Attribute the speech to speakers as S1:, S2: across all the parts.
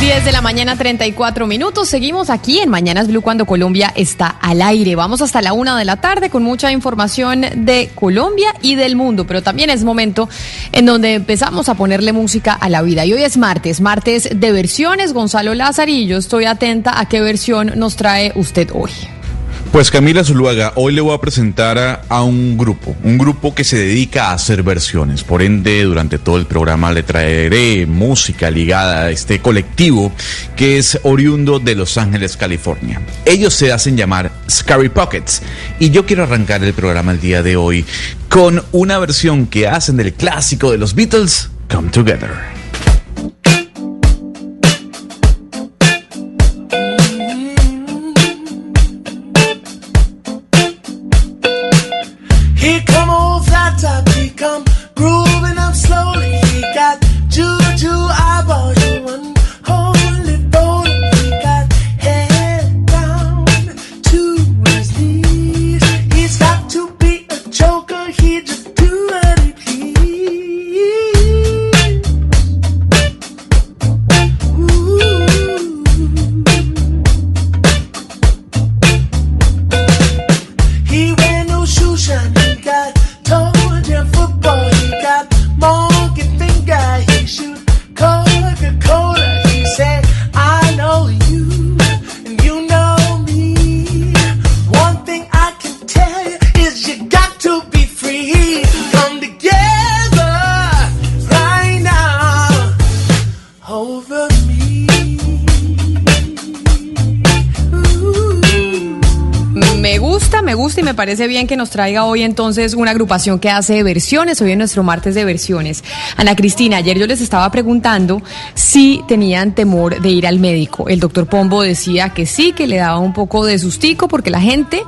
S1: 10 de la mañana, 34 minutos. Seguimos aquí en Mañanas Blue cuando Colombia está al aire. Vamos hasta la una de la tarde con mucha información de Colombia y del mundo, pero también es momento en donde empezamos a ponerle música a la vida. Y hoy es martes, martes de versiones. Gonzalo Lázaro y yo estoy atenta a qué versión nos trae usted hoy.
S2: Pues Camila Zuluaga, hoy le voy a presentar a, un grupo, un grupo que se dedica a hacer versiones. Por ende, durante todo el programa le traeré música ligada a este colectivo que es oriundo de Los Ángeles, California. Ellos se hacen llamar Scary Pockets y yo quiero arrancar el programa el día de hoy con una versión que hacen del clásico de los Beatles, Come Together.
S1: Bien que nos traiga hoy entonces una agrupación que hace versiones, hoy en nuestro martes de versiones. Ana Cristina, ayer yo les estaba preguntando si tenían temor de ir al médico. El doctor Pombo decía que sí, que le daba un poco de sustico porque la gente,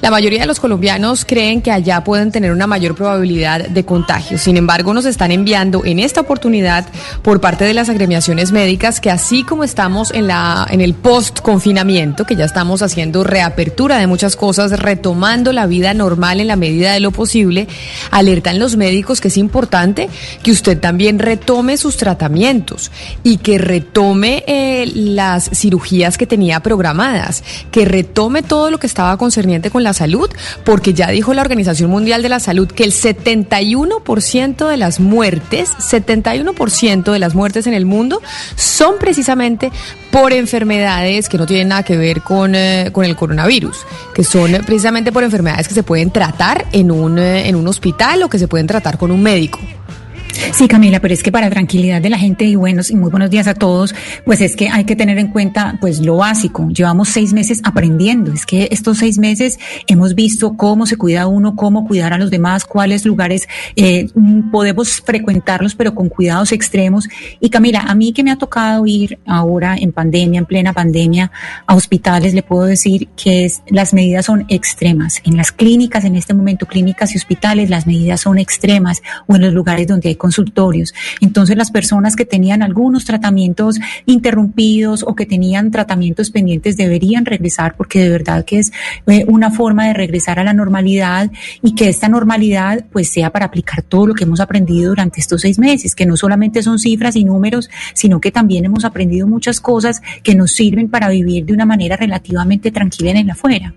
S1: la mayoría de los colombianos creen que allá pueden tener una mayor probabilidad de contagio. Sin embargo, nos están enviando en esta oportunidad por parte de las agremiaciones médicas que así como estamos en, la, en el post-confinamiento, que ya estamos haciendo reapertura de muchas cosas, retomando la vida normal en la medida de lo posible, alertan los médicos que es importante que usted también retome sus tratamientos y que retome eh, las cirugías que tenía programadas, que retome todo lo que estaba concerniente con la salud, porque ya dijo la Organización Mundial de la Salud que el 71% de las muertes, 71% de las muertes en el mundo son precisamente por enfermedades que no tienen nada que ver con, eh, con el coronavirus, que son precisamente por enfermedades que se pueden tratar en un, eh, en un hospital o que se pueden tratar con un médico.
S3: Sí, Camila, pero es que para tranquilidad de la gente y buenos y muy buenos días a todos, pues es que hay que tener en cuenta pues lo básico. Llevamos seis meses aprendiendo. Es que estos seis meses hemos visto cómo se cuida uno, cómo cuidar a los demás, cuáles lugares eh, podemos frecuentarlos, pero con cuidados extremos. Y Camila, a mí que me ha tocado ir ahora en pandemia, en plena pandemia, a hospitales, le puedo decir que es, las medidas son extremas. En las clínicas, en este momento, clínicas y hospitales, las medidas son extremas o en los lugares donde hay consultorios. Entonces las personas que tenían algunos tratamientos interrumpidos o que tenían tratamientos pendientes deberían regresar porque de verdad que es eh, una forma de regresar a la normalidad y que esta normalidad pues sea para aplicar todo lo que hemos aprendido durante estos seis meses, que no solamente son cifras y números, sino que también hemos aprendido muchas cosas que nos sirven para vivir de una manera relativamente tranquila en el afuera.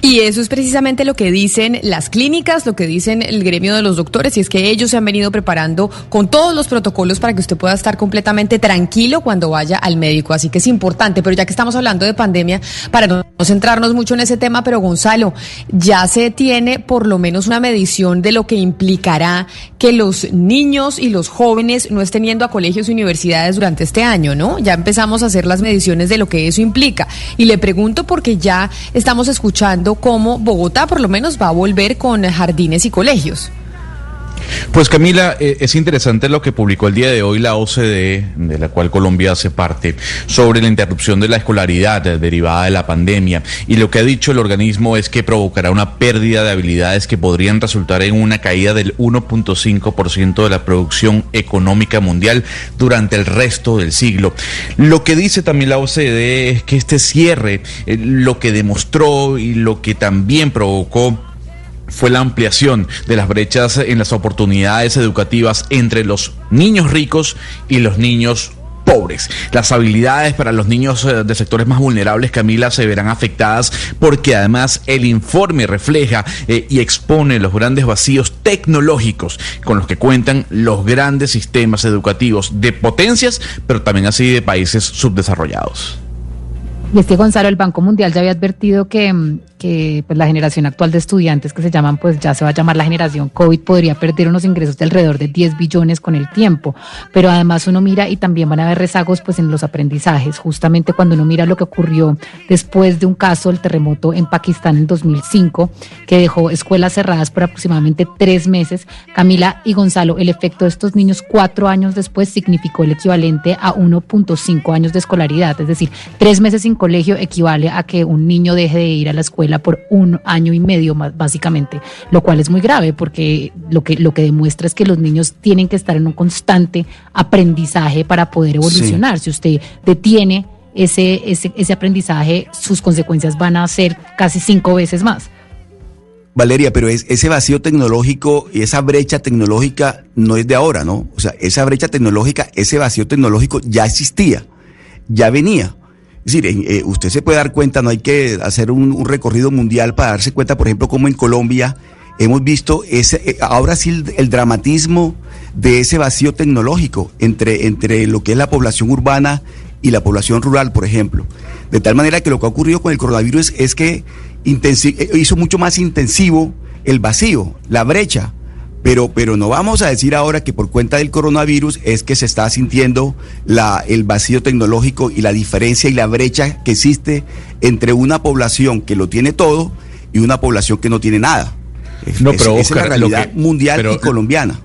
S1: Y eso es precisamente lo que dicen las clínicas, lo que dicen el gremio de los doctores, y es que ellos se han venido preparando con todos los protocolos para que usted pueda estar completamente tranquilo cuando vaya al médico. Así que es importante, pero ya que estamos hablando de pandemia, para no centrarnos mucho en ese tema, pero Gonzalo, ya se tiene por lo menos una medición de lo que implicará que los niños y los jóvenes no estén yendo a colegios y universidades durante este año, ¿no? Ya empezamos a hacer las mediciones de lo que eso implica. Y le pregunto porque ya estamos escuchando cómo Bogotá por lo menos va a volver con jardines y colegios.
S2: Pues Camila, eh, es interesante lo que publicó el día de hoy la OCDE, de la cual Colombia hace parte, sobre la interrupción de la escolaridad derivada de la pandemia. Y lo que ha dicho el organismo es que provocará una pérdida de habilidades que podrían resultar en una caída del 1.5% de la producción económica mundial durante el resto del siglo. Lo que dice también la OCDE es que este cierre, eh, lo que demostró y lo que también provocó fue la ampliación de las brechas en las oportunidades educativas entre los niños ricos y los niños pobres. Las habilidades para los niños eh, de sectores más vulnerables, Camila, se verán afectadas porque además el informe refleja eh, y expone los grandes vacíos tecnológicos con los que cuentan los grandes sistemas educativos de potencias, pero también así de países subdesarrollados.
S4: Y Gonzalo, el Banco Mundial ya había advertido que, mm, que pues, la generación actual de estudiantes que se llaman, pues ya se va a llamar la generación COVID, podría perder unos ingresos de alrededor de 10 billones con el tiempo. Pero además uno mira y también van a haber rezagos pues en los aprendizajes. Justamente cuando uno mira lo que ocurrió después de un caso, el terremoto en Pakistán en 2005, que dejó escuelas cerradas por aproximadamente tres meses. Camila y Gonzalo, el efecto de estos niños cuatro años después significó el equivalente a 1.5 años de escolaridad. Es decir, tres meses sin colegio equivale a que un niño deje de ir a la escuela por un año y medio más básicamente, lo cual es muy grave porque lo que lo que demuestra es que los niños tienen que estar en un constante aprendizaje para poder evolucionar. Si usted detiene ese, ese, ese aprendizaje, sus consecuencias van a ser casi cinco veces más.
S5: Valeria, pero es, ese vacío tecnológico y esa brecha tecnológica no es de ahora, ¿no? O sea, esa brecha tecnológica, ese vacío tecnológico ya existía, ya venía. Es decir, eh, usted se puede dar cuenta, no hay que hacer un, recorrido mundial para darse cuenta, por ejemplo, como en Colombia hemos visto ese, eh, ahora sí el, dramatismo de ese vacío tecnológico entre, entre lo que es la población urbana y la población rural, por ejemplo. De tal manera que lo que ha ocurrido con el coronavirus es que eh, hizo mucho más intensivo el vacío, la brecha pero, pero no vamos a decir ahora que por cuenta del coronavirus es que se está sintiendo la, el vacío tecnológico y la diferencia y la brecha que existe entre una población que lo tiene todo y una población que no tiene nada. No, pero es, la realidad mundial y colombiana.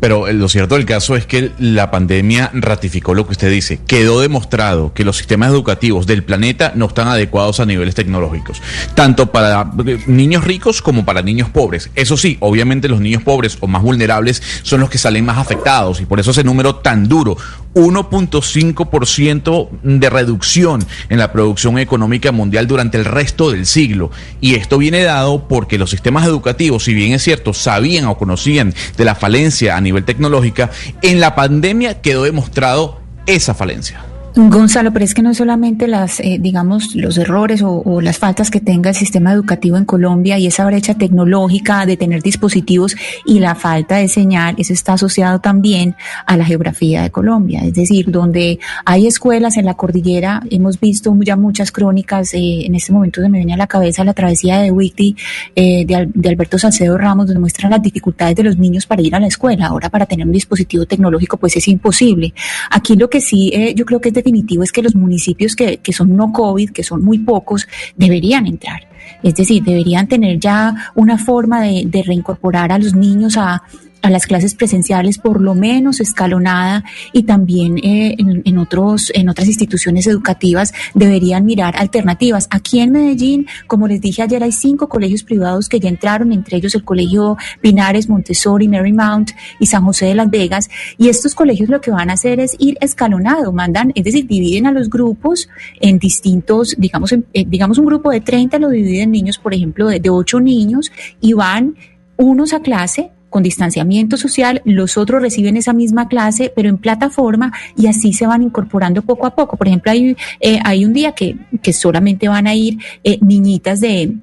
S2: Pero eh, lo cierto del caso es que la pandemia ratificó lo que usted dice. Quedó demostrado que los sistemas educativos del planeta no están adecuados a niveles tecnológicos, tanto para eh, niños ricos como para niños pobres. Eso sí, obviamente los niños pobres o más vulnerables son los que salen más afectados y por eso ese número tan duro. 1.5% de reducción en la producción económica mundial durante el resto del siglo. Y esto viene dado porque los sistemas educativos, si bien es cierto, sabían o conocían de la falencia a nivel tecnológica, en la pandemia quedó demostrado esa falencia.
S3: Gonzalo, pero es que no solamente las, eh, digamos, los errores o, las faltas que tenga el sistema educativo en Colombia y esa brecha tecnológica de tener dispositivos y la falta de señal, eso está asociado también a la geografía de Colombia. Es decir, donde hay escuelas en la cordillera, hemos visto ya muchas crónicas, eh, en este momento se me viene a la cabeza la travesía de Witty eh, de, de, Alberto Salcedo Ramos, donde muestran las dificultades de los niños para ir a la escuela. Ahora, para tener un dispositivo tecnológico, pues es imposible. Aquí lo que sí, yo creo que es definitivo es que los municipios que, que son no COVID, que son muy pocos, deberían entrar. Es decir, deberían tener ya una forma de, de reincorporar a los niños a, a las clases presenciales por lo menos escalonada y también eh, en, otros en otras instituciones educativas deberían mirar alternativas. Aquí en Medellín, como les dije ayer, hay cinco colegios privados que ya entraron, entre ellos el Colegio Pinares, Montessori, Marymount y San José de las Vegas. Y estos colegios lo que van a hacer es ir escalonado, mandan, es decir, dividen a los grupos en distintos, digamos, eh, digamos un grupo de 30 lo dividen niños, por ejemplo, de, de 8 niños y van unos a clase con distanciamiento social, los otros reciben esa misma clase, pero en plataforma y así se van incorporando poco a poco. Por ejemplo, hay, eh, hay un día que, que solamente van a ir eh, niñitas de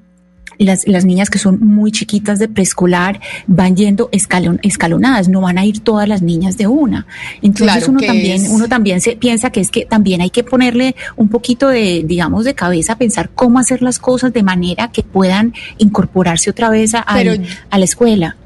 S3: las, las, niñas que son muy chiquitas de preescolar van yendo escalon, escalonadas, no van a ir todas las niñas de una. Entonces uno también, uno también se piensa que es que también hay que ponerle un poquito de, digamos, de cabeza a pensar cómo hacer las cosas de manera que puedan incorporarse otra vez a, a la escuela.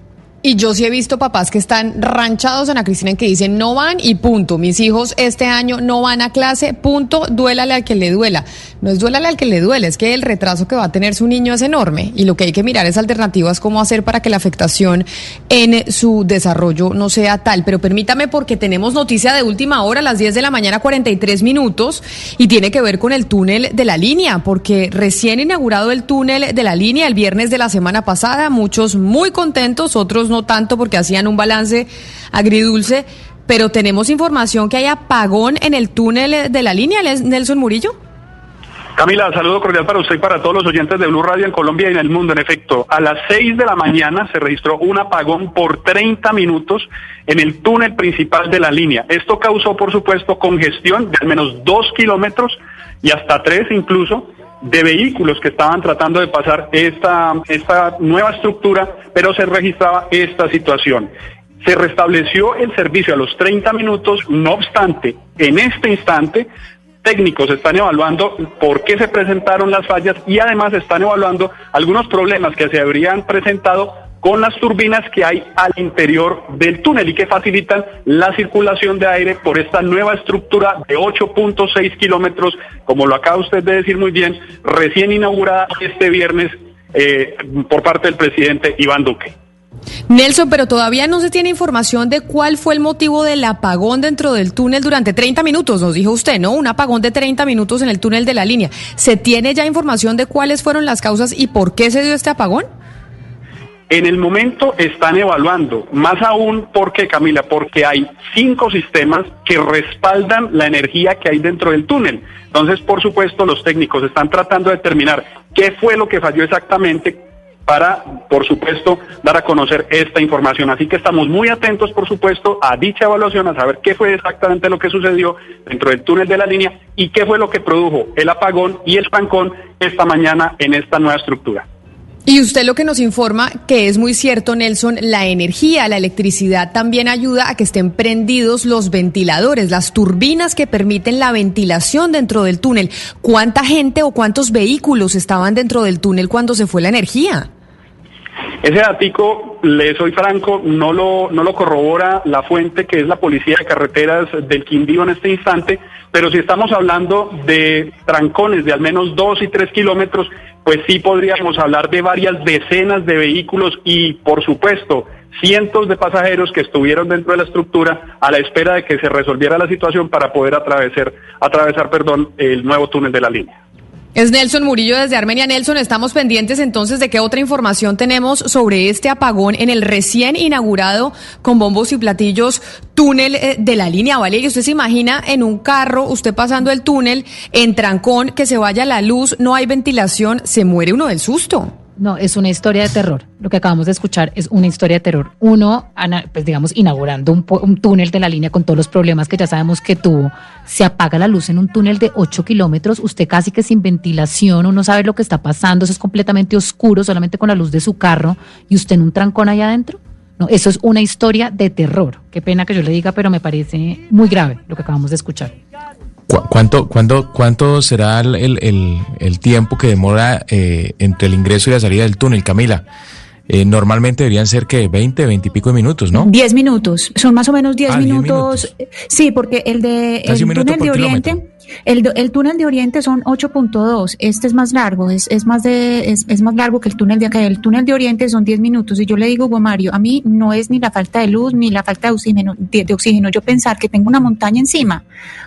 S1: Y yo sí he visto papás que están ranchados, Ana Cristina, en que dicen no van y punto. Mis hijos este año no van a clase, punto, duélale al que le duela. No es duélale al que le duele, es que el retraso que va a tener su niño es enorme. Y lo que hay que mirar es alternativas, cómo hacer para que la afectación en su desarrollo no sea tal. Pero permítame, porque tenemos noticia de última hora, a las 10 de la mañana, 43 minutos, y tiene que ver con el túnel de la línea, porque recién inaugurado el túnel de la línea el viernes de la semana pasada, muchos muy contentos, otros no tanto porque hacían un balance agridulce, pero tenemos información que hay apagón en el túnel de la línea, Nelson Murillo.
S6: Camila, saludo cordial para usted y para todos los oyentes de Blue Radio en Colombia y en el mundo. En efecto, a las 6 de la mañana se registró un apagón por 30 minutos en el túnel principal de la línea. Esto causó, por supuesto, congestión de al menos dos kilómetros y hasta tres incluso de vehículos que estaban tratando de pasar esta, esta nueva estructura, pero se registraba esta situación. Se restableció el servicio a los 30 minutos, no obstante, en este instante, técnicos están evaluando por qué se presentaron las fallas y además están evaluando algunos problemas que se habrían presentado con las turbinas que hay al interior del túnel y que facilitan la circulación de aire por esta nueva estructura de 8.6 kilómetros, como lo acaba usted de decir muy bien, recién inaugurada este viernes eh, por parte del presidente Iván Duque.
S1: Nelson, pero todavía no se tiene información de cuál fue el motivo del apagón dentro del túnel durante 30 minutos, nos dijo usted, ¿no? Un apagón de 30 minutos en el túnel de la línea. ¿Se tiene ya información de cuáles fueron las causas y por qué se dio este apagón?
S6: En el momento están evaluando, más aún porque, Camila, porque hay cinco sistemas que respaldan la energía que hay dentro del túnel. Entonces, por supuesto, los técnicos están tratando de determinar qué fue lo que falló exactamente para, por supuesto, dar a conocer esta información. Así que estamos muy atentos, por supuesto, a dicha evaluación, a saber qué fue exactamente lo que sucedió dentro del túnel de la línea y qué fue lo que produjo el apagón y el pancón esta mañana en esta nueva estructura.
S1: Y usted lo que nos informa, que es muy cierto, Nelson, la energía, la electricidad también ayuda a que estén prendidos los ventiladores, las turbinas que permiten la ventilación dentro del túnel. ¿Cuánta gente o cuántos vehículos estaban dentro del túnel cuando se fue la energía?
S6: Ese datico, le soy franco, no lo, no lo corrobora la fuente que es la Policía de Carreteras del Quindío en este instante, pero si estamos hablando de trancones de al menos dos y tres kilómetros, pues sí podríamos hablar de varias decenas de vehículos y, por supuesto, cientos de pasajeros que estuvieron dentro de la estructura a la espera de que se resolviera la situación para poder atravesar, el nuevo túnel de la línea.
S1: Es Nelson Murillo desde Armenia. Nelson, estamos pendientes entonces de qué otra información tenemos sobre este apagón en el recién inaugurado con bombos y platillos túnel eh, de la línea, ¿vale? Y usted se imagina en un carro, usted pasando el túnel, en trancón, que se vaya la luz, no hay ventilación, se muere uno del susto.
S4: No, es una historia de terror. Lo que acabamos de escuchar es una historia de terror. Uno, pues digamos, inaugurando un, túnel de la línea con todos los problemas que ya sabemos que tuvo. Se apaga la luz en un túnel de 8 kilómetros, usted casi que sin ventilación, uno sabe lo que está pasando, eso es completamente oscuro, solamente con la luz de su carro, y usted en un trancón allá adentro. No, eso es una historia de terror. Qué pena que yo le diga, pero me parece muy grave lo que acabamos de escuchar.
S7: ¿Cuánto, cuánto, cuánto será el, el, el tiempo que demora eh, entre el ingreso y la salida del túnel, Camila? Eh, normalmente deberían ser que 20, 20 y pico de minutos, ¿no?
S3: 10 minutos, son más o menos 10 minutos. Sí, porque el de el túnel de Oriente, el, el, túnel de Oriente son 8.2, este es más largo, es, es más de es, es, más largo que el túnel de acá. El túnel de Oriente son 10 minutos y yo le digo, Hugo Mario, a mí no es ni la falta de luz ni la falta de oxígeno, de, de, oxígeno, yo pensar que tengo una montaña encima.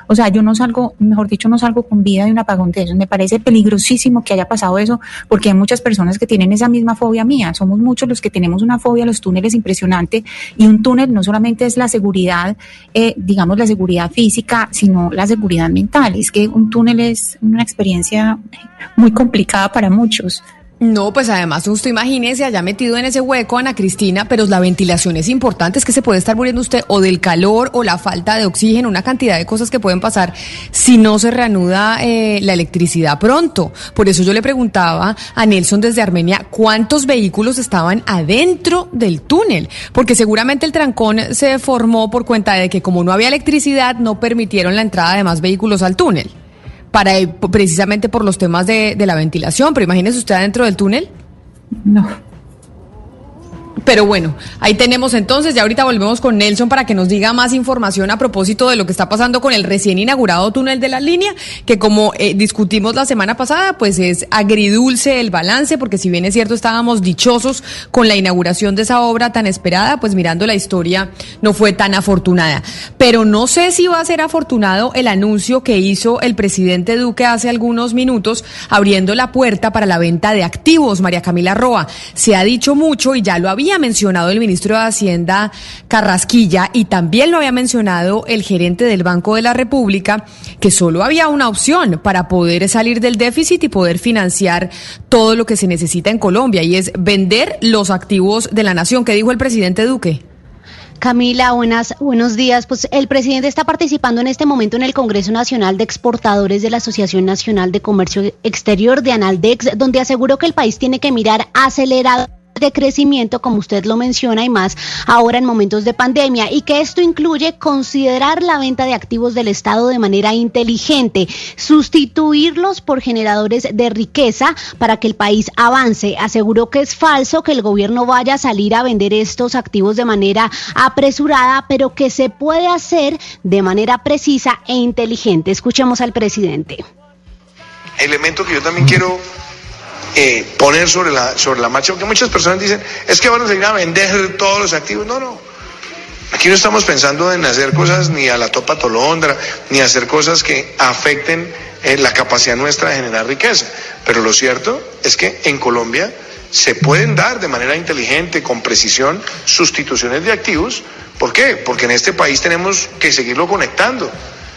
S3: O sea, yo no salgo, mejor dicho, no salgo con vida de un apagón de eso. Me parece peligrosísimo que haya pasado eso porque hay muchas personas que tienen esa misma fobia mía. Somos muchos los que tenemos una fobia a los túneles impresionante y un túnel no solamente es la seguridad, eh, digamos, la seguridad física, sino la seguridad mental es que un túnel es una experiencia muy complicada para muchos.
S1: No, pues además usted imagínese haya metido en ese hueco, Ana Cristina, pero la ventilación es importante, es que se puede estar muriendo usted o del calor o la falta de oxígeno, una cantidad de cosas que pueden pasar si no se reanuda eh, la electricidad pronto. Por eso yo le preguntaba a Nelson desde Armenia cuántos vehículos estaban adentro del túnel, porque seguramente el trancón se formó por cuenta de que como no había electricidad no permitieron la entrada de más vehículos al túnel para precisamente por los temas de, de la ventilación. Pero imagínese usted adentro del túnel.
S3: No.
S1: Pero bueno, ahí tenemos entonces, ya ahorita volvemos con Nelson para que nos diga más información a propósito de lo que está pasando con el recién inaugurado túnel de la línea, que como eh, discutimos la semana pasada, pues es agridulce el balance, porque si bien es cierto estábamos dichosos con la inauguración de esa obra tan esperada, pues mirando la historia no fue tan afortunada. Pero no sé si va a ser afortunado el anuncio que hizo el presidente Duque hace algunos minutos, abriendo la puerta para la venta de activos, María Camila Roa. Se ha dicho mucho y ya lo había mencionado el ministro de Hacienda Carrasquilla y también lo había mencionado el gerente del Banco de la República, que solo había una opción para poder salir del déficit y poder financiar todo lo que se necesita en Colombia y es vender los activos de la nación. ¿Qué dijo el presidente Duque?
S8: Camila, buenas, buenos días. Pues el presidente está participando en este momento en el Congreso Nacional de Exportadores de la Asociación Nacional de Comercio Exterior de Analdex, donde aseguró que el país tiene que mirar acelerado de crecimiento, como usted lo menciona, y más ahora en momentos de pandemia, y que esto incluye considerar la venta de activos del Estado de manera inteligente, sustituirlos por generadores de riqueza para que el país avance. Aseguró que es falso que el gobierno vaya a salir a vender estos activos de manera apresurada, pero que se puede hacer de manera precisa e inteligente. Escuchemos al presidente.
S9: Elemento que yo también quiero eh, poner sobre la, sobre la marcha, porque muchas personas dicen, es que van a salir a vender todos los activos. No, no. Aquí no estamos pensando en hacer cosas ni a la topa tolondra, ni hacer cosas que afecten eh, la capacidad nuestra de generar riqueza. Pero lo cierto es que en Colombia se pueden dar de manera inteligente, con precisión, sustituciones de activos. ¿Por qué? Porque en este país tenemos que seguirlo conectando.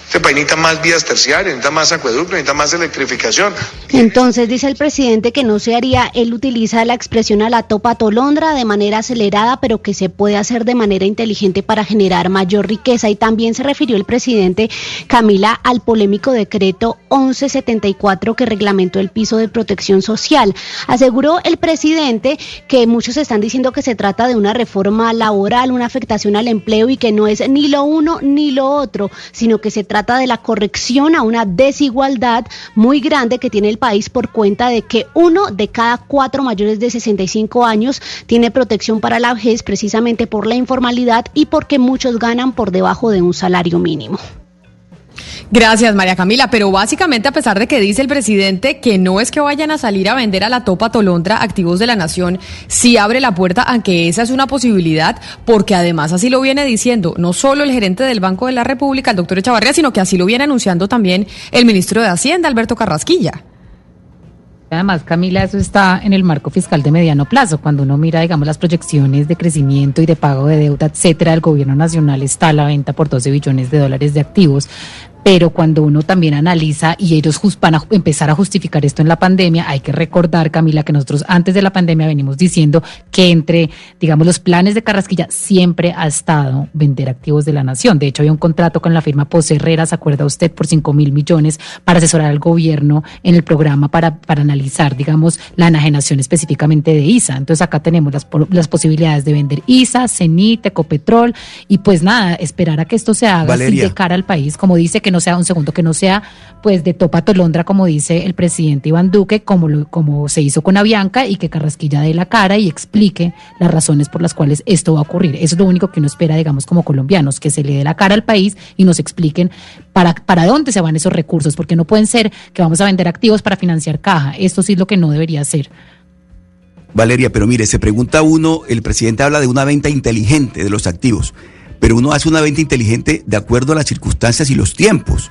S9: Este país necesita más vías terciarias, necesita más acueducto, necesita más electrificación.
S8: Entonces dice el presidente que no se haría, él utiliza la expresión a la topa tolondra de manera acelerada, pero que se puede hacer de manera inteligente para generar mayor riqueza. Y también se refirió el presidente Camila al polémico decreto 1174 que reglamentó el piso de protección social. Aseguró el presidente que muchos están diciendo que se trata de una reforma laboral, una afectación al empleo y que no es ni lo uno ni lo otro, sino que se trata trata de la corrección a una desigualdad muy grande que tiene el país por cuenta de que uno de cada cuatro mayores de 65 años tiene protección para la vejez precisamente por la informalidad y porque muchos ganan por debajo de un salario mínimo.
S1: Gracias, María Camila. Pero básicamente, a pesar de que dice el presidente que no es que vayan a salir a vender a la topa tolondra activos de la nación, sí abre la puerta a que esa es una posibilidad, porque además así lo viene diciendo no solo el gerente del Banco de la República, el doctor Echavarría, sino que así lo viene anunciando también el ministro de Hacienda, Alberto Carrasquilla.
S4: Además, Camila, eso está en el marco fiscal de mediano plazo. Cuando uno mira, digamos, las proyecciones de crecimiento y de pago de deuda, etcétera, el gobierno nacional está a la venta por 12 billones de dólares de activos pero cuando uno también analiza y ellos van a empezar a justificar esto en la pandemia, hay que recordar, Camila, que nosotros antes de la pandemia venimos diciendo que entre, digamos, los planes de Carrasquilla siempre ha estado vender activos de la nación. De hecho, había un contrato con la firma Pose Herrera, ¿se acuerda usted? Por 5 mil millones para asesorar al gobierno en el programa para, para analizar, digamos, la enajenación específicamente de ISA. Entonces acá tenemos las, las posibilidades de vender ISA, CENIT, Ecopetrol y pues nada, esperar a que esto se haga de cara al país, como dice que no sea un segundo, que no sea pues de topa tolondra, como dice el presidente Iván Duque, como, lo, como se hizo con Avianca, y que Carrasquilla dé la cara y explique las razones por las cuales esto va a ocurrir. Eso es lo único que uno espera, digamos, como colombianos, que se le dé la cara al país y nos expliquen para, para dónde se van esos recursos, porque no pueden ser que vamos a vender activos para financiar caja. Esto sí es lo que no debería ser.
S5: Valeria, pero mire, se pregunta uno, el presidente habla de una venta inteligente de los activos pero uno hace una venta inteligente de acuerdo a las circunstancias y los tiempos.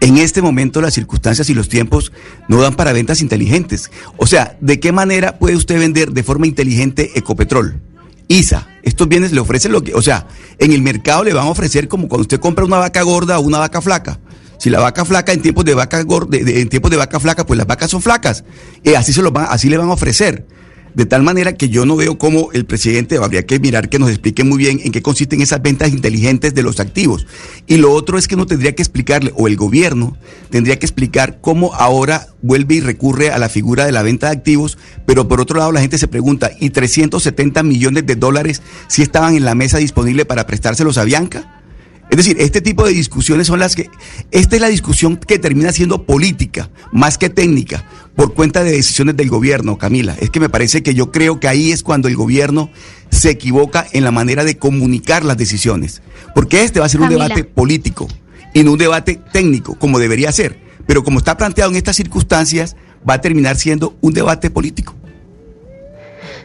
S5: En este momento las circunstancias y los tiempos no dan para ventas inteligentes. O sea, ¿de qué manera puede usted vender de forma inteligente Ecopetrol? ISA, estos bienes le ofrecen lo que, o sea, en el mercado le van a ofrecer como cuando usted compra una vaca gorda o una vaca flaca. Si la vaca flaca en tiempos de vaca gorda, en tiempos de vaca flaca, pues las vacas son flacas. Eh, así se lo van, así le van a ofrecer. De tal manera que yo no veo cómo el presidente, habría que mirar que nos explique muy bien en qué consisten esas ventas inteligentes de los activos. Y lo otro es que no tendría que explicarle, o el gobierno tendría que explicar cómo ahora vuelve y recurre a la figura de la venta de activos, pero por otro lado la gente se pregunta, ¿y 370 millones de dólares si estaban en la mesa disponible para prestárselos a Bianca? Es decir, este tipo de discusiones son las que, esta es la discusión que termina siendo política, más que técnica, por cuenta de decisiones del gobierno, Camila. Es que me parece que yo creo que ahí es cuando el gobierno se equivoca en la manera de comunicar las decisiones. Porque este va a ser un debate político y no un debate técnico, como debería ser. Pero como está planteado en estas circunstancias, va a terminar siendo un debate político.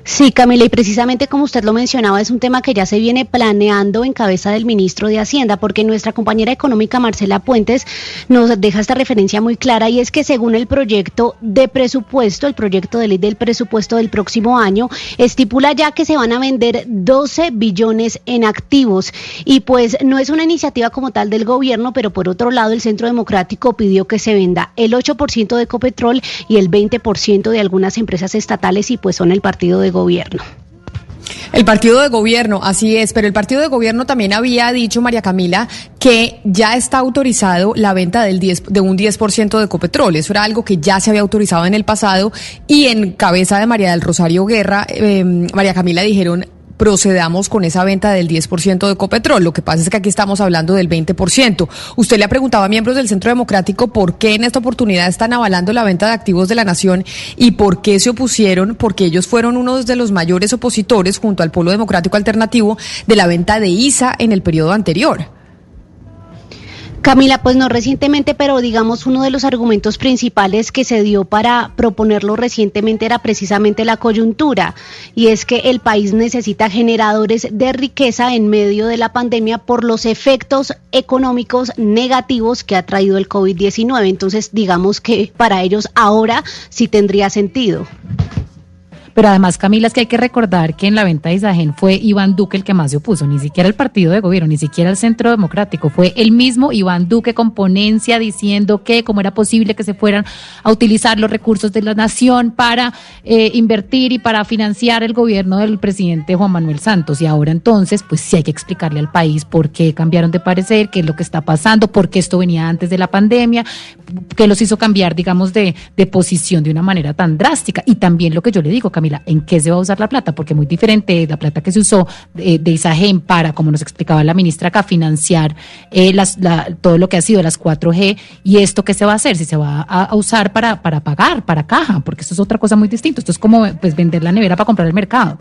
S8: Sí, Camila, y precisamente como usted lo mencionaba, es un tema que ya se viene planeando en cabeza del ministro de Hacienda, porque nuestra compañera económica Marcela Puentes nos deja esta referencia muy clara y es que según el proyecto de presupuesto, el proyecto de ley del presupuesto del próximo año, estipula ya que se van a vender 12 billones en activos. Y pues no es una iniciativa como tal del gobierno, pero por otro lado el Centro Democrático pidió que se venda el 8% de Ecopetrol y el 20% de algunas empresas estatales y pues son el partido de gobierno.
S1: El partido de gobierno, así es, pero el partido de gobierno también había dicho, María Camila, que ya está autorizado la venta del 10, de un 10% de Ecopetrol. Eso era algo que ya se había autorizado en el pasado y en cabeza de María del Rosario Guerra, eh, María Camila dijeron procedamos con esa venta del 10% de Ecopetrol. Lo que pasa es que aquí estamos hablando del 20%. Usted le ha preguntado a miembros del Centro Democrático por qué en esta oportunidad están avalando la venta de activos de la nación y por qué se opusieron, porque ellos fueron uno de los mayores opositores junto al Polo Democrático Alternativo de la venta de ISA en el periodo anterior.
S8: Camila, pues no recientemente, pero digamos uno de los argumentos principales que se dio para proponerlo recientemente era precisamente la coyuntura, y es que el país necesita generadores de riqueza en medio de la pandemia por los efectos económicos negativos que ha traído el COVID-19. Entonces, digamos que para ellos ahora sí tendría sentido.
S4: Pero además, Camila, es que hay que recordar que en la venta de Isagen fue Iván Duque el que más se opuso, ni siquiera el partido de gobierno, ni siquiera el Centro Democrático, fue el mismo Iván Duque con ponencia diciendo que cómo era posible que se fueran a utilizar los recursos de la nación para eh, invertir y para financiar el gobierno del presidente Juan Manuel Santos. Y ahora entonces, pues sí hay que explicarle al país por qué cambiaron de parecer, qué es lo que está pasando, por qué esto venía antes de la pandemia, qué los hizo cambiar, digamos, de, de posición de una manera tan drástica. Y también lo que yo le digo, Camila, ¿en qué se va a usar la plata? Porque muy diferente la plata que se usó eh, de Isagen para, como nos explicaba la ministra acá, financiar eh, las, la- todo lo que ha sido las 4G y esto que se va a hacer, si se va a, a usar para, para pagar, para caja, porque esto es otra cosa muy distinta. Esto es como pues vender la nevera para comprar el mercado.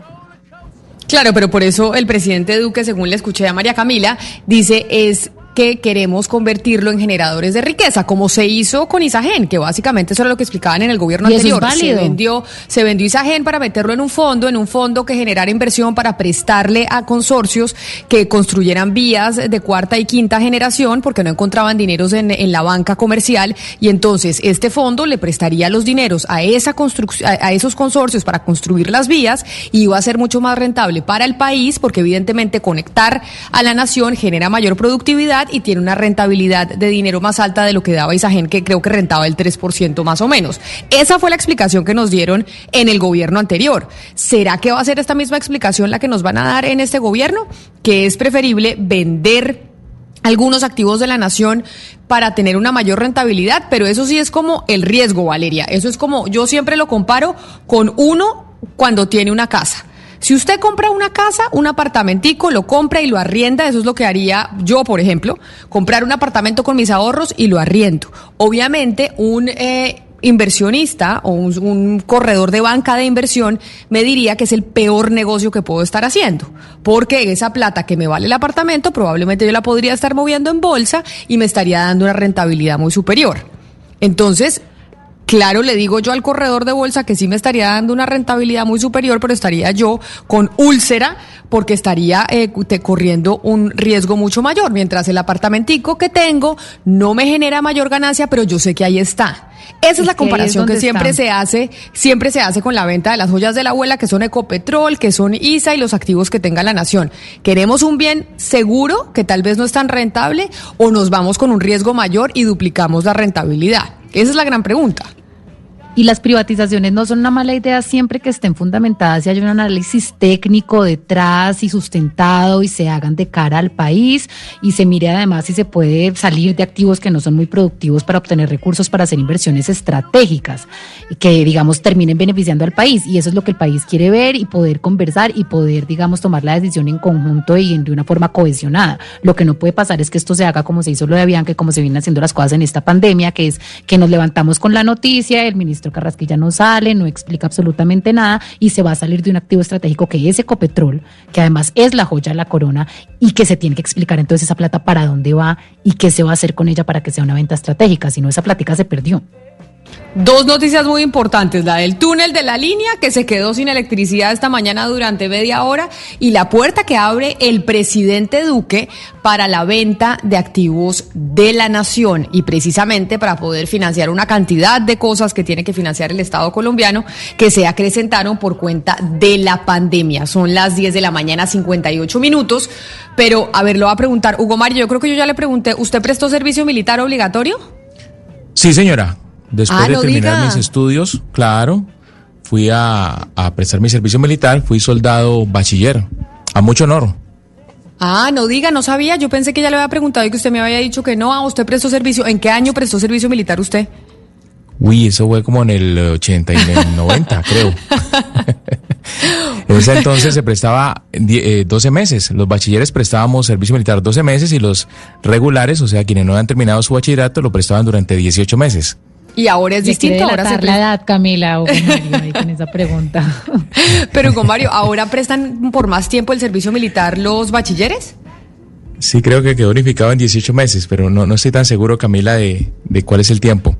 S1: Claro, pero por eso el presidente Duque, según le escuché a María Camila, dice es que queremos convertirlo en generadores de riqueza, como se hizo con Isagen, que básicamente eso era lo que explicaban en el gobierno
S4: Y eso es
S1: anterior. Se
S4: válido.
S1: vendió, se vendió Isagen para meterlo en un fondo, en un fondo que generara inversión para prestarle a consorcios que construyeran vías de cuarta y quinta generación, porque no encontraban dineros en, en la banca comercial, y entonces este fondo le prestaría los dineros a esa construcción, a esos consorcios para construir las vías, y iba a ser mucho más rentable para el país, porque evidentemente conectar a la nación genera mayor productividad y tiene una rentabilidad de dinero más alta de lo que daba Isagen, que creo que rentaba el 3% más o menos. Esa fue la explicación que nos dieron en el gobierno anterior. ¿Será que va a ser esta misma explicación la que nos van a dar en este gobierno? Que es preferible vender algunos activos de la nación para tener una mayor rentabilidad, pero eso sí es como el riesgo, Valeria. Eso es como, yo siempre lo comparo con uno cuando tiene una casa. Si usted compra una casa, un apartamentico, lo compra y lo arrienda, eso es lo que haría yo, por ejemplo, comprar un apartamento con mis ahorros y lo arriendo. Obviamente, un eh, inversionista o un, un corredor de banca de inversión me diría que es el peor negocio que puedo estar haciendo, porque esa plata que me vale el apartamento probablemente yo la podría estar moviendo en bolsa y me estaría dando una rentabilidad muy superior. Entonces, Claro, le digo yo al corredor de bolsa que sí me estaría dando una rentabilidad muy superior, pero estaría yo con úlcera porque estaría eh, te- corriendo un riesgo mucho mayor, mientras el apartamentico que tengo no me genera mayor ganancia, pero yo sé que ahí está. Esa es,
S4: Es
S1: la comparación que siempre se hace, siempre se hace con la venta de las joyas de la abuela, que son Ecopetrol, que son ISA y los activos que tenga la nación. ¿Queremos un bien seguro, que tal vez no es tan rentable, o nos vamos con un riesgo mayor y duplicamos la rentabilidad? Esa es la gran pregunta.
S4: Y las privatizaciones no son una mala idea siempre que estén fundamentadas y haya un análisis técnico detrás y sustentado y se hagan de cara al país y se mire además si se puede salir de activos que no son muy productivos para obtener recursos para hacer inversiones estratégicas y que digamos terminen beneficiando al país. Y eso es lo que el país quiere ver y poder conversar y poder digamos tomar la decisión en conjunto y de una forma cohesionada. Lo que no puede pasar es que esto se haga como se hizo lo de Avianca y como se vienen haciendo las cosas en esta pandemia, que es que nos levantamos con la noticia, el ministro Carrasquilla no sale, no explica absolutamente nada y se va a salir de un activo estratégico que es Ecopetrol, que además es la joya de la corona y que se tiene que explicar entonces esa plata para dónde va y qué se va a hacer con ella para que sea una venta estratégica, si no esa plática se perdió.
S1: Dos noticias muy importantes, la del túnel de la línea que se quedó sin electricidad esta mañana durante media hora y la puerta que abre el presidente Duque para la venta de activos de la nación y precisamente para poder financiar una cantidad de cosas que tiene que financiar el Estado colombiano que se acrecentaron por cuenta de la pandemia. Son las 10 de la mañana, 58 minutos, pero a ver, lo va a preguntar Hugo Mario, yo creo que yo ya le pregunté, ¿usted prestó servicio militar obligatorio?
S7: Sí, señora. Después
S1: Ah,
S7: de terminar
S1: diga.
S7: mis estudios, claro, fui a, a prestar mi servicio militar, fui soldado bachiller, a mucho honor.
S1: Ah, no diga, no sabía. Yo pensé que ya le había preguntado y que usted me había dicho que no. Ah, usted prestó servicio. ¿En qué año prestó servicio militar usted?
S7: Uy, eso fue como en el 80 y en el 90, creo. en ese entonces se prestaba die- eh, 12 meses. Los bachilleres prestábamos servicio militar 12 meses y los regulares, o sea, quienes no habían terminado su bachillerato, lo prestaban durante 18 meses.
S1: Y ahora es
S4: Le
S1: distinto. Ahora se
S4: la edad, Camila, Hugo Mario, ahí con esa pregunta.
S1: Pero, Hugo Mario, ¿ahora prestan por más tiempo el servicio militar los bachilleres?
S7: Sí, creo que quedó unificado en 18 meses, pero no, no estoy tan seguro, Camila, de, de cuál es el tiempo.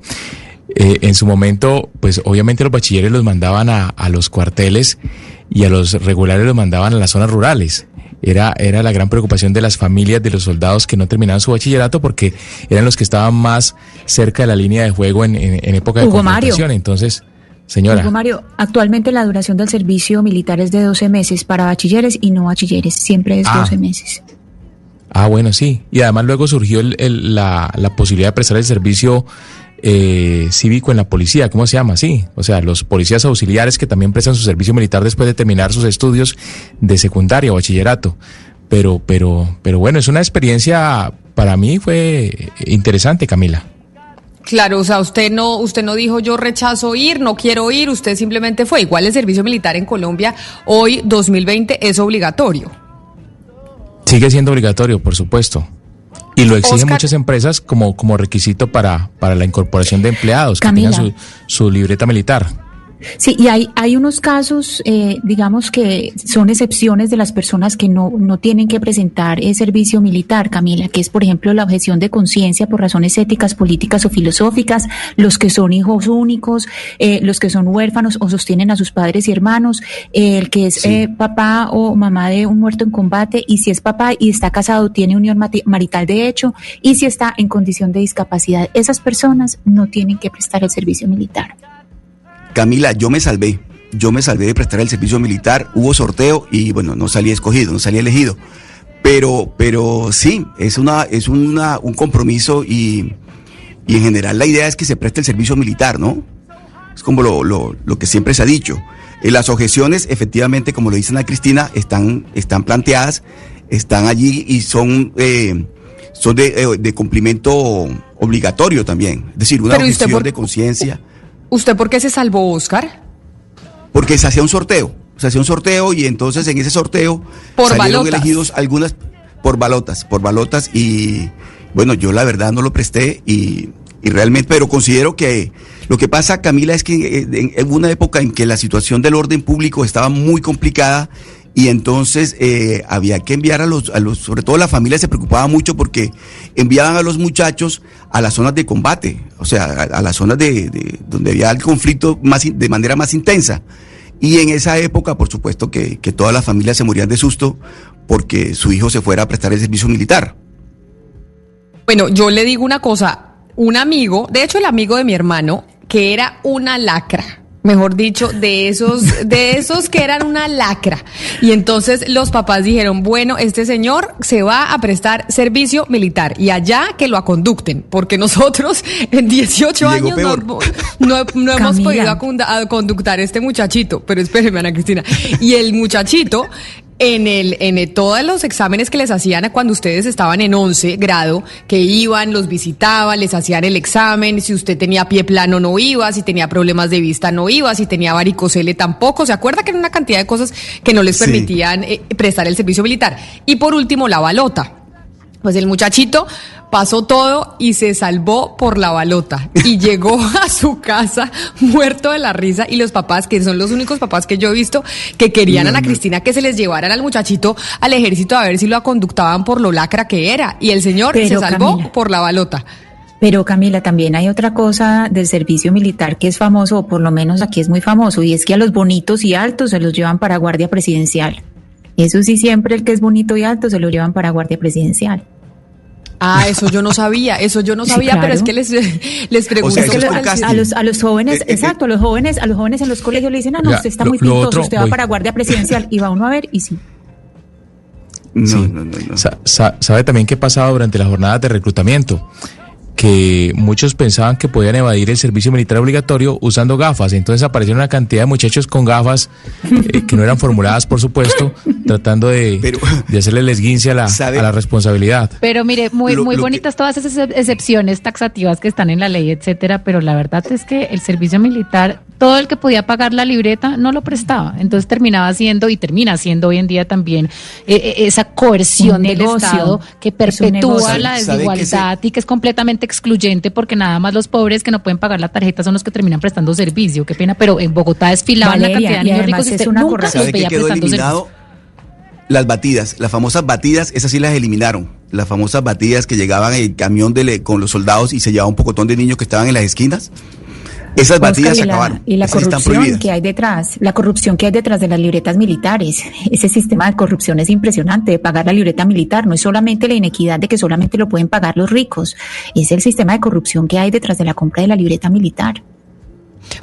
S7: Eh, en su momento, pues obviamente los bachilleres los mandaban a, a los cuarteles y a los regulares los mandaban a las zonas rurales. Era, era la gran preocupación de las familias de los soldados que no terminaban su bachillerato porque eran los que estaban más cerca de la línea de juego en, en- en época de
S3: Hugo Mario.
S7: Entonces, señora.
S3: Hugo Mario, actualmente la duración del servicio militar es de 12 meses para bachilleres y no bachilleres, siempre es
S7: Ah.
S3: 12 meses.
S7: Ah, bueno, sí. Y además luego surgió el- el- la, la posibilidad de prestar el servicio eh, cívico en la policía, ¿cómo se llama? Sí, o sea, los policías auxiliares que también prestan su servicio militar después de terminar sus estudios de secundaria o bachillerato. Pero, pero, pero bueno, es una experiencia para mí fue interesante, Camila.
S1: Claro, o sea, usted no, usted no dijo yo rechazo ir, no quiero ir, usted simplemente fue. Igual el servicio militar en Colombia hoy 2020 es obligatorio.
S7: Sigue siendo obligatorio, por supuesto. Y lo exigen
S1: Oscar.
S7: muchas empresas como, como requisito para, para la incorporación de empleados, que tengan su, su libreta militar.
S3: Sí, y hay, hay unos casos, eh, digamos que son excepciones de las personas que no, no tienen que presentar el servicio militar, Camila, que es, por ejemplo, la objeción de conciencia por razones éticas, políticas o filosóficas, los que son hijos únicos, eh, los que son huérfanos o sostienen a sus padres y hermanos, eh, el que es eh, papá o mamá de un muerto en combate, y si es papá y está casado, tiene unión marital de hecho, y si está en condición de discapacidad. Esas personas no tienen que prestar el servicio militar.
S5: Camila, yo me salvé. Yo me salvé de prestar el servicio militar. Hubo sorteo y bueno, no salí escogido, no salí elegido. Pero, pero sí, es una, es una, un compromiso y, y en general la idea es que se preste el servicio militar, ¿no? Es como lo, lo, lo que siempre se ha dicho. Eh, las objeciones, efectivamente, como lo dice Ana Cristina, están, están planteadas, están allí y son, eh, son de, eh, de cumplimiento obligatorio también. Es decir, una
S1: Pero ¿y usted
S5: objeción
S1: por-
S5: de conciencia.
S1: ¿Usted por qué se salvó, Oscar?
S5: Porque se hacía un sorteo. Se hacía un sorteo y entonces en ese sorteo
S1: Por
S5: salieron
S1: balotas.
S5: elegidos algunas por balotas, por balotas y bueno, yo la verdad no lo presté y, y realmente, pero considero que lo que pasa, Camila, es que eh, en, en una época en que la situación del orden público estaba muy complicada y entonces eh, había que enviar a los, a los, sobre todo la familia se preocupaba mucho porque enviaban a los muchachos a las zonas de combate, o sea, a, las zonas de, de- donde había el conflicto más, de manera más intensa. Y en esa época, por supuesto, que, que todas las familias se morían de susto porque su hijo se fuera a prestar el servicio militar.
S1: Bueno, yo le digo una cosa, un amigo, de hecho el amigo de mi hermano, que era una lacra, mejor dicho, de esos, de esos que eran una lacra. Y entonces los papás dijeron, bueno, este señor se va a prestar servicio militar y allá que lo aconducten, porque nosotros en 18
S5: Llegó
S1: años
S5: peor.
S1: no, no- no hemos podido acunda- a conductar a este muchachito. Pero espéreme, Ana Cristina. Y el muchachito en el en el- todos los exámenes que les hacían a cuando ustedes estaban en 11 grado, que iban, los visitaban, les hacían el examen, si usted tenía pie plano no iba, si tenía problemas de vista no iba, si tenía varicocele tampoco, ¿se acuerda que era una cantidad de cosas que no les
S5: Sí.
S1: permitían eh, prestar el servicio militar? Y por último, la balota. Pues el muchachito pasó todo y se salvó por la balota y llegó a su casa muerto de la risa y los papás, que son los únicos papás que yo he visto que querían a Ana Cristina que se les llevaran al muchachito al ejército a ver si lo conductaban por lo lacra que era y el señor se salvó
S3: Camila.
S1: por la balota.
S3: Pero Camila, también hay otra cosa del servicio militar que es famoso, o por lo menos aquí es muy famoso, y es que a los bonitos y altos se los llevan para guardia presidencial. Eso sí, siempre el que es bonito y alto se lo llevan para guardia presidencial.
S1: Ah, eso yo no sabía, eso yo no
S3: Sí,
S1: sabía, pero
S3: claro.
S1: es que les, les pregunto.
S5: sea, eso es.
S3: A los, a los jóvenes,
S5: Eh, eh,
S3: exacto, a los jóvenes, a los jóvenes en los colegios le dicen, ah, no, usted está
S7: lo-
S3: muy pintoso,
S7: otro,
S3: usted va
S7: voy.
S3: para guardia presidencial, y va uno a ver, y sí.
S5: No,
S7: Sí.
S5: no, no, no.
S7: Sa- sa- ¿Sabe también qué pasaba durante las jornadas de reclutamiento? Que muchos pensaban que podían evadir el servicio militar obligatorio usando gafas. Entonces aparecieron una cantidad de muchachos con gafas eh, que no eran formuladas, por supuesto, tratando de,
S5: Pero-
S7: de hacerle el esguince a la,
S5: ¿Sabe?
S7: a la responsabilidad.
S4: Pero mire, muy,
S5: Lo-
S4: muy
S5: lo que-
S4: bonitas todas esas excep- excepciones taxativas que están en la ley, etcétera, pero la verdad es que el servicio militar, todo el que podía pagar la libreta no lo prestaba. Entonces terminaba siendo y termina siendo hoy en día también eh, eh, esa coerción del. Estado que perpetúa la
S5: ¿Sabe que
S4: desigualdad y que es completamente excluyente porque nada más los pobres que no pueden pagar la tarjeta son los que terminan prestando servicio. Qué pena, pero en Bogotá desfilaban la cantidad de niños ricos y
S3: es una
S4: nunca los
S5: ¿Sabe que
S4: veía
S5: quedó
S4: prestando
S5: eliminado?
S4: servicio.
S5: Las batidas, las famosas batidas, esas sí las eliminaron. Las famosas batidas que llegaban en el camión de le- con los soldados y se llevaba un pocotón de niños que estaban en las esquinas. Esas batidas
S3: y la-
S5: acabaron.
S3: Y la corrupción que hay detrás, la corrupción que hay detrás de las libretas militares. Ese sistema de corrupción es impresionante, de pagar la libreta militar. No es solamente la inequidad de que solamente lo pueden pagar los ricos, es el sistema de corrupción que hay detrás de la compra de la libreta militar.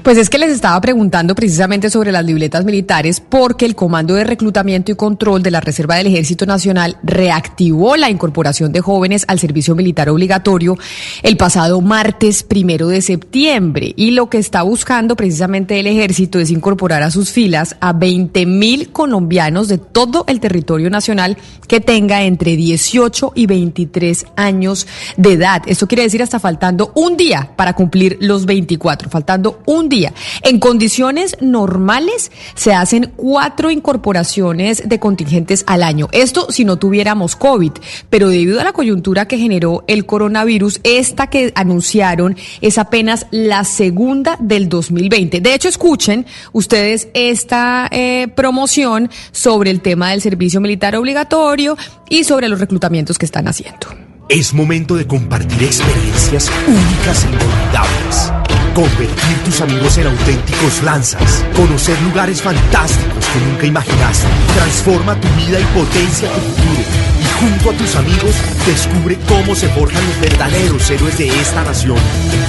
S1: Pues es que les estaba preguntando precisamente sobre las libretas militares porque el Comando de Reclutamiento y Control de la Reserva del Ejército Nacional reactivó la incorporación de jóvenes al servicio militar obligatorio el pasado martes primero de septiembre y lo que está buscando precisamente el ejército es incorporar a sus filas a 20 mil colombianos de todo el territorio nacional que tenga entre 18 y 23 años de edad. Esto quiere decir hasta faltando un día para cumplir los 24, faltando un día. En condiciones normales se hacen cuatro incorporaciones de contingentes al año. Esto si no tuviéramos COVID, pero debido a la coyuntura que generó el coronavirus, esta que anunciaron es apenas la segunda del 2020. De hecho, escuchen ustedes esta eh, promoción sobre el tema del servicio militar obligatorio y sobre los reclutamientos que están haciendo.
S10: Es momento de compartir experiencias únicas e inolvidables. Convertir tus amigos en auténticos lanzas. Conocer lugares fantásticos que nunca imaginaste. Transforma tu vida y potencia tu futuro. Y junto a tus amigos, descubre cómo se forjan los verdaderos héroes de esta nación.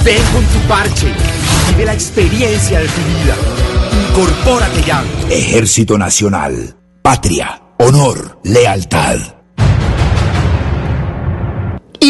S10: Ven con tu parche. Vive la experiencia de tu vida. Incorpórate ya.
S11: Ejército Nacional. Patria. Honor. Lealtad.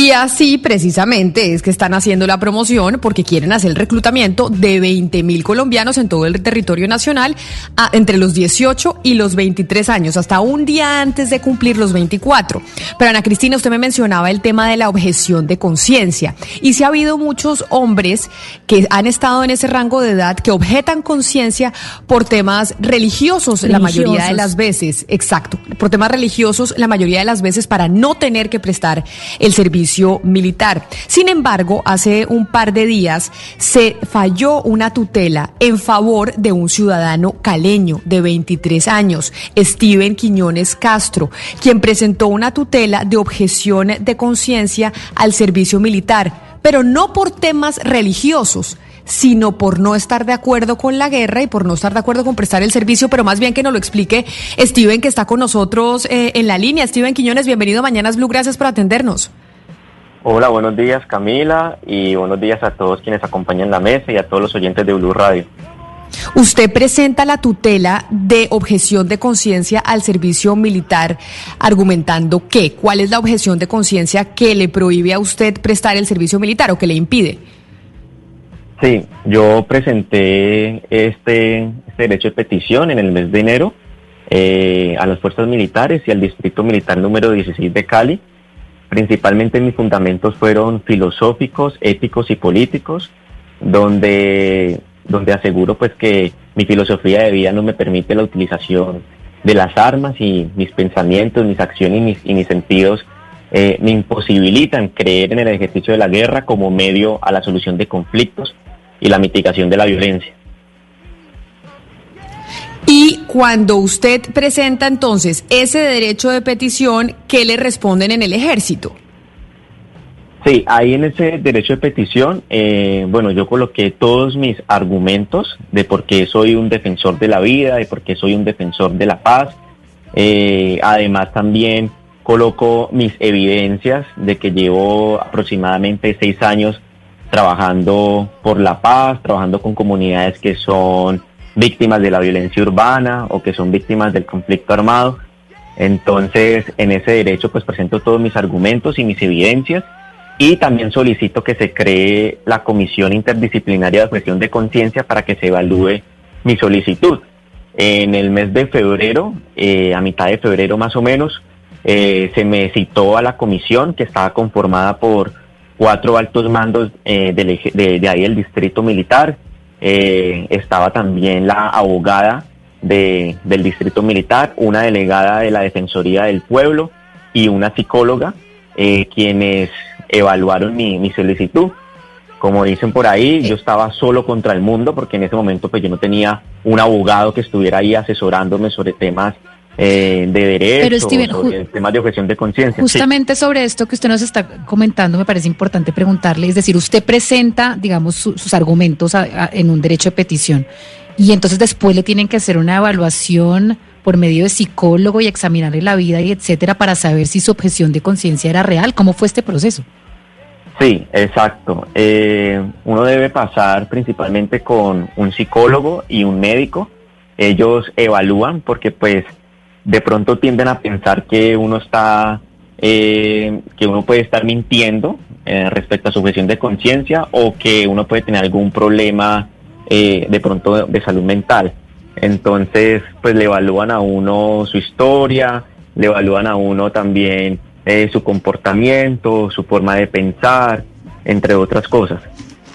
S1: Y así precisamente es que están haciendo la promoción porque quieren hacer el reclutamiento de 20 mil colombianos en todo el territorio nacional a- entre los 18 y los 23 años, hasta un día antes de cumplir los 24. Pero Ana Cristina, usted me mencionaba el tema de la objeción de conciencia. Y si ha habido muchos hombres que han estado en ese rango de edad que objetan conciencia por temas religiosos, la mayoría de
S3: Religiosos.
S1: las veces, exacto, por temas religiosos la mayoría de las veces para no tener que prestar el servicio militar. Sin embargo, hace un par de días se falló una tutela en favor de un ciudadano caleño de 23 años, Steven Quiñones Castro, quien presentó una tutela de objeción de conciencia al servicio militar, pero no por temas religiosos sino por no estar de acuerdo con la guerra y por no estar de acuerdo con prestar el servicio, pero más bien que nos lo explique Steven, que está con nosotros eh, en la línea. Steven Quiñones, bienvenido a Mañanas Blue, gracias por atendernos.
S12: Hola, buenos días Camila y buenos días a todos quienes acompañan la mesa y a todos los oyentes de Blue Radio.
S1: Usted presenta la tutela de objeción de conciencia al servicio militar argumentando que, ¿cuál es la objeción de conciencia que le prohíbe a usted prestar el servicio militar o que le impide?
S12: Sí, yo presenté este, este derecho de petición en el mes de enero eh, a las fuerzas militares y al Distrito Militar número 16 de Cali. Principalmente mis fundamentos fueron filosóficos, éticos y políticos, donde, donde aseguro pues que mi filosofía de vida no me permite la utilización de las armas y mis pensamientos, mis acciones y mis, y mis sentidos eh, me imposibilitan creer en el ejercicio de la guerra como medio a la solución de conflictos y la mitigación de la violencia.
S1: Y cuando usted presenta entonces ese derecho de petición, ¿qué le responden en el ejército?
S12: Sí, ahí en ese derecho de petición, eh, bueno, yo coloqué todos mis argumentos de por qué soy un defensor de la vida, de por qué soy un defensor de la paz. Eh, además también coloco mis evidencias de que llevo aproximadamente seis años trabajando por la paz, trabajando con comunidades que son víctimas de la violencia urbana o que son víctimas del conflicto armado. Entonces, en ese derecho, pues presento todos mis argumentos y mis evidencias y también solicito que se cree la Comisión Interdisciplinaria de Objeción de Conciencia para que se evalúe mi solicitud. En el mes de febrero, eh, a mitad de febrero más o menos, eh, se me citó a la comisión que estaba conformada por cuatro altos mandos eh, de, de ahí del distrito militar. Eh, estaba también la abogada de- del distrito militar, una delegada de la Defensoría del Pueblo y una psicóloga, eh, quienes evaluaron mi, mi solicitud. Como dicen por ahí, yo estaba solo contra el mundo porque en ese momento pues yo no tenía un abogado que estuviera ahí asesorándome sobre temas eh, de derecho,
S4: Pero, Steven,
S12: sobre
S4: ju-
S12: temas de objeción de conciencia. Sí.
S4: Justamente sobre esto que usted nos está comentando, me parece importante preguntarle, es decir, usted presenta, digamos, su- sus argumentos a- a- en un derecho de petición y entonces después le tienen que hacer una evaluación por medio de psicólogo y examinarle la vida y etcétera para saber si su objeción de conciencia era real. ¿Cómo fue este proceso?
S12: Sí, exacto. Eh, uno debe pasar principalmente con un psicólogo y un médico. Ellos evalúan porque pues de pronto tienden a pensar que uno está, eh, que uno puede estar mintiendo eh, respecto a su objeción de conciencia o que uno puede tener algún problema eh, de pronto de salud mental. Entonces, pues le evalúan a uno su historia, le evalúan a uno también eh, su comportamiento, su forma de pensar, entre otras cosas.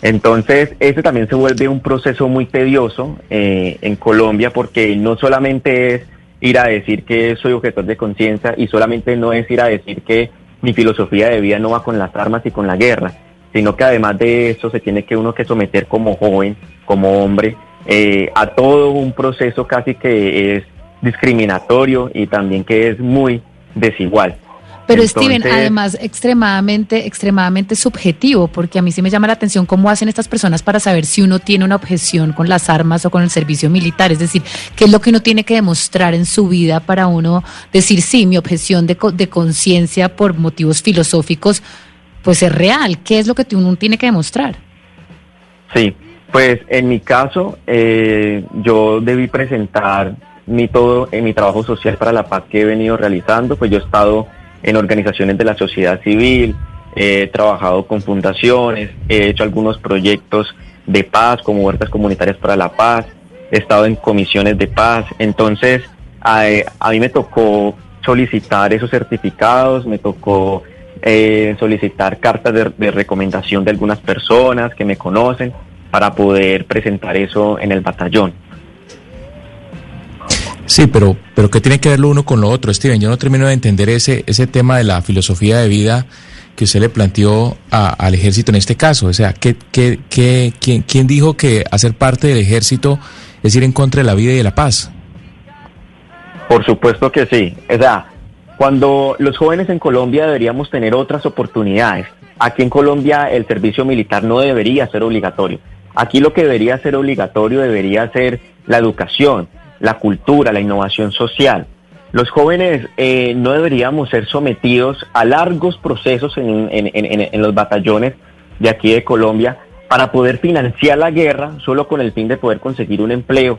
S12: Entonces, ese también se vuelve un proceso muy tedioso eh, en Colombia porque no solamente es ir a decir que soy objetor de conciencia y solamente no es ir a decir que mi filosofía de vida no va con las armas y con la guerra, sino que además de eso se tiene que uno que someter como joven, como hombre, eh, a todo un proceso casi que es discriminatorio y también que es muy desigual.
S4: Pero Steven, además extremadamente, extremadamente subjetivo, porque a mí sí me llama la atención cómo hacen estas personas para saber si uno tiene una objeción con las armas o con el servicio militar. Es decir, qué es lo que uno tiene que demostrar en su vida para uno decir, sí, mi objeción de, de conciencia por motivos filosóficos, pues es real. ¿Qué es lo que uno tiene que demostrar?
S12: Sí, pues en mi caso eh, yo debí presentar mi todo en mi trabajo social para la paz que he venido realizando, pues yo he estado en organizaciones de la sociedad civil, he trabajado con fundaciones, he hecho algunos proyectos de paz como huertas comunitarias para la paz, he estado en comisiones de paz, entonces a, a mí me tocó solicitar esos certificados, me tocó eh, solicitar cartas de, de recomendación de algunas personas que me conocen para poder presentar eso en el batallón.
S7: Sí, pero, pero ¿qué tiene que ver lo uno con lo otro, Steven? Yo no termino de entender ese, ese tema de la filosofía de vida que usted le planteó a- al ejército en este caso. O sea, ¿qué, qué, qué, quién, quién dijo que hacer parte del ejército es ir en contra de la vida y de la paz?
S12: Por supuesto que sí. O sea, cuando los jóvenes en Colombia deberíamos tener otras oportunidades. Aquí en Colombia el servicio militar no debería ser obligatorio. Aquí lo que debería ser obligatorio debería ser la educación, la cultura, la innovación social. Los jóvenes eh, no deberíamos ser sometidos a largos procesos en, los batallones de aquí de Colombia para poder financiar la guerra solo con el fin de poder conseguir un empleo.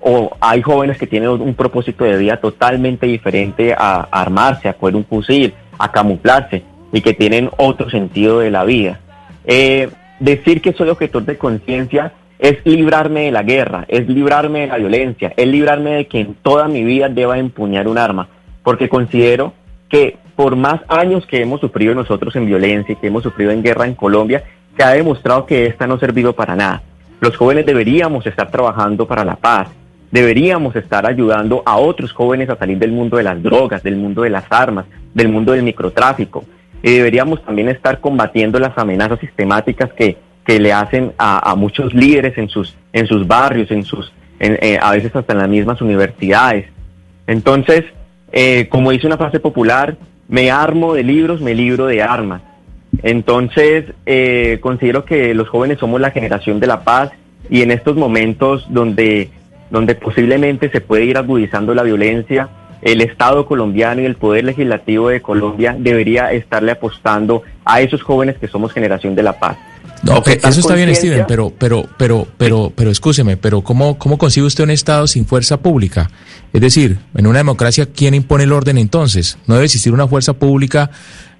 S12: O hay jóvenes que tienen un propósito de vida totalmente diferente a, a armarse, a coger un fusil, a camuflarse y que tienen otro sentido de la vida. Eh, decir que soy objetor de conciencia es librarme de la guerra, es librarme de la violencia, es librarme de que en toda mi vida deba empuñar un arma, porque considero que por más años que hemos sufrido nosotros en violencia y que hemos sufrido en guerra en Colombia, se ha demostrado que esta no ha servido para nada. Los jóvenes deberíamos estar trabajando para la paz, deberíamos estar ayudando a otros jóvenes a salir del mundo de las drogas, del mundo de las armas, del mundo del microtráfico. Y deberíamos también estar combatiendo las amenazas sistemáticas que, que le hacen a, muchos líderes en sus, en sus barrios, en sus, en, eh, a veces hasta en las mismas universidades. Entonces, eh, como dice una frase popular, me armo de libros, me libro de armas. Entonces, eh, considero que los jóvenes somos la generación de la paz y en estos momentos donde, donde posiblemente se puede ir agudizando la violencia, el Estado colombiano y el Poder Legislativo de Colombia debería estarle apostando a esos jóvenes que somos generación de la paz.
S7: No, eh, eso está bien, Steven, pero, pero, pero, pero, pero, escúcheme, pero ¿cómo, ¿cómo concibe usted un Estado sin fuerza pública? Es decir, en una democracia, ¿quién impone el orden entonces? ¿No debe existir una fuerza pública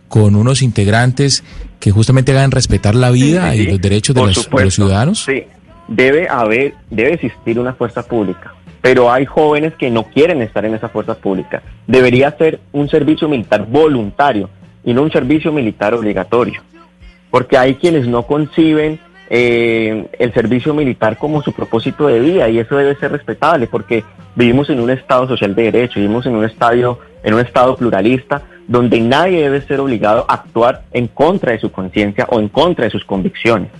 S7: con unos integrantes que justamente hagan respetar la vida
S12: Sí, sí,
S7: y los derechos de los, de los ciudadanos?
S12: Sí, debe haber, debe existir una fuerza pública, pero hay jóvenes que no quieren estar en esa fuerza pública. Debería ser un servicio militar voluntario y no un servicio militar obligatorio, porque hay quienes no conciben eh, el servicio militar como su propósito de vida y eso debe ser respetable, porque vivimos en un Estado social de derecho, vivimos en un estadio, en un Estado pluralista donde nadie debe ser obligado a actuar en contra de su conciencia o en contra de sus convicciones.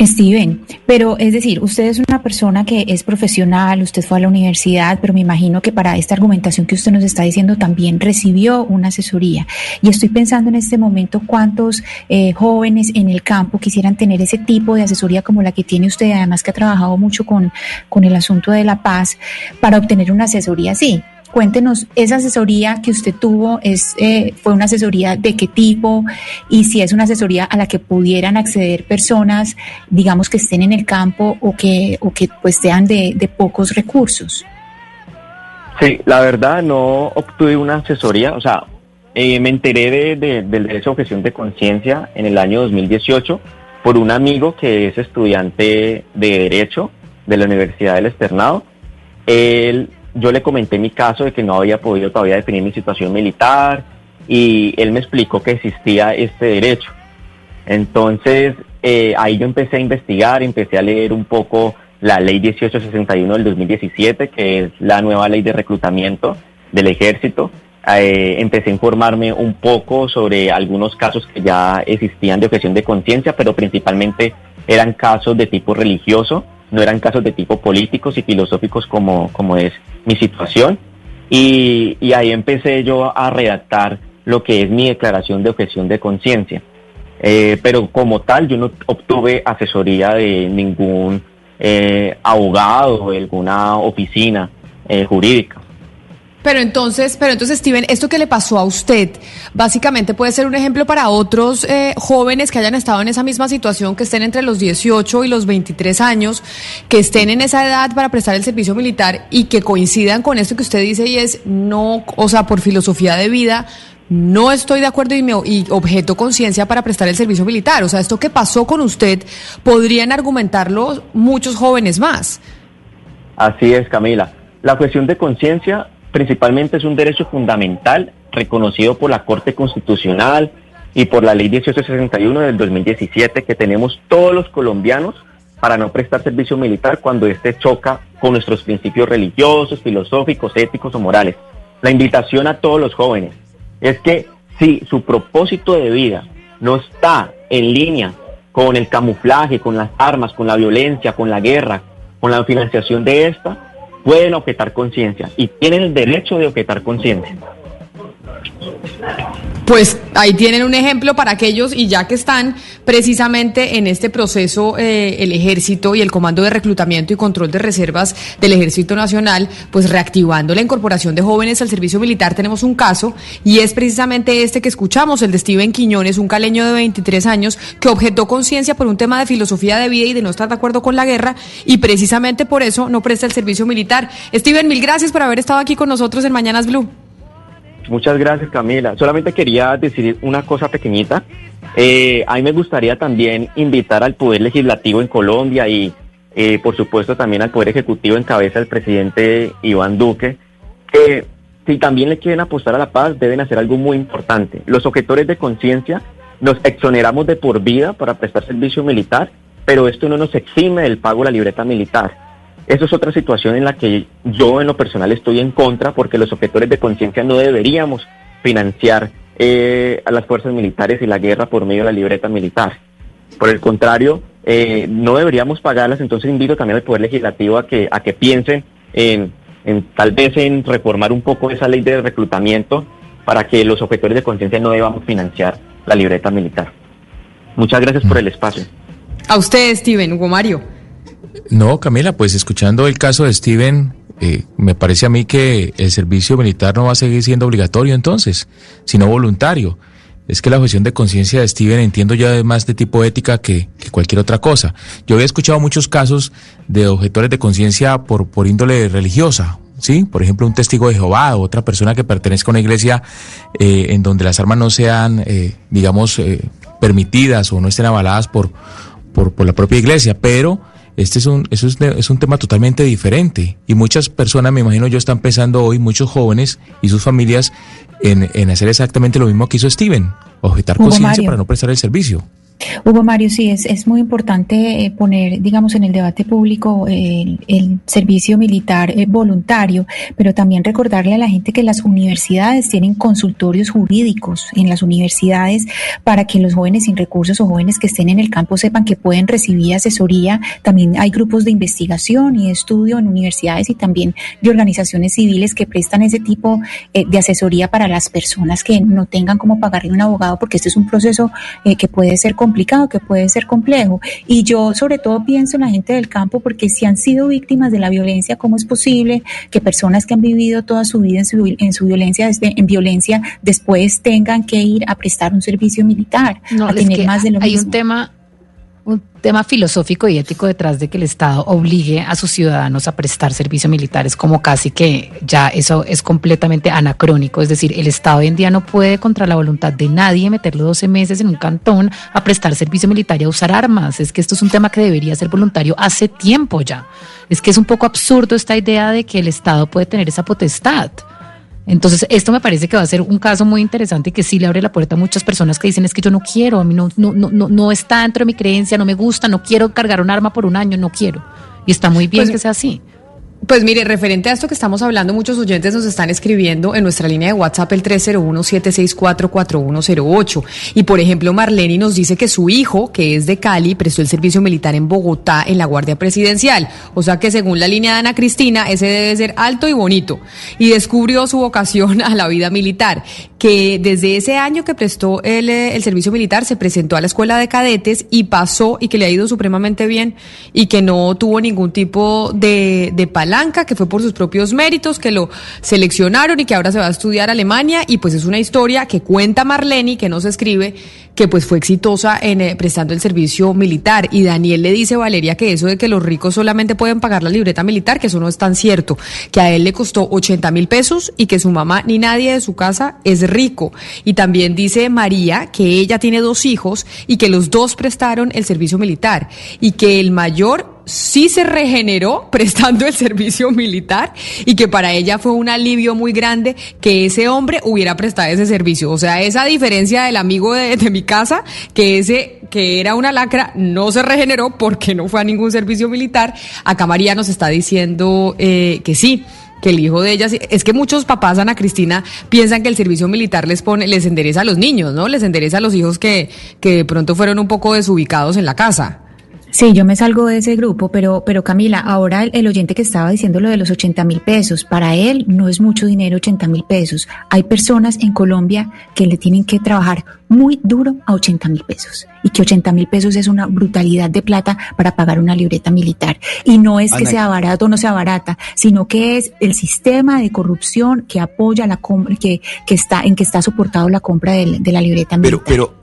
S3: Steven, pero es decir, usted es una persona que es profesional, usted fue a la universidad, pero me imagino que para esta argumentación que usted nos está diciendo también recibió una asesoría. Y estoy pensando en este momento cuántos eh, jóvenes en el campo quisieran tener ese tipo de asesoría como la que tiene usted, además que ha trabajado mucho con, con el asunto de la paz, para obtener una asesoría así. Cuéntenos, esa asesoría que usted tuvo es eh, fue una asesoría de qué tipo y si es una asesoría a la que pudieran acceder personas, digamos que estén en el campo o que o que pues sean de, pocos recursos.
S12: Sí, la verdad no obtuve una asesoría, o sea, eh, me enteré de, de- del derecho a objeción de conciencia en el año 2018 por un amigo que es estudiante de Derecho de la Universidad del Externado. Él, yo le comenté mi caso de que no había podido todavía definir mi situación militar y él me explicó que existía este derecho. Entonces, eh, ahí yo empecé a investigar, empecé a leer un poco la ley 1861 del 2017, que es la nueva ley de reclutamiento del ejército. Eh, empecé a informarme un poco sobre algunos casos que ya existían de objeción de conciencia, pero principalmente eran casos de tipo religioso, no eran casos de tipo políticos y filosóficos como, como es mi situación. Y, ahí empecé yo a redactar lo que es mi declaración de objeción de conciencia. Eh, pero como tal, yo no obtuve asesoría de ningún eh, abogado o de alguna oficina eh, jurídica.
S1: Pero entonces, pero entonces, Steven, esto que le pasó a usted, básicamente puede ser un ejemplo para otros eh, jóvenes que hayan estado en esa misma situación, que estén entre los 18 y los 23 años, que estén en esa edad para prestar el servicio militar y que coincidan con esto que usted dice y es no, o sea, por filosofía de vida, no estoy de acuerdo y, me, y objeto conciencia para prestar el servicio militar. O sea, esto que pasó con usted, podrían argumentarlo muchos jóvenes más.
S12: Así es, Camila. La cuestión de conciencia principalmente es un derecho fundamental reconocido por la Corte Constitucional y por la Ley 1861 del 2017 que tenemos todos los colombianos para no prestar servicio militar cuando éste choca con nuestros principios religiosos, filosóficos, éticos o morales. La invitación a todos los jóvenes es que si su propósito de vida no está en línea con el camuflaje, con las armas, con la violencia, con la guerra, con la financiación de esta, pueden objetar conciencia y tienen el derecho de objetar conciencia.
S1: Pues ahí tienen un ejemplo para aquellos y ya que están precisamente en este proceso eh, el ejército y el comando de reclutamiento y control de reservas del ejército nacional, pues reactivando la incorporación de jóvenes al servicio militar tenemos un caso y es precisamente este que escuchamos, el de Steven Quiñones, un caleño de 23 años que objetó conciencia por un tema de filosofía de vida y de no estar de acuerdo con la guerra y precisamente por eso no presta el servicio militar. Steven, mil gracias por haber estado aquí con nosotros en Mañanas Blue.
S12: Muchas gracias, Camila. Solamente quería decir una cosa pequeñita. Eh, a mí me gustaría también invitar al Poder Legislativo en Colombia y, eh, por supuesto, también al Poder Ejecutivo en cabeza del presidente Iván Duque, que si también le quieren apostar a la paz, deben hacer algo muy importante. Los objetores de conciencia nos exoneramos de por vida para prestar servicio militar, pero esto no nos exime del pago de la libreta militar. Eso es otra situación en la que yo en lo personal estoy en contra porque los objetores de conciencia no deberíamos financiar eh, a las fuerzas militares y la guerra por medio de la libreta militar. Por el contrario, eh, no deberíamos pagarlas, entonces invito también al Poder Legislativo a que, a que piensen en, en tal vez en reformar un poco esa ley de reclutamiento para que los objetores de conciencia no debamos financiar la libreta militar. Muchas gracias por el espacio.
S1: A usted, Steven, Hugo Mario.
S7: No, Camila, pues escuchando el caso de Steven, eh, me parece a mí que el servicio militar no va a seguir siendo obligatorio entonces, sino voluntario. Es que la objeción de conciencia de Steven entiendo ya más de tipo ética que, que, cualquier otra cosa. Yo había escuchado muchos casos de objetores de conciencia por, por índole religiosa, ¿sí? Por ejemplo, un testigo de Jehová o otra persona que pertenezca a una iglesia eh, en donde las armas no sean, eh, digamos, eh, permitidas o no estén avaladas por, por, por la propia iglesia, pero este es un, eso es, es, un tema totalmente diferente y muchas personas, me imagino yo, están pensando hoy, muchos jóvenes y sus familias, en, en hacer exactamente lo mismo que hizo Steven, objetar conciencia para no prestar el servicio.
S3: Hugo Mario, sí, es, es muy importante eh, poner, digamos, en el debate público eh, el servicio militar eh, voluntario, pero también recordarle a la gente que las universidades tienen consultorios jurídicos en las universidades para que los jóvenes sin recursos o jóvenes que estén en el campo sepan que pueden recibir asesoría. También hay grupos de investigación y de estudio en universidades y también de organizaciones civiles que prestan ese tipo de asesoría para las personas que no tengan cómo pagarle un abogado, porque este es un proceso que puede ser complicado complicado, que puede ser complejo. Y yo sobre todo pienso en la gente del campo porque si han sido víctimas de la violencia, ¿cómo es posible que personas que han vivido toda su vida en su, en su violencia, en violencia, después tengan que ir a prestar un servicio militar,
S4: no,
S3: a tener más de lo
S4: hay
S3: mismo?
S4: un tema un tema filosófico y ético detrás de que el Estado obligue a sus ciudadanos a prestar servicio militar. Es como casi que ya eso es completamente anacrónico. Es decir, el Estado hoy en día no puede, contra la voluntad de nadie, meterlo 12 meses en un cantón a prestar servicio militar y a usar armas. Es que esto es un tema que debería ser voluntario hace tiempo ya. Es que es un poco absurdo esta idea de que el Estado puede tener esa potestad. Entonces, esto me parece que va a ser un caso muy interesante y que sí le abre la puerta a muchas personas que dicen es que yo no quiero, a mí no, no, no, no está dentro de mi creencia, no me gusta, no quiero cargar un arma por un año, no quiero. Y está muy bien pues, que sea así.
S1: Pues mire, referente a esto que estamos hablando, muchos oyentes nos están escribiendo en nuestra línea de WhatsApp el 301-764-4108. Y por ejemplo, Marlene nos dice que su hijo, que es de Cali, prestó el servicio militar en Bogotá en la Guardia Presidencial. O sea que según la línea de Ana Cristina, ese debe ser alto y bonito. Y descubrió su vocación a la vida militar, que desde ese año que prestó el, el servicio militar se presentó a la escuela de cadetes y pasó y que le ha ido supremamente bien y que no tuvo ningún tipo de, de palanca que fue por sus propios méritos, que lo seleccionaron y que ahora se va a estudiar Alemania. Y pues es una historia que cuenta Marlene, que no se escribe, que pues fue exitosa en eh, prestando el servicio militar. Y Daniel le dice a Valeria que eso de que los ricos solamente pueden pagar la libreta militar, que eso no es tan cierto, que a él le costó 80 mil pesos y que su mamá ni nadie de su casa es rico. Y también dice María que ella tiene dos hijos y que los dos prestaron el servicio militar y que el mayor sí se regeneró prestando el servicio militar y que para ella fue un alivio muy grande que ese hombre hubiera prestado ese servicio. O sea, esa diferencia del amigo de, mi casa, que ese que era una lacra no se regeneró porque no fue a ningún servicio militar. Acá María nos está diciendo eh, que sí que el hijo de ella, es que muchos papás, Ana Cristina, piensan que el servicio militar les pone, les endereza a los niños, ¿no? Les endereza a los hijos que, que de pronto fueron un poco desubicados en la casa.
S3: Sí, yo me salgo de ese grupo, pero, pero Camila, ahora el, el oyente que estaba diciendo lo de los 80 mil pesos, para él no es mucho dinero 80 mil pesos. Hay personas en Colombia que le tienen que trabajar muy duro a 80 mil pesos y que 80 mil pesos es una brutalidad de plata para pagar una libreta militar. Y no es que
S5: Ana-
S3: sea barato o no sea barata, sino que es el sistema de corrupción que apoya la compra, que, que está, en que está soportado la compra del- de, la libreta militar.
S5: Pero, pero,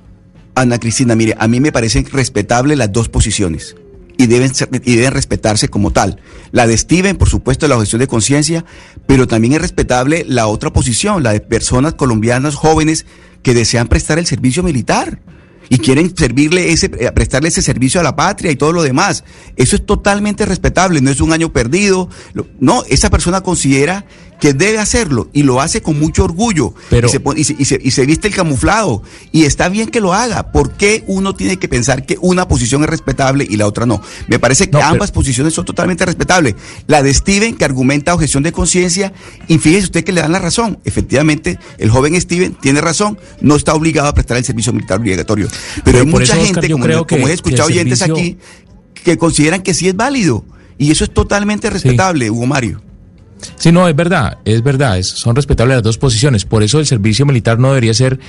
S5: Ana Cristina, mire, a mí me parecen respetables las dos posiciones y deben, ser- y deben respetarse como tal. La de Steven, por supuesto, la objeción de conciencia, pero también es respetable la otra posición, la de personas colombianas jóvenes que desean prestar el servicio militar y quieren servirle ese, eh, prestarle ese servicio a la patria y todo lo demás. Eso es totalmente respetable, no es un año perdido. No, esa persona considera que debe hacerlo y lo hace con mucho orgullo
S7: Pero-
S5: y, se, pone- y, se, y se- y se viste el camuflado y está bien que lo haga. ¿Por qué uno tiene que pensar que una posición es respetable y la otra no? Me parece que
S7: No, pero-
S5: ambas posiciones son totalmente respetables. La de Steven que argumenta objeción de conciencia y fíjese usted que le dan la razón. Efectivamente, el joven Steven tiene razón, no está obligado a prestar el servicio militar obligatorio. Pero,
S7: Pero
S5: hay mucha
S7: eso,
S5: gente,
S7: Oscar,
S5: como,
S7: creo
S5: como
S7: que-
S5: he escuchado oyentes
S7: servicio-
S5: aquí, que consideran que sí es válido. Y eso es totalmente respetable, Hugo Mario.
S7: Sí, no, es verdad, es verdad, es- son respetables las dos posiciones. Por eso el servicio militar no debería ser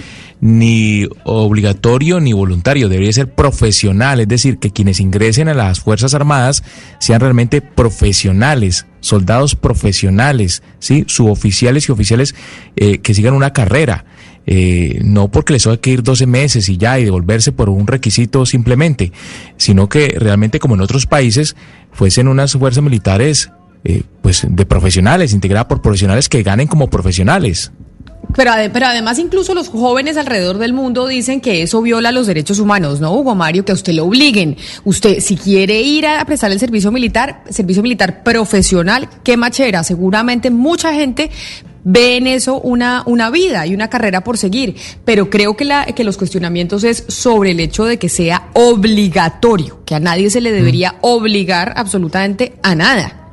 S7: ni obligatorio ni voluntario, debería ser profesional, es decir, que quienes ingresen a las Fuerzas Armadas sean realmente profesionales, soldados profesionales, ¿sí? suboficiales y oficiales eh, que sigan una carrera. Eh, no porque les tenga que ir 12 meses y ya y devolverse por un requisito simplemente, sino que realmente como en otros países fuesen unas fuerzas militares eh, pues de profesionales, integrada por profesionales que ganen como profesionales.
S1: Pero, pero además incluso los jóvenes alrededor del mundo dicen que eso viola los derechos humanos, ¿no, Hugo Mario? Que a usted lo obliguen. Usted, si quiere ir a prestar el servicio militar, servicio militar profesional, qué machera. Seguramente mucha gente ve en eso una, una vida y una carrera por seguir. Pero creo que, la, que los cuestionamientos es sobre el hecho de que sea obligatorio, que a nadie se le debería obligar absolutamente a nada.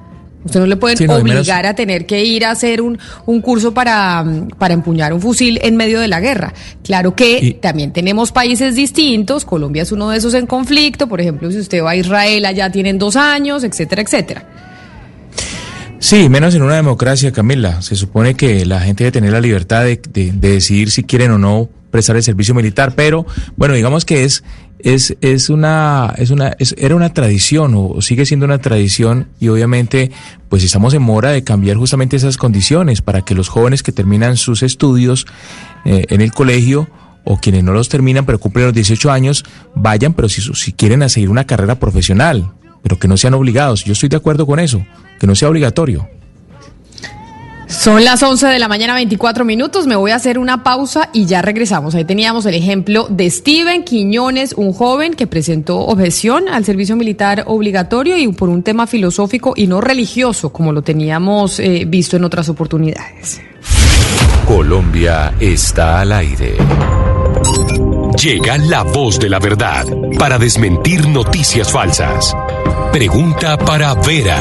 S1: Usted no le pueden
S7: Sí, no,
S1: obligar a tener que ir a hacer un, un curso para, para empuñar un fusil en medio de la guerra. Claro que
S7: Y-
S1: también tenemos países distintos, Colombia es uno de esos en conflicto, por ejemplo, si usted va a Israel, allá tienen dos años, etcétera, etcétera.
S7: Sí, menos en una democracia, Camila. Se supone que la gente debe tener la libertad de, de- de decidir si quieren o no prestar el servicio militar, pero bueno, digamos que es es es una es una es- era una tradición o sigue siendo una tradición y obviamente pues estamos en mora de cambiar justamente esas condiciones para que los jóvenes que terminan sus estudios eh, en el colegio o quienes no los terminan pero cumplen los 18 años vayan, pero si, si quieren seguir una carrera profesional, pero que no sean obligados. Yo estoy de acuerdo con eso, que no sea obligatorio.
S1: Son las 11 de la mañana, 24 minutos. Me voy a hacer una pausa y ya regresamos. Ahí teníamos el ejemplo de Steven Quiñones, un joven que presentó objeción al servicio militar obligatorio y por un tema filosófico y no religioso, como lo teníamos eh, visto en otras oportunidades.
S13: Colombia está al aire.
S14: Llega la voz de la verdad para desmentir noticias falsas. Pregunta para Vera.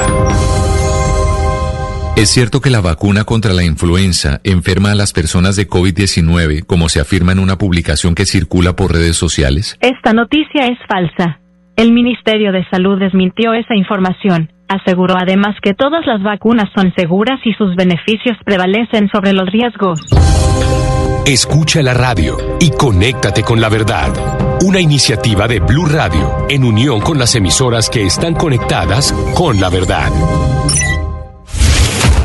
S13: ¿Es cierto que la vacuna contra la influenza enferma a las personas de COVID-19, como se afirma en una publicación que circula por redes sociales?
S15: Esta noticia es falsa. El Ministerio de Salud desmintió esa información. Aseguró además que todas las vacunas son seguras y sus beneficios prevalecen sobre los riesgos.
S14: Escucha la radio y conéctate con la verdad. Una iniciativa de Blue Radio en unión con las emisoras que están conectadas con la verdad.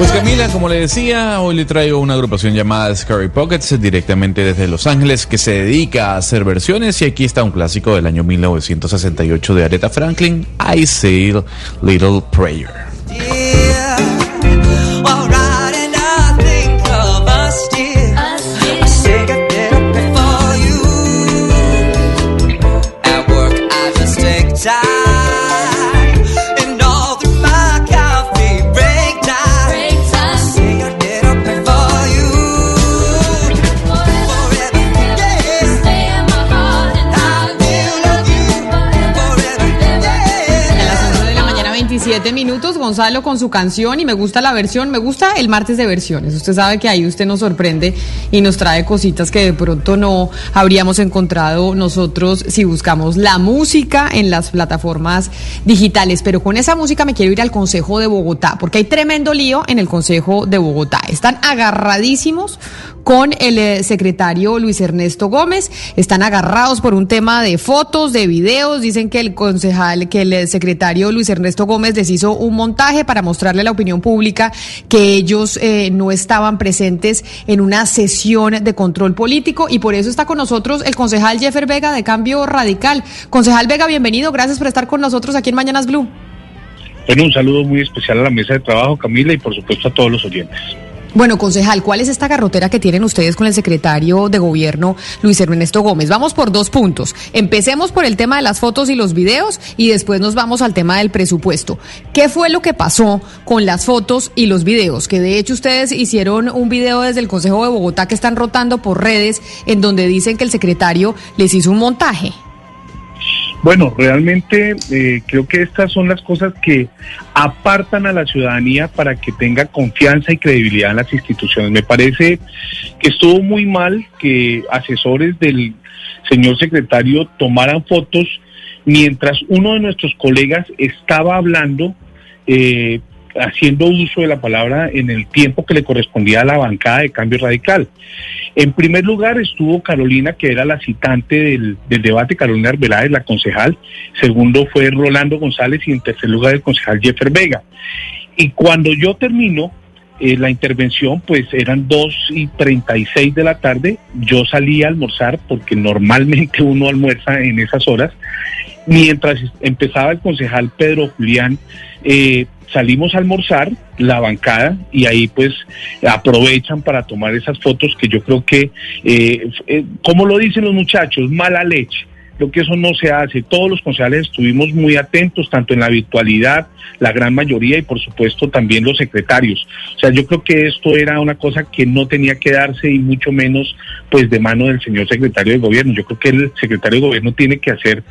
S2: Pues Camila, como le decía, hoy le traigo una agrupación llamada Scary Pockets directamente desde Los Ángeles que se dedica a hacer versiones y aquí está un clásico del año 1968 de Aretha Franklin, I Say Little Prayer.
S1: 17 minutos, Gonzalo, con su canción y me gusta la versión, me gusta el martes de versiones. Usted sabe que ahí usted nos sorprende y nos trae cositas que de pronto no habríamos encontrado nosotros si buscamos la música en las plataformas digitales. Pero con esa música me quiero ir al Consejo de Bogotá, porque hay tremendo lío en el Consejo de Bogotá. Están agarradísimos con el eh, secretario Luis Ernesto Gómez, están agarrados por un tema de fotos, de videos, dicen que el concejal, que el eh, secretario Luis Ernesto Gómez decía hizo un montaje para mostrarle a la opinión pública que ellos eh, no estaban presentes en una sesión de control político y por eso está con nosotros el concejal Jeffer Vega de Cambio Radical. Concejal Vega, bienvenido. Gracias por estar con nosotros aquí en Mañanas Blue.
S16: Bueno, un saludo muy especial a la mesa de trabajo, Camila, y por supuesto a todos los oyentes.
S1: Bueno, concejal, ¿cuál es esta garrotera que tienen ustedes con el secretario de gobierno, Luis Ernesto Gómez? Vamos por dos puntos. Empecemos por el tema de las fotos y los videos y después nos vamos al tema del presupuesto. ¿Qué fue lo que pasó con las fotos y los videos? Que de hecho ustedes hicieron un video desde el Consejo de Bogotá que están rotando por redes en donde dicen que el secretario les hizo un montaje.
S16: Bueno, realmente eh, creo que estas son las cosas que apartan a la ciudadanía para que tenga confianza y credibilidad en las instituciones. Me parece que estuvo muy mal que asesores del señor secretario tomaran fotos mientras uno de nuestros colegas estaba hablando eh, haciendo uso de la palabra en el tiempo que le correspondía a la bancada de cambio radical. En primer lugar estuvo Carolina, que era la citante del, debate, Carolina Arbeláez, la concejal. Segundo fue Rolando González y en tercer lugar el concejal Jeffer Vega. Y cuando yo termino eh, la intervención, pues eran 2 y 36 de la tarde. Yo salí a almorzar porque normalmente uno almuerza en esas horas. Mientras empezaba el concejal Pedro Julián, eh, salimos a almorzar la bancada y ahí pues aprovechan para tomar esas fotos que yo creo que, eh, eh, como lo dicen los muchachos, mala leche. Creo que eso no se hace. Todos los concejales estuvimos muy atentos, tanto en la virtualidad, la gran mayoría, y por supuesto también los secretarios. O sea, yo creo que esto era una cosa que no tenía que darse y mucho menos pues de mano del señor secretario de gobierno. Yo creo que el secretario de gobierno tiene que hacer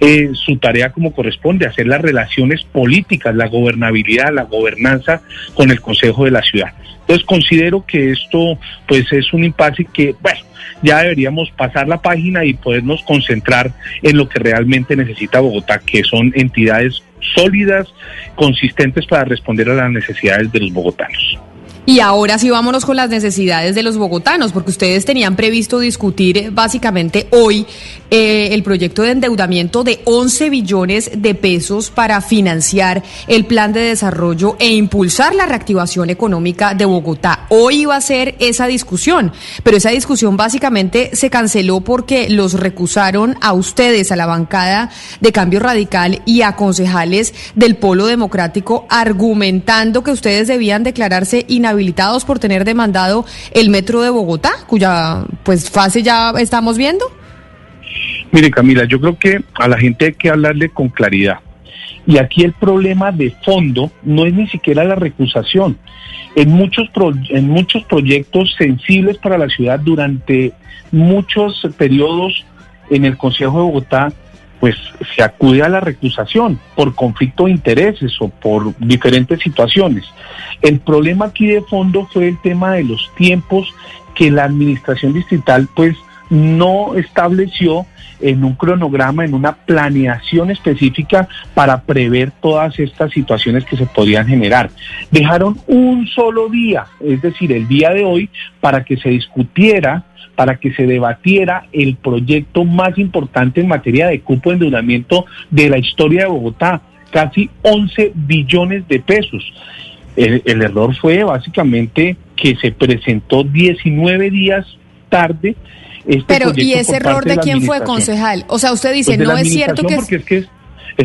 S16: eh, su tarea como corresponde, hacer las relaciones políticas, la gobernabilidad, la gobernanza con el Consejo de la Ciudad. Entonces considero que esto pues es un impasse que, bueno, ya deberíamos pasar la página y podernos concentrar en lo que realmente necesita Bogotá, que son entidades sólidas, consistentes para responder a las necesidades de los bogotanos.
S1: Y ahora sí vámonos con las necesidades de los bogotanos, porque ustedes tenían previsto discutir eh, básicamente hoy eh, el proyecto de endeudamiento de 11 billones de pesos para financiar el plan de desarrollo e impulsar la reactivación económica de Bogotá. Hoy iba a ser esa discusión, pero esa discusión básicamente se canceló porque los recusaron a ustedes, a la bancada de Cambio Radical y a concejales del Polo Democrático, argumentando que ustedes debían declararse inhabilitados habilitados por tener demandado el metro de Bogotá, cuya pues fase ya estamos viendo?
S16: Mire Camila, yo creo que a la gente hay que hablarle con claridad. Y aquí el problema de fondo no es ni siquiera la recusación. En muchos, en muchos proyectos sensibles para la ciudad durante muchos periodos en el Consejo de Bogotá pues se acude a la recusación por conflicto de intereses o por diferentes situaciones. El problema aquí de fondo fue el tema de los tiempos que la administración distrital pues no estableció en un cronograma, en una planeación específica para prever todas estas situaciones que se podían generar. Dejaron un solo día, es decir, el día de hoy, para que se discutiera para que se debatiera el proyecto más importante en materia de cupo de endeudamiento de la historia de Bogotá, casi 11 billones de pesos. El, error fue básicamente que se presentó 19 días tarde.
S1: Este Pero, ¿y ese error de, quién fue, concejal? O sea, usted dice,
S16: pues
S1: no es cierto que...
S16: Porque es que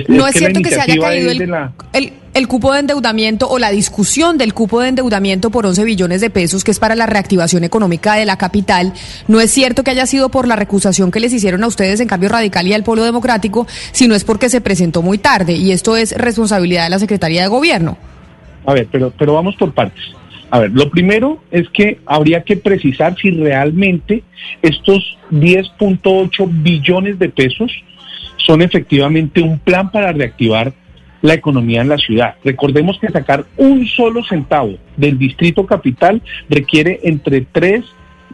S1: no es, cierto que se haya caído el, el, cupo de endeudamiento o la discusión del cupo de endeudamiento por 11 billones de pesos, que es para la reactivación económica de la capital. No es cierto que haya sido por la recusación que les hicieron a ustedes en cambio radical y al Polo Democrático, sino es porque se presentó muy tarde y esto es responsabilidad de la Secretaría de Gobierno.
S16: A ver, pero, pero vamos por partes. A ver, lo primero es que habría que precisar si realmente estos 10.8 billones de pesos son efectivamente un plan para reactivar la economía en la ciudad. Recordemos que sacar un solo centavo del distrito capital requiere entre tres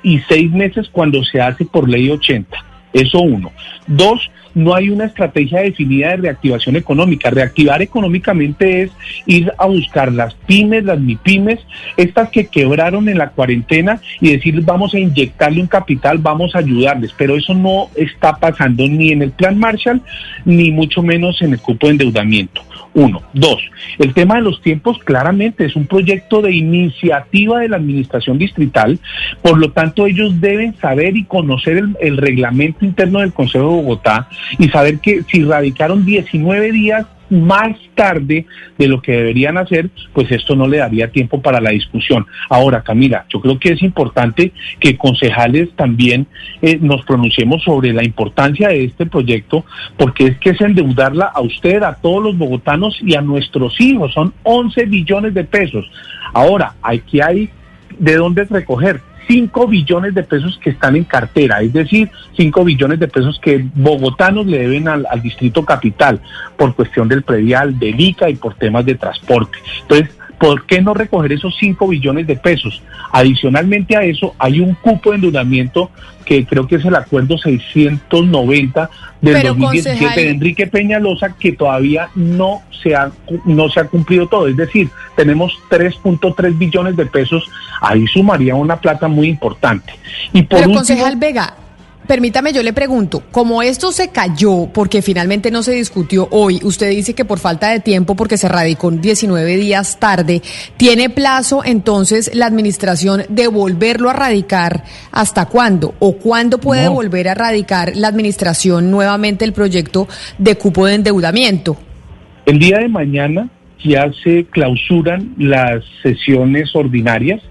S16: y seis meses cuando se hace por ley 80. Eso uno. Dos, no hay una estrategia definida de reactivación económica. Reactivar económicamente es ir a buscar las pymes, las MIPYMES, estas que quebraron en la cuarentena y decir vamos a inyectarle un capital, vamos a ayudarles. Pero eso no está pasando ni en el plan Marshall, ni mucho menos en el cupo de endeudamiento. Uno. Dos, el tema de los tiempos claramente es un proyecto de iniciativa de la administración distrital, por lo tanto ellos deben saber y conocer el, el reglamento interno del Consejo de Bogotá y saber que si radicaron 19 días más tarde de lo que deberían hacer, pues esto no le daría tiempo para la discusión. Ahora, Camila, yo creo que es importante que concejales también eh, nos pronunciemos sobre la importancia de este proyecto, porque es que es endeudarla a usted, a todos los bogotanos y a nuestros hijos. Son 11 billones de pesos. Ahora, aquí hay de dónde recoger. 5 billones de pesos que están en cartera, es decir, 5 billones de pesos que bogotanos le deben al, al distrito capital por cuestión del predial, del ICA y por temas de transporte. Entonces, ¿por qué no recoger esos 5 billones de pesos? Adicionalmente a eso, hay un cupo de endeudamiento que creo que es el acuerdo 690 del
S1: Pero,
S16: 2017
S1: concejal-
S16: de Enrique Peñalosa que todavía no se ha no se ha cumplido todo, es decir, tenemos 3.3 billones de pesos, ahí sumaría una plata muy importante. Y por
S1: Pero
S16: último,
S1: concejal Vega, permítame, yo le pregunto, como esto se cayó porque finalmente no se discutió hoy, usted dice que por falta de tiempo, porque se radicó 19 días tarde, ¿tiene plazo entonces la administración de volverlo a radicar hasta cuándo? ¿O cuándo puede
S16: No.
S1: volver a radicar la administración nuevamente el proyecto de cupo de endeudamiento?
S16: El día de mañana ya se clausuran las sesiones ordinarias,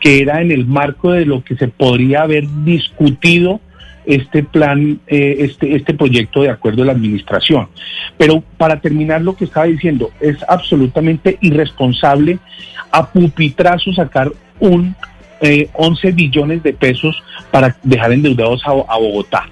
S16: que era en el marco de lo que se podría haber discutido este plan, eh, este, este proyecto de acuerdo de la administración. Pero para terminar lo que estaba diciendo, es absolutamente irresponsable a pupitrazo sacar un eh, 11 billones de pesos para dejar endeudados a, Bogotá.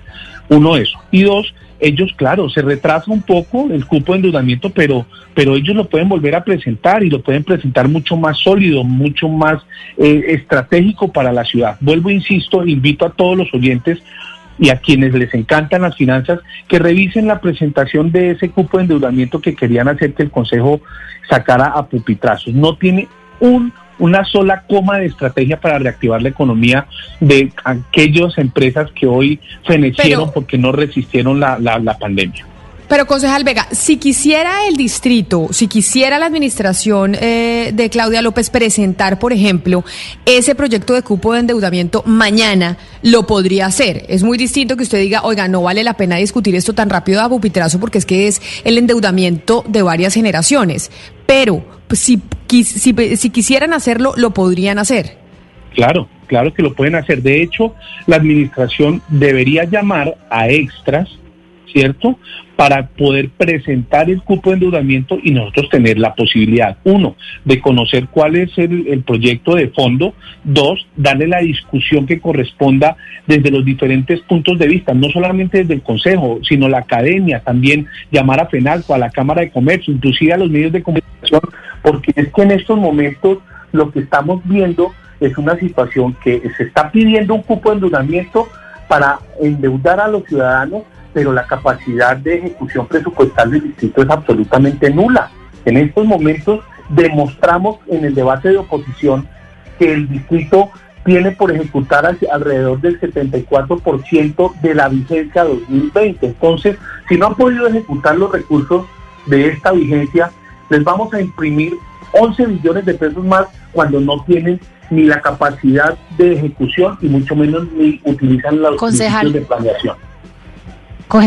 S16: Uno, eso. Y dos, ellos, claro, se retrasa un poco el cupo de endeudamiento, pero, pero ellos lo pueden volver a presentar y lo pueden presentar mucho más sólido, mucho más eh, estratégico para la ciudad. Vuelvo, insisto, invito a todos los oyentes y a quienes les encantan las finanzas que revisen la presentación de ese cupo de endeudamiento que querían hacer que el Consejo sacara a pupitrazos. No tiene un una sola coma de estrategia para reactivar la economía de aquellas empresas que hoy fenecieron
S1: Pero-
S16: porque no resistieron la, la, la pandemia.
S1: Pero, concejal Vega, si quisiera el distrito, si quisiera la administración eh, de Claudia López presentar, por ejemplo, ese proyecto de cupo de endeudamiento mañana, lo podría hacer. Es muy distinto que usted diga, oiga, no vale la pena discutir esto tan rápido a pupitrazo porque es que es el endeudamiento de varias generaciones. Pero si quisieran hacerlo, lo podrían hacer.
S16: Claro, claro que lo pueden hacer. De hecho, la administración debería llamar a extras, ¿cierto? Para poder presentar el cupo de endeudamiento y nosotros tener la posibilidad, uno, de conocer cuál es el, proyecto de fondo, dos, darle la discusión que corresponda desde los diferentes puntos de vista, no solamente desde el Consejo, sino la academia, también llamar a FENALCO, a la Cámara de Comercio, inclusive a los medios de comunicación, porque es que en estos momentos lo que estamos viendo es una situación que se está pidiendo un cupo de endeudamiento para endeudar a los ciudadanos, pero la capacidad de ejecución presupuestal del distrito es absolutamente nula. En estos momentos demostramos en el debate de oposición que el distrito tiene por ejecutar alrededor del 74% de la vigencia 2020. Entonces, si no han podido ejecutar los recursos de esta vigencia, les vamos a imprimir 11 billones de pesos más cuando no tienen ni la capacidad de ejecución y mucho menos ni utilizan los principios de planeación.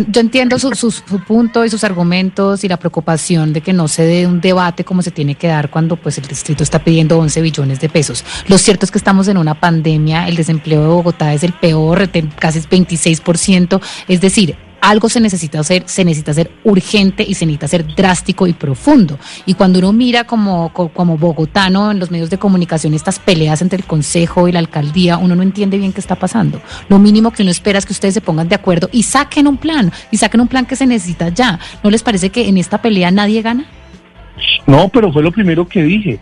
S4: Yo entiendo su, su- punto y sus argumentos y la preocupación de que no se dé un debate como se tiene que dar cuando pues el distrito está pidiendo 11 billones de pesos. Lo cierto es que estamos en una pandemia, el desempleo de Bogotá es el peor, casi es 26%, es decir, algo se necesita hacer, se necesita hacer urgente y se necesita hacer drástico y profundo. Y cuando uno mira como, co- como bogotano en los medios de comunicación estas peleas entre el consejo y la alcaldía, uno no entiende bien qué está pasando. Lo mínimo que uno espera es que ustedes se pongan de acuerdo y saquen un plan, y saquen un plan que se necesita ya. ¿No les parece que en esta pelea nadie gana?
S16: No, pero fue lo primero que dije.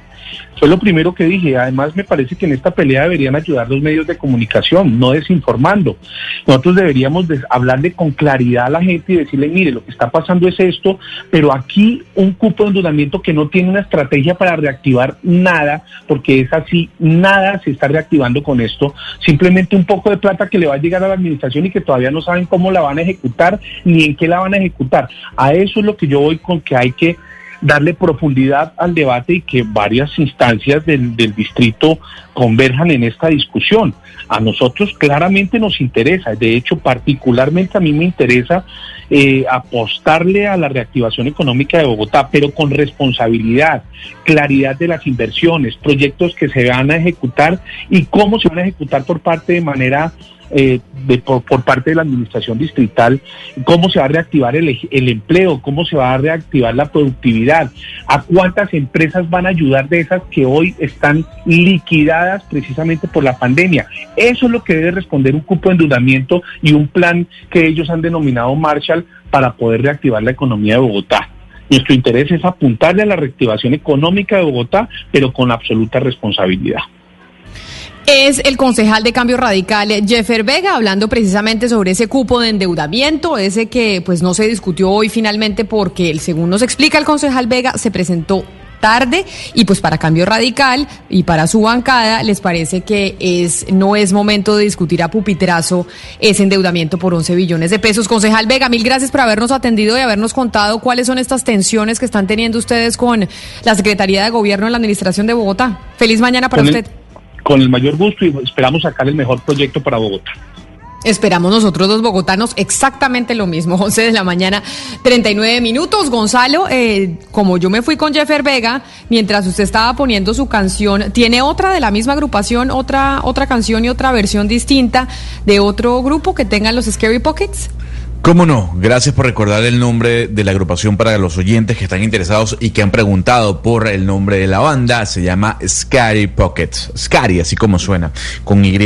S16: Fue lo primero que dije. Además, me parece que en esta pelea deberían ayudar los medios de comunicación, no desinformando. Nosotros deberíamos de hablarle con claridad a la gente y decirle, mire, lo que está pasando es esto, pero aquí un cupo de endeudamiento que no tiene una estrategia para reactivar nada, porque es así, nada se está reactivando con esto. Simplemente un poco de plata que le va a llegar a la administración y que todavía no saben cómo la van a ejecutar ni en qué la van a ejecutar. A eso es lo que yo voy con que hay que darle profundidad al debate y que varias instancias del, del, distrito converjan en esta discusión. A nosotros claramente nos interesa, de hecho particularmente a mí me interesa eh, apostarle a la reactivación económica de Bogotá, pero con responsabilidad, claridad de las inversiones, proyectos que se van a ejecutar y cómo se van a ejecutar por parte de manera eh, de, por, por, parte de la administración distrital, cómo se va a reactivar el, el, empleo, cómo se va a reactivar la productividad, a cuántas empresas van a ayudar de esas que hoy están liquidadas precisamente por la pandemia. Eso es lo que debe responder un cupo de endeudamiento y un plan que ellos han denominado Marshall para poder reactivar la economía de Bogotá. Nuestro interés es apuntarle a la reactivación económica de Bogotá, pero con absoluta responsabilidad
S1: es el concejal de Cambio Radical, Jeffer Vega, hablando precisamente sobre ese cupo de endeudamiento, ese que pues no se discutió hoy finalmente porque, según nos explica el concejal Vega, se presentó tarde y pues para Cambio Radical y para su bancada les parece que es no es momento de discutir a pupitrazo ese endeudamiento por 11 billones de pesos. Concejal Vega, mil gracias por habernos atendido y habernos contado cuáles son estas tensiones que están teniendo ustedes con la Secretaría de Gobierno en la Administración de Bogotá. Feliz mañana para usted.
S16: Con el mayor gusto y esperamos sacar el mejor proyecto para Bogotá.
S1: Esperamos nosotros los bogotanos exactamente lo mismo, 11 de la mañana, 39 minutos. Gonzalo, eh, como yo me fui con Jeffer Vega, mientras usted estaba poniendo su canción, ¿tiene otra de la misma agrupación, otra, otra canción y otra versión distinta de otro grupo que tengan los Scary Pockets?
S2: ¿Cómo no? Gracias por recordar el nombre de la agrupación para los oyentes que están interesados y que han preguntado por el nombre de la banda. Se llama Scary Pockets. Scary, así como suena, con Y.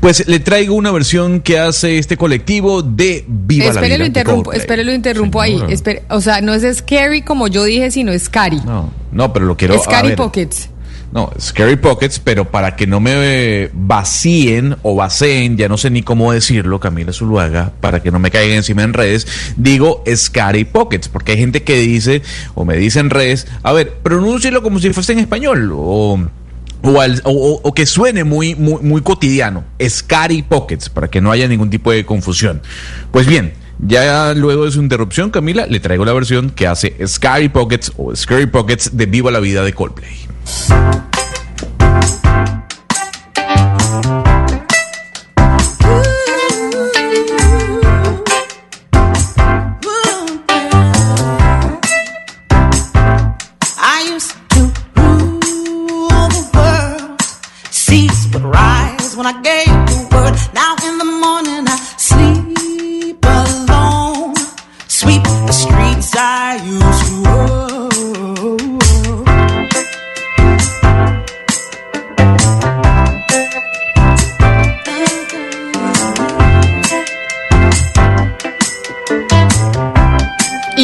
S2: Pues le traigo una versión que hace este colectivo de Viva
S1: espere
S2: la Vida.
S1: Lo interrumpo, espere, lo interrumpo ahí. Espere, o sea, no es Scary como yo dije, sino Scary.
S2: No, no, pero lo quiero...
S1: Scary Pockets.
S2: No, Scary Pockets, pero para que no me vacíen o vaceen, ya no sé ni cómo decirlo, Camila Zuluaga, para que no me caigan encima en redes, digo Scary Pockets, porque hay gente que dice, o me dice en redes, a ver, pronúncielo como si fuese en español, o... Al, o, o, que suene muy, muy, muy cotidiano, Scary Pockets, para que no haya ningún tipo de confusión. Pues bien, ya luego de su interrupción, Camila, le traigo la versión que hace Scary Pockets o Scary Pockets de Viva la Vida de Coldplay.
S17: when I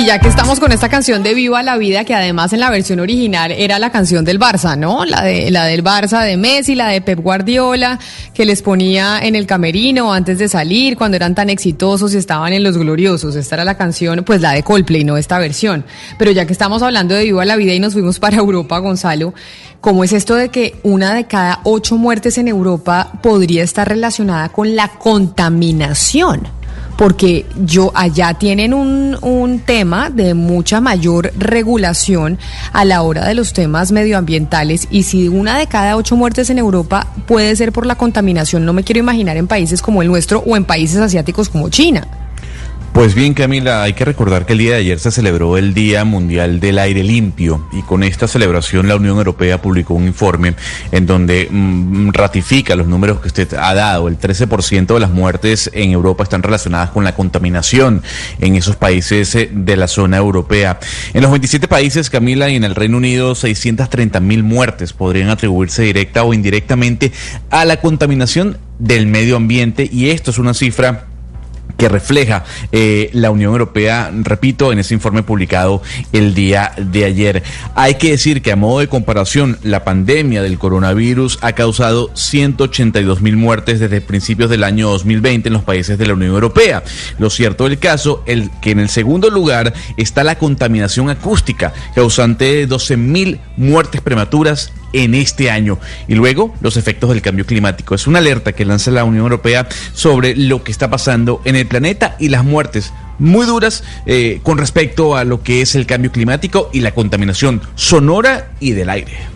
S1: ya que estamos con esta canción de Viva la Vida, que además en la versión original era la canción del Barça, ¿no? La, de, la del Barça de Messi, la de Pep Guardiola, que les ponía en el camerino antes de salir, cuando eran tan exitosos y estaban en los gloriosos. Esta era la canción, pues la de Coldplay, no esta versión. Pero ya que estamos hablando de Viva la Vida y nos fuimos para Europa, Gonzalo, ¿cómo es esto de que una de cada ocho muertes en Europa podría estar relacionada con la contaminación? Porque yo allá tienen un, un, tema de mucha mayor regulación a la hora de los temas medioambientales y si una de cada ocho muertes en Europa puede ser por la contaminación, no me quiero imaginar en países como el nuestro o en países asiáticos como China.
S2: Pues bien, Camila, hay que recordar que el día de ayer se celebró el Día Mundial del Aire Limpio y con esta celebración la Unión Europea publicó un informe en donde mmm, ratifica los números que usted ha dado. El 13% de las muertes en Europa están relacionadas con la contaminación en esos países de la zona europea. En los 27 países, Camila, y en el Reino Unido, 630 mil muertes podrían atribuirse directa o indirectamente a la contaminación del medio ambiente y esto es una cifra que refleja eh, la Unión Europea, repito, en ese informe publicado el día de ayer. Hay que decir que a modo de comparación, la pandemia del coronavirus ha causado 182 mil muertes desde principios del año 2020 en los países de la Unión Europea. Lo cierto del caso, el que en el segundo lugar está la contaminación acústica, causante de 12 mil muertes prematuras en este año. Y luego los efectos del cambio climático. Es una alerta que lanza la Unión Europea sobre lo que está pasando en el planeta y las muertes muy duras eh, con respecto a lo que es el cambio climático y la contaminación sonora y del aire.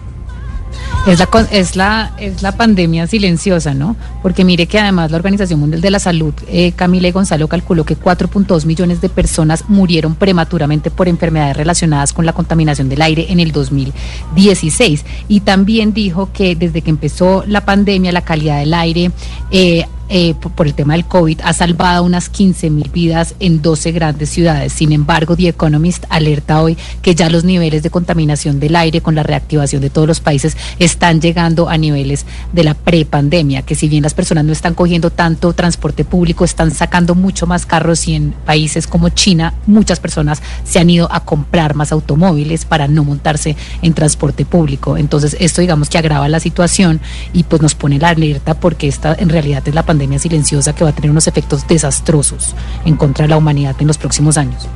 S4: Es la, es, la, es la pandemia silenciosa, ¿no? Porque mire que además la Organización Mundial de la Salud, eh, Camila Gonzalo, calculó que 4.2 millones de personas murieron prematuramente por enfermedades relacionadas con la contaminación del aire en el 2016. Y también dijo que desde que empezó la pandemia, la calidad del aire... eh, eh, por, el tema del COVID ha salvado unas 15 mil vidas en 12 grandes ciudades. Sin embargo, The Economist alerta hoy que ya los niveles de contaminación del aire con la reactivación de todos los países están llegando a niveles de la prepandemia, que si bien las personas no están cogiendo tanto transporte público, están sacando mucho más carros y en países como China muchas personas se han ido a comprar más automóviles para no montarse en transporte público. Entonces, esto digamos que agrava la situación y pues nos pone la alerta porque esta en realidad es la pandemia silenciosa que va a tener unos efectos desastrosos en contra de la humanidad en los próximos años.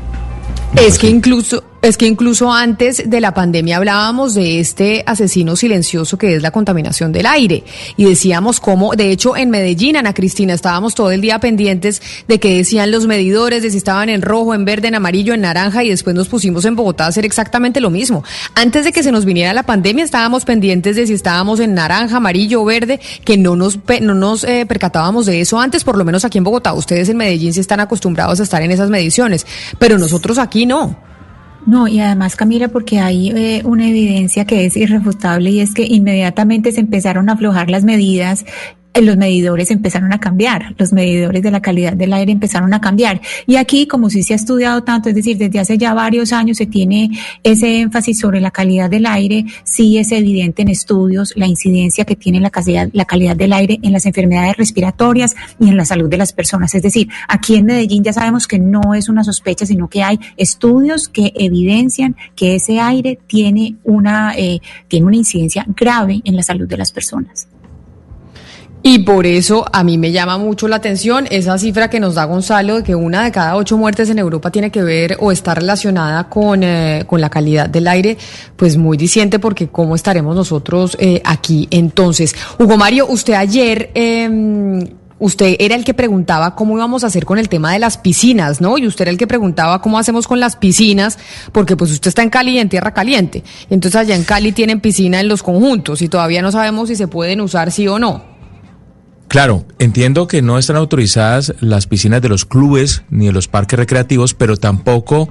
S1: Es que incluso es que incluso antes de la pandemia hablábamos de este asesino silencioso que es la contaminación del aire y decíamos cómo, de hecho en Medellín, Ana Cristina, estábamos todo el día pendientes de que decían los medidores, de si estaban en rojo, en verde, en amarillo, en naranja y después nos pusimos en Bogotá a hacer exactamente lo mismo. Antes de que se nos viniera la pandemia estábamos pendientes de si estábamos en naranja, amarillo o verde, que no nos, no nos eh, percatábamos de eso antes, por lo menos aquí en Bogotá. Ustedes en Medellín sí están acostumbrados a estar en esas mediciones, pero nosotros aquí no.
S3: No, y además, Camila, porque hay eh, una evidencia que es irrefutable y es que inmediatamente se empezaron a aflojar las medidas. Eh, Los medidores empezaron a cambiar, los medidores de la calidad del aire empezaron a cambiar. Y aquí, como sí se ha estudiado tanto, es decir, desde hace ya varios años se tiene ese énfasis sobre la calidad del aire, sí es evidente en estudios la incidencia que tiene la calidad, la calidad del aire en las enfermedades respiratorias y en la salud de las personas. Es decir, aquí en Medellín ya sabemos que no es una sospecha, sino que hay estudios que evidencian que ese aire tiene una, eh, tiene una incidencia grave en la salud de las personas.
S1: Y por eso a mí me llama mucho la atención esa cifra que nos da Gonzalo de que una de cada ocho muertes en Europa tiene que ver o está relacionada con, eh, con la calidad del aire, pues muy diciente porque cómo estaremos nosotros eh, aquí. Entonces, Hugo Mario, usted ayer... eh, Usted era el que preguntaba cómo íbamos a hacer con el tema de las piscinas, ¿no? Y usted era el que preguntaba cómo hacemos con las piscinas, porque pues usted está en Cali y en Tierra Caliente. Entonces allá en Cali tienen piscina en los conjuntos y todavía no sabemos si se pueden usar sí o no.
S7: Claro, entiendo que no están autorizadas las piscinas de los clubes ni de los parques recreativos, pero tampoco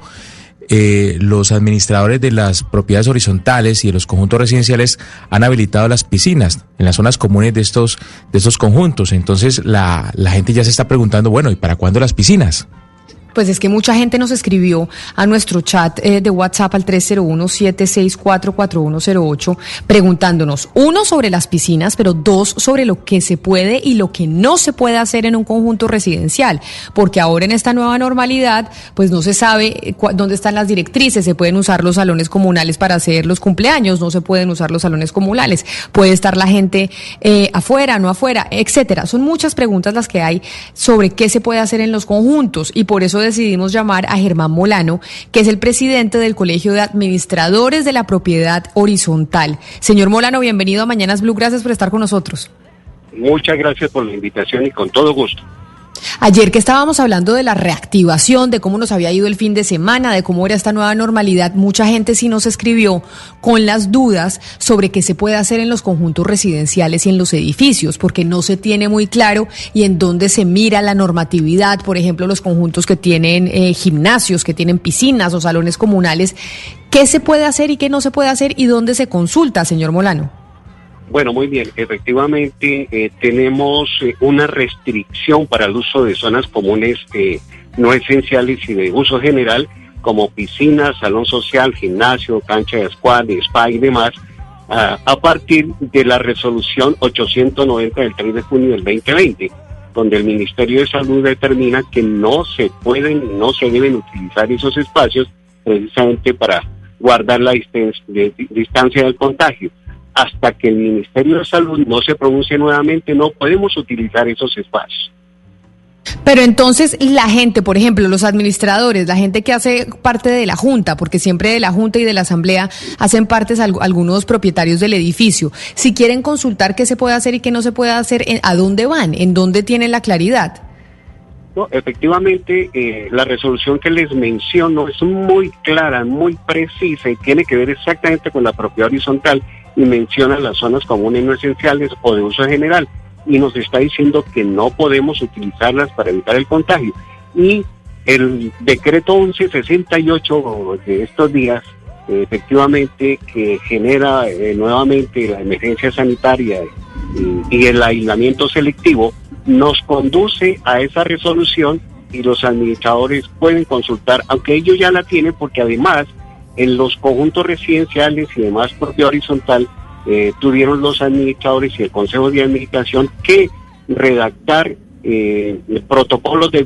S7: eh, los administradores de las propiedades horizontales y de los conjuntos residenciales han habilitado las piscinas en las zonas comunes de estos, de estos conjuntos. Entonces la, la gente ya se está preguntando, bueno, ¿y para cuándo las piscinas?
S1: Pues es que mucha gente nos escribió a nuestro chat eh, de WhatsApp al 301-764-4108 preguntándonos, uno, sobre las piscinas, pero dos, sobre lo que se puede y lo que no se puede hacer en un conjunto residencial. Porque ahora en esta nueva normalidad, pues no se sabe eh, dónde están las directrices. Se pueden usar los salones comunales para hacer los cumpleaños, no se pueden usar los salones comunales. Puede estar la gente eh, afuera, no afuera, etcétera. Son muchas preguntas las que hay sobre qué se puede hacer en los conjuntos y por eso decidimos llamar a Germán Molano, que es el presidente del Colegio de Administradores de la Propiedad Horizontal. Señor Molano, bienvenido a Mañanas Blue, gracias por estar con nosotros.
S18: Muchas gracias por la invitación y con todo gusto.
S1: Ayer que estábamos hablando de la reactivación, de cómo nos había ido el fin de semana, de cómo era esta nueva normalidad, mucha gente sí nos escribió con las dudas sobre qué se puede hacer en los conjuntos residenciales y en los edificios, porque no se tiene muy claro y en dónde se mira la normatividad, por ejemplo, los conjuntos que tienen eh, gimnasios, que tienen piscinas o salones comunales, qué se puede hacer y qué no se puede hacer y dónde se consulta, señor Molano.
S18: Bueno, muy bien. Efectivamente, eh, tenemos eh, una restricción para el uso de zonas comunes eh, no esenciales y de uso general, como piscinas, salón social, gimnasio, cancha de squad, spa y demás, ah, a partir de la resolución 890 del 3 de junio del 2020. donde el Ministerio de Salud determina que no se pueden, no se deben utilizar esos espacios precisamente para guardar la distancia del contagio. Hasta que el Ministerio de Salud no se pronuncie nuevamente, no podemos utilizar esos espacios.
S1: Pero entonces la gente, por ejemplo, los administradores, la gente que hace parte de la Junta, porque siempre de la Junta y de la Asamblea hacen partes al- algunos propietarios del edificio, si quieren consultar qué se puede hacer y qué no se puede hacer, ¿en- ¿a dónde van? ¿En dónde tienen la claridad?
S18: No, efectivamente, eh, la resolución que les menciono es muy clara, muy precisa y tiene que ver exactamente con la propiedad horizontal y menciona las zonas comunes no esenciales o de uso general y nos está diciendo que no podemos utilizarlas para evitar el contagio. Y el decreto 1168 de estos días, efectivamente, que genera eh, nuevamente la emergencia sanitaria y el aislamiento selectivo, nos conduce a esa resolución y los administradores pueden consultar, aunque ellos ya la tienen, porque además en los conjuntos residenciales y demás propia horizontal eh, tuvieron los administradores y el Consejo de Administración que redactar eh, protocolos de,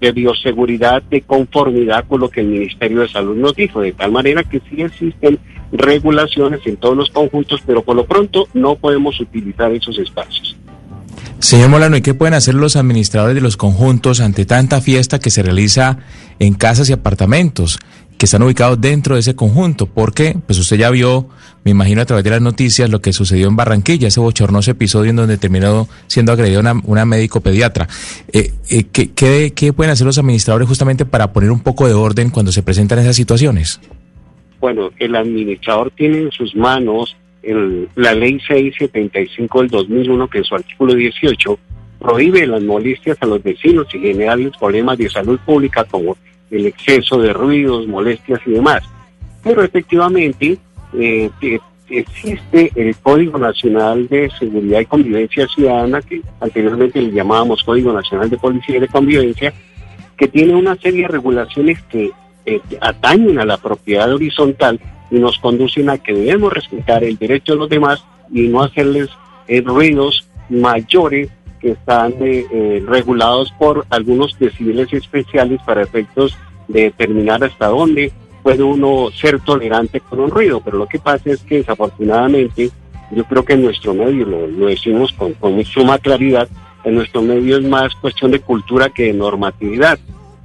S18: de bioseguridad de conformidad con lo que el Ministerio de Salud nos dijo, de tal manera que sí existen regulaciones en todos los conjuntos, pero por lo pronto no podemos utilizar esos espacios.
S7: Señor Molano, ¿y qué pueden hacer los administradores de los conjuntos ante tanta fiesta que se realiza en casas y apartamentos que están ubicados dentro de ese conjunto? Porque, pues usted ya vio, me imagino a través de las noticias, lo que sucedió en Barranquilla, ese bochornoso episodio en donde terminó siendo agredida una, médico pediatra. Eh, eh, ¿qué, qué, pueden hacer los administradores justamente para poner un poco de orden cuando se presentan esas situaciones?
S18: Bueno, el administrador tiene en sus manos el- la ley 675 del 2001, que en su artículo 18 prohíbe las molestias a los vecinos y generarles problemas de salud pública como el exceso de ruidos, molestias y demás. Pero efectivamente eh, que existe el Código Nacional de Seguridad y Convivencia Ciudadana, que anteriormente le llamábamos Código Nacional de Policía y de Convivencia, que tiene una serie de regulaciones que eh, atañen a la propiedad horizontal y nos conducen a que debemos respetar el derecho de los demás y no hacerles eh, ruidos mayores que están eh, eh, regulados por algunos decibeles especiales para efectos de determinar hasta dónde puede uno ser tolerante con un ruido. Pero lo que pasa es que desafortunadamente yo creo que en nuestro medio, lo, lo decimos con, con suma claridad, en nuestro medio es más cuestión de cultura que de normatividad.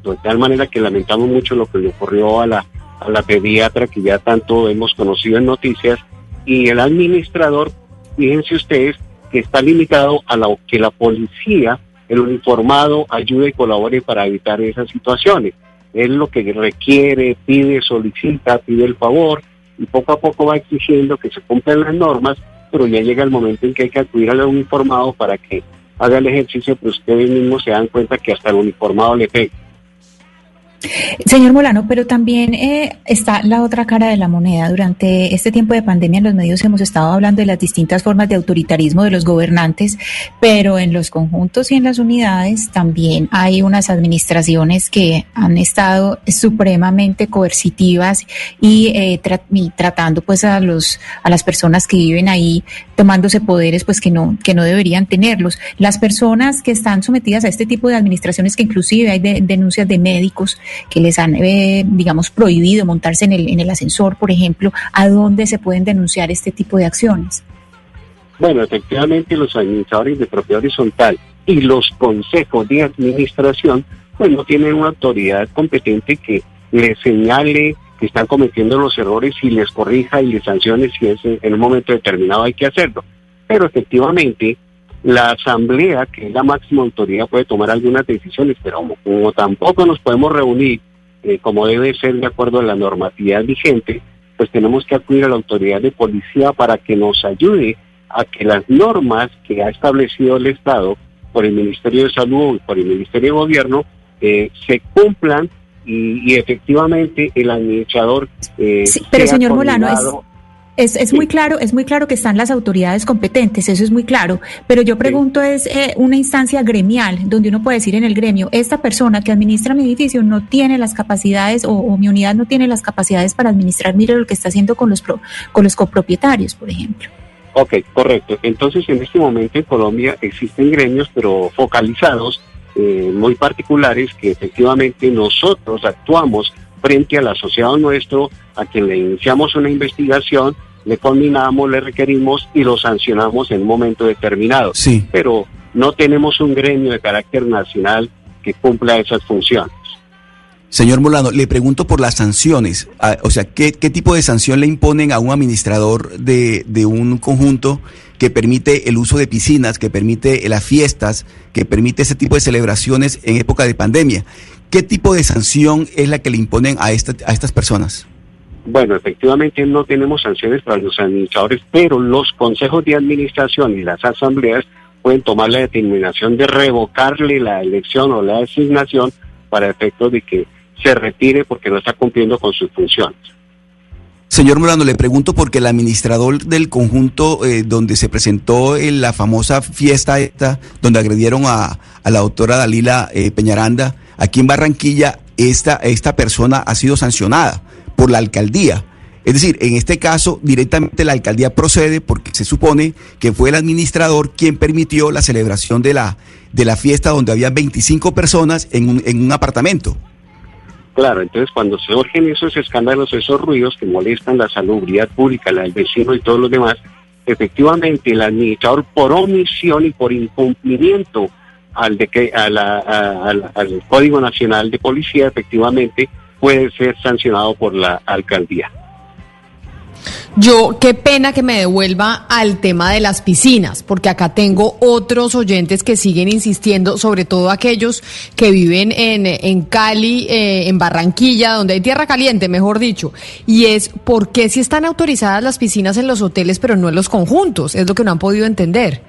S18: De tal manera que lamentamos mucho lo que le ocurrió a la, a la pediatra que ya tanto hemos conocido en noticias y el administrador, fíjense ustedes, que está limitado a lo que la policía, el uniformado, ayude y colabore para evitar esas situaciones. Es lo que requiere, pide, solicita, pide el favor y poco a poco va exigiendo que se cumplan las normas, pero ya llega el momento en que hay que acudir al uniformado para que haga el ejercicio, pero ustedes mismos se dan cuenta que hasta el uniformado le pega.
S3: Señor Molano, pero también eh, está la otra cara de la moneda. Durante este tiempo de pandemia en los medios hemos estado hablando de las distintas formas de autoritarismo de los gobernantes, pero en los conjuntos y en las unidades también hay unas administraciones que han estado supremamente coercitivas y, eh, y tratando pues a los a las personas que viven ahí tomándose poderes pues que no que no deberían tenerlos. Las personas que están sometidas a este tipo de administraciones que inclusive hay de- denuncias de médicos que les han, eh, digamos, prohibido montarse en el, en el ascensor, por ejemplo, ¿a dónde se pueden denunciar este tipo de acciones?
S18: Bueno, efectivamente los administradores de propiedad horizontal y los consejos de administración pues no tienen una autoridad competente que les señale que están cometiendo los errores y les corrija y les sancione si es en un momento determinado hay que hacerlo. Pero efectivamente la asamblea, que es la máxima autoridad, puede tomar algunas decisiones, pero como, como tampoco nos podemos reunir eh, como debe ser de acuerdo a la normatividad vigente, pues tenemos que acudir a la autoridad de policía para que nos ayude a que las normas que ha establecido el Estado por el Ministerio de Salud y por el Ministerio de Gobierno eh, se cumplan y, y efectivamente el administrador eh,
S3: Pero
S18: sea
S3: señor Molano, es, es, muy claro, es muy claro que están las autoridades competentes, eso es muy claro. Pero yo pregunto es eh, una instancia gremial donde uno puede decir en el gremio, esta persona que administra mi edificio no tiene las capacidades o, o mi unidad no tiene las capacidades para administrar, mire lo que está haciendo con los pro- con los copropietarios, por ejemplo.
S18: Ok, correcto. Entonces, en este momento en Colombia existen gremios, pero focalizados, eh, muy particulares, que efectivamente nosotros actuamos frente al asociado nuestro, a quien le iniciamos una investigación, le combinamos, le requerimos y lo sancionamos en un momento determinado.
S5: Sí.
S18: Pero no tenemos un gremio de carácter nacional que cumpla esas funciones.
S5: Señor Molano, le pregunto por las sanciones. Ah, O sea, ¿qué, qué tipo de sanción le imponen a un administrador de, de un conjunto que permite el uso de piscinas, que permite las fiestas, que permite ese tipo de celebraciones en época de pandemia? ¿Qué tipo de sanción es la que le imponen a, esta- a estas personas?
S18: Bueno, efectivamente no tenemos sanciones para los administradores, pero los consejos de administración y las asambleas pueden tomar la determinación de revocarle la elección o la designación para efectos de que se retire porque no está cumpliendo con sus funciones.
S5: Señor Molano, le pregunto porque el administrador del conjunto eh, donde se presentó en la famosa fiesta esta, donde agredieron a, a la doctora Dalila eh, Peñaranda, aquí en Barranquilla, esta, esta persona ha sido sancionada por la alcaldía. Es decir, en este caso, directamente la alcaldía procede porque se supone que fue el administrador quien permitió la celebración de la, de la fiesta donde había 25 personas en un, en un apartamento.
S18: Claro, entonces cuando se surgen esos escándalos, esos ruidos que molestan la salubridad pública, la del vecino y todos los demás, efectivamente el administrador por omisión y por incumplimiento al, de que, a la- al- al Código Nacional de Policía, efectivamente puede ser sancionado por la alcaldía.
S1: Yo, qué pena que me devuelva al tema de las piscinas, porque acá tengo otros oyentes que siguen insistiendo, sobre todo aquellos que viven en, en Cali, eh, en Barranquilla, donde hay tierra caliente, mejor dicho, y es por qué si están autorizadas las piscinas en los hoteles, pero no en los conjuntos, es lo que no han podido entender.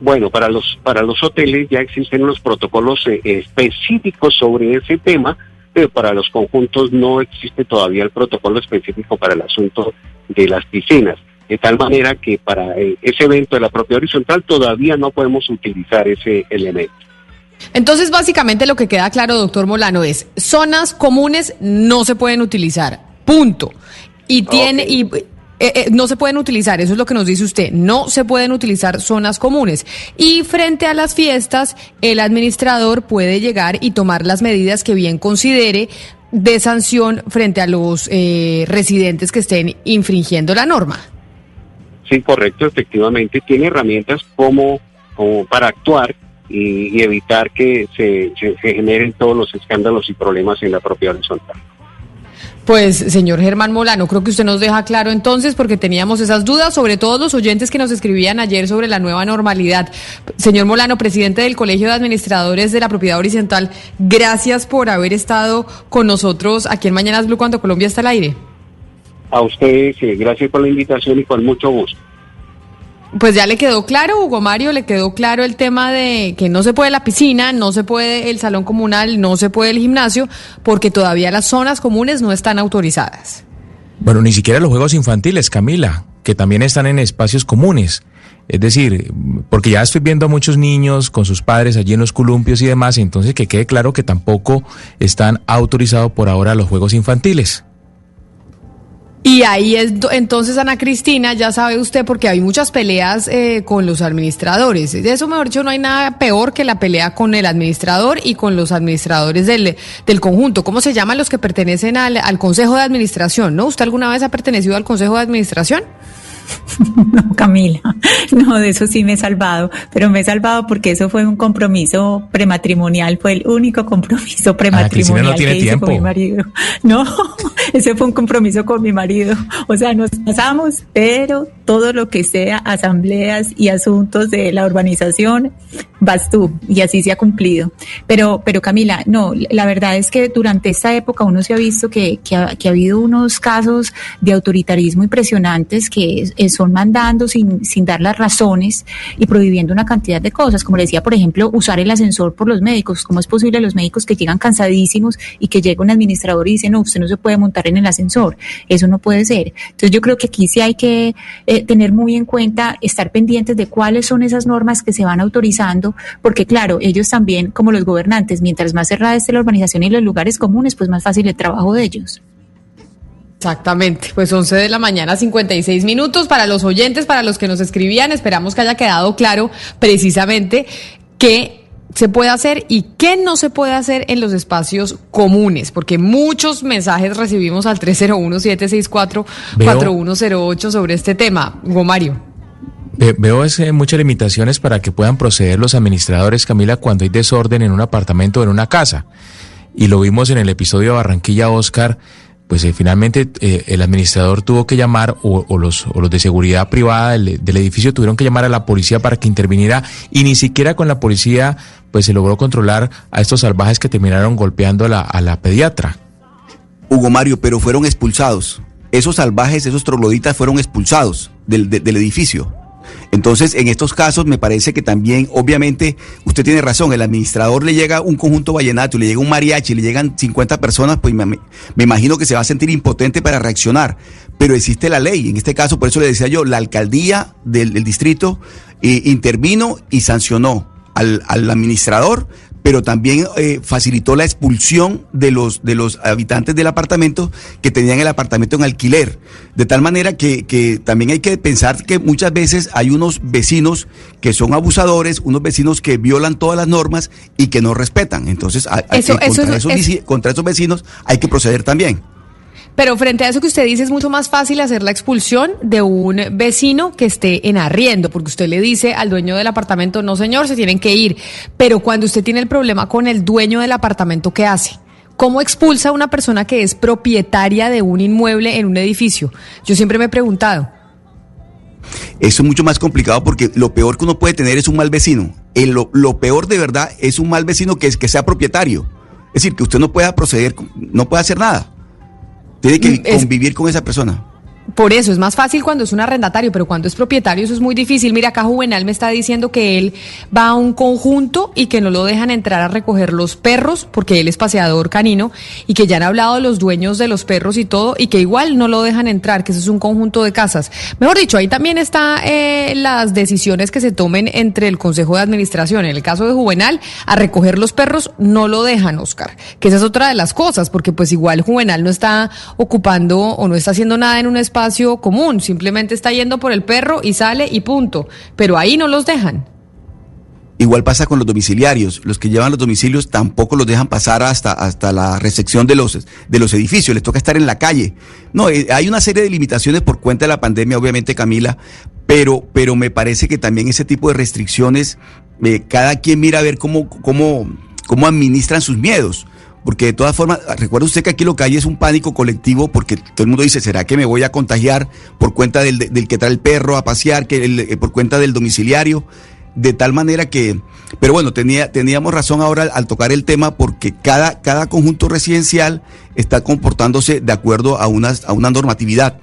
S18: Bueno, para los para los hoteles ya existen unos protocolos eh, específicos sobre ese tema, pero para los conjuntos no existe todavía el protocolo específico para el asunto de las piscinas. De tal manera que para eh, ese evento de la propia horizontal todavía no podemos utilizar ese elemento.
S1: Entonces, básicamente lo que queda claro, doctor Molano, es zonas comunes no se pueden utilizar. Punto. Y tiene y eh, eh, no se pueden utilizar, eso es lo que nos dice usted, no se pueden utilizar zonas comunes. Y frente a las fiestas, el administrador puede llegar y tomar las medidas que bien considere de sanción frente a los eh, residentes que estén infringiendo la norma.
S18: Sí, correcto, efectivamente tiene herramientas como, como para actuar y, evitar que se- se generen todos los escándalos y problemas en la propia horizontal.
S1: Pues, señor Germán Molano, creo que usted nos deja claro entonces, porque teníamos esas dudas, sobre todo los oyentes que nos escribían ayer sobre la nueva normalidad. Señor Molano, presidente del Colegio de Administradores de la Propiedad Horizontal, gracias por haber estado con nosotros aquí en Mañanas Blue cuando Colombia está al aire.
S18: A ustedes, gracias por la invitación y con mucho gusto.
S1: Pues ya le quedó claro, Hugo Mario, le quedó claro el tema de que no se puede la piscina, no se puede el salón comunal, no se puede el gimnasio, porque todavía las zonas comunes no están autorizadas.
S7: Bueno, ni siquiera los juegos infantiles, Camila, que también están en espacios comunes. Es decir, porque ya estoy viendo a muchos niños con sus padres allí en los columpios y demás, entonces que quede claro que tampoco están autorizados por ahora los juegos infantiles.
S1: Y ahí es entonces, Ana Cristina, ya sabe usted, porque hay muchas peleas eh, con los administradores. De eso, mejor dicho, no hay nada peor que la pelea con el administrador y con los administradores del, del conjunto. ¿Cómo se llaman los que pertenecen al, al Consejo de Administración? ¿No? ¿Usted alguna vez ha pertenecido al Consejo de Administración?
S3: No, Camila, no, de eso sí me he salvado, pero me he salvado porque eso fue un compromiso prematrimonial, fue el único compromiso prematrimonial
S7: no tiene
S3: que hice
S7: tiempo.
S3: con mi marido. No, ese fue un compromiso con mi marido. O sea, nos casamos, pero todo lo que sea asambleas y asuntos de la urbanización, vas tú, y así se ha cumplido. Pero, pero Camila, no, la verdad es que durante esta época uno se ha visto que, que, ha, que ha habido unos casos de autoritarismo impresionantes que son mandando sin, sin dar las razones y prohibiendo una cantidad de cosas, como le decía, por ejemplo, usar el ascensor por los médicos. ¿Cómo es posible los médicos que llegan cansadísimos y que llega un administrador y dice, no, usted no se puede montar en el ascensor? Eso no puede ser. Entonces yo creo que aquí sí hay que eh, tener muy en cuenta, estar pendientes de cuáles son esas normas que se van autorizando, porque claro, ellos también, como los gobernantes, mientras más cerrada esté la urbanización y los lugares comunes, pues más fácil el trabajo de ellos.
S1: Exactamente, pues 11 de la mañana, 56 minutos. Para los oyentes, para los que nos escribían, esperamos que haya quedado claro precisamente qué se puede hacer y qué no se puede hacer en los espacios comunes, porque muchos mensajes recibimos al 301-764-4108 sobre este tema. Hugo Mario.
S7: Ve- Veo eh, muchas limitaciones para que puedan proceder los administradores, Camila, cuando hay desorden en un apartamento o en una casa. Y lo vimos en el episodio de Barranquilla, Oscar, pues eh, finalmente eh, el administrador tuvo que llamar, o, los, o los de seguridad privada del, del edificio tuvieron que llamar a la policía para que interviniera, y ni siquiera con la policía pues se logró controlar a estos salvajes que terminaron golpeando a la, pediatra.
S5: Hugo Mario, pero fueron expulsados. Esos salvajes, esos trogloditas fueron expulsados del, de- del edificio. Entonces, en estos casos me parece que también, obviamente, usted tiene razón, el administrador le llega un conjunto vallenato, le llega un mariachi, le llegan 50 personas, pues me, imagino que se va a sentir impotente para reaccionar. Pero existe la ley, en este caso, por eso le decía yo, la alcaldía del, del distrito eh, intervino y sancionó al, al administrador, pero también eh, facilitó la expulsión de los, de los habitantes del apartamento que tenían el apartamento en alquiler. De tal manera que, que también hay que pensar que muchas veces hay unos vecinos que son abusadores, unos vecinos que violan todas las normas y que no respetan. Entonces,
S1: Eso- eso
S5: contra,
S1: es-
S5: esos, contra esos vecinos hay que proceder también.
S1: Pero frente a eso que usted dice, es mucho más fácil hacer la expulsión de un vecino que esté en arriendo, porque usted le dice al dueño del apartamento, no señor, se tienen que ir. Pero cuando usted tiene el problema con el dueño del apartamento, ¿qué hace? ¿Cómo expulsa a una persona que es propietaria de un inmueble en un edificio? Yo siempre me he preguntado.
S5: Eso es mucho más complicado porque lo peor que uno puede tener es un mal vecino. El- lo, lo peor de verdad es un mal vecino que, es, que sea propietario. Es decir, que usted no pueda proceder, no puede hacer nada. Tiene que
S1: Mm, es-
S5: convivir con esa persona.
S1: Por eso es más fácil cuando es un arrendatario, pero cuando es propietario eso es muy difícil. Mira, acá Juvenal me está diciendo que él va a un conjunto y que no lo dejan entrar a recoger los perros porque él es paseador canino y que ya han hablado los dueños de los perros y todo y que igual no lo dejan entrar, que eso es un conjunto de casas. Mejor dicho, ahí también está eh, las decisiones que se tomen entre el Consejo de Administración. En el caso de Juvenal, a recoger los perros no lo dejan, Oscar, que esa es otra de las cosas, porque pues igual Juvenal no está ocupando o no está haciendo nada en un espacio común, simplemente está yendo por el perro y sale y punto. Pero ahí no los dejan.
S5: Igual pasa con los domiciliarios. Los que llevan los domicilios tampoco los dejan pasar hasta, hasta la recepción de los, de los edificios. Les toca estar en la calle. No, eh, hay una serie de limitaciones por cuenta de la pandemia, obviamente, Camila, pero, pero me parece que también ese tipo de restricciones, eh, cada quien mira a ver cómo, cómo, cómo administran sus miedos. Porque de todas formas, recuerda usted que aquí lo que hay es un pánico colectivo porque todo el mundo dice, ¿será que me voy a contagiar por cuenta del, del que trae el perro a pasear, que el- eh, por cuenta del domiciliario? De tal manera que, pero bueno, tenía, teníamos razón ahora al, al tocar el tema porque cada, cada conjunto residencial está comportándose de acuerdo a, unas, a una normatividad.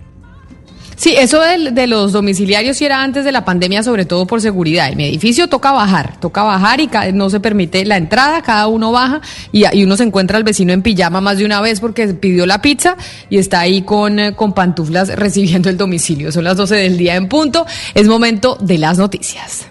S1: Sí, eso de, los domiciliarios sí era antes de la pandemia, sobre todo por seguridad. En mi edificio toca bajar, toca bajar y no se permite la entrada, cada uno baja y, y uno se encuentra al vecino en pijama más de una vez porque pidió la pizza y está ahí con, eh, con pantuflas recibiendo el domicilio. Son las 12 del día en punto, es momento de las noticias.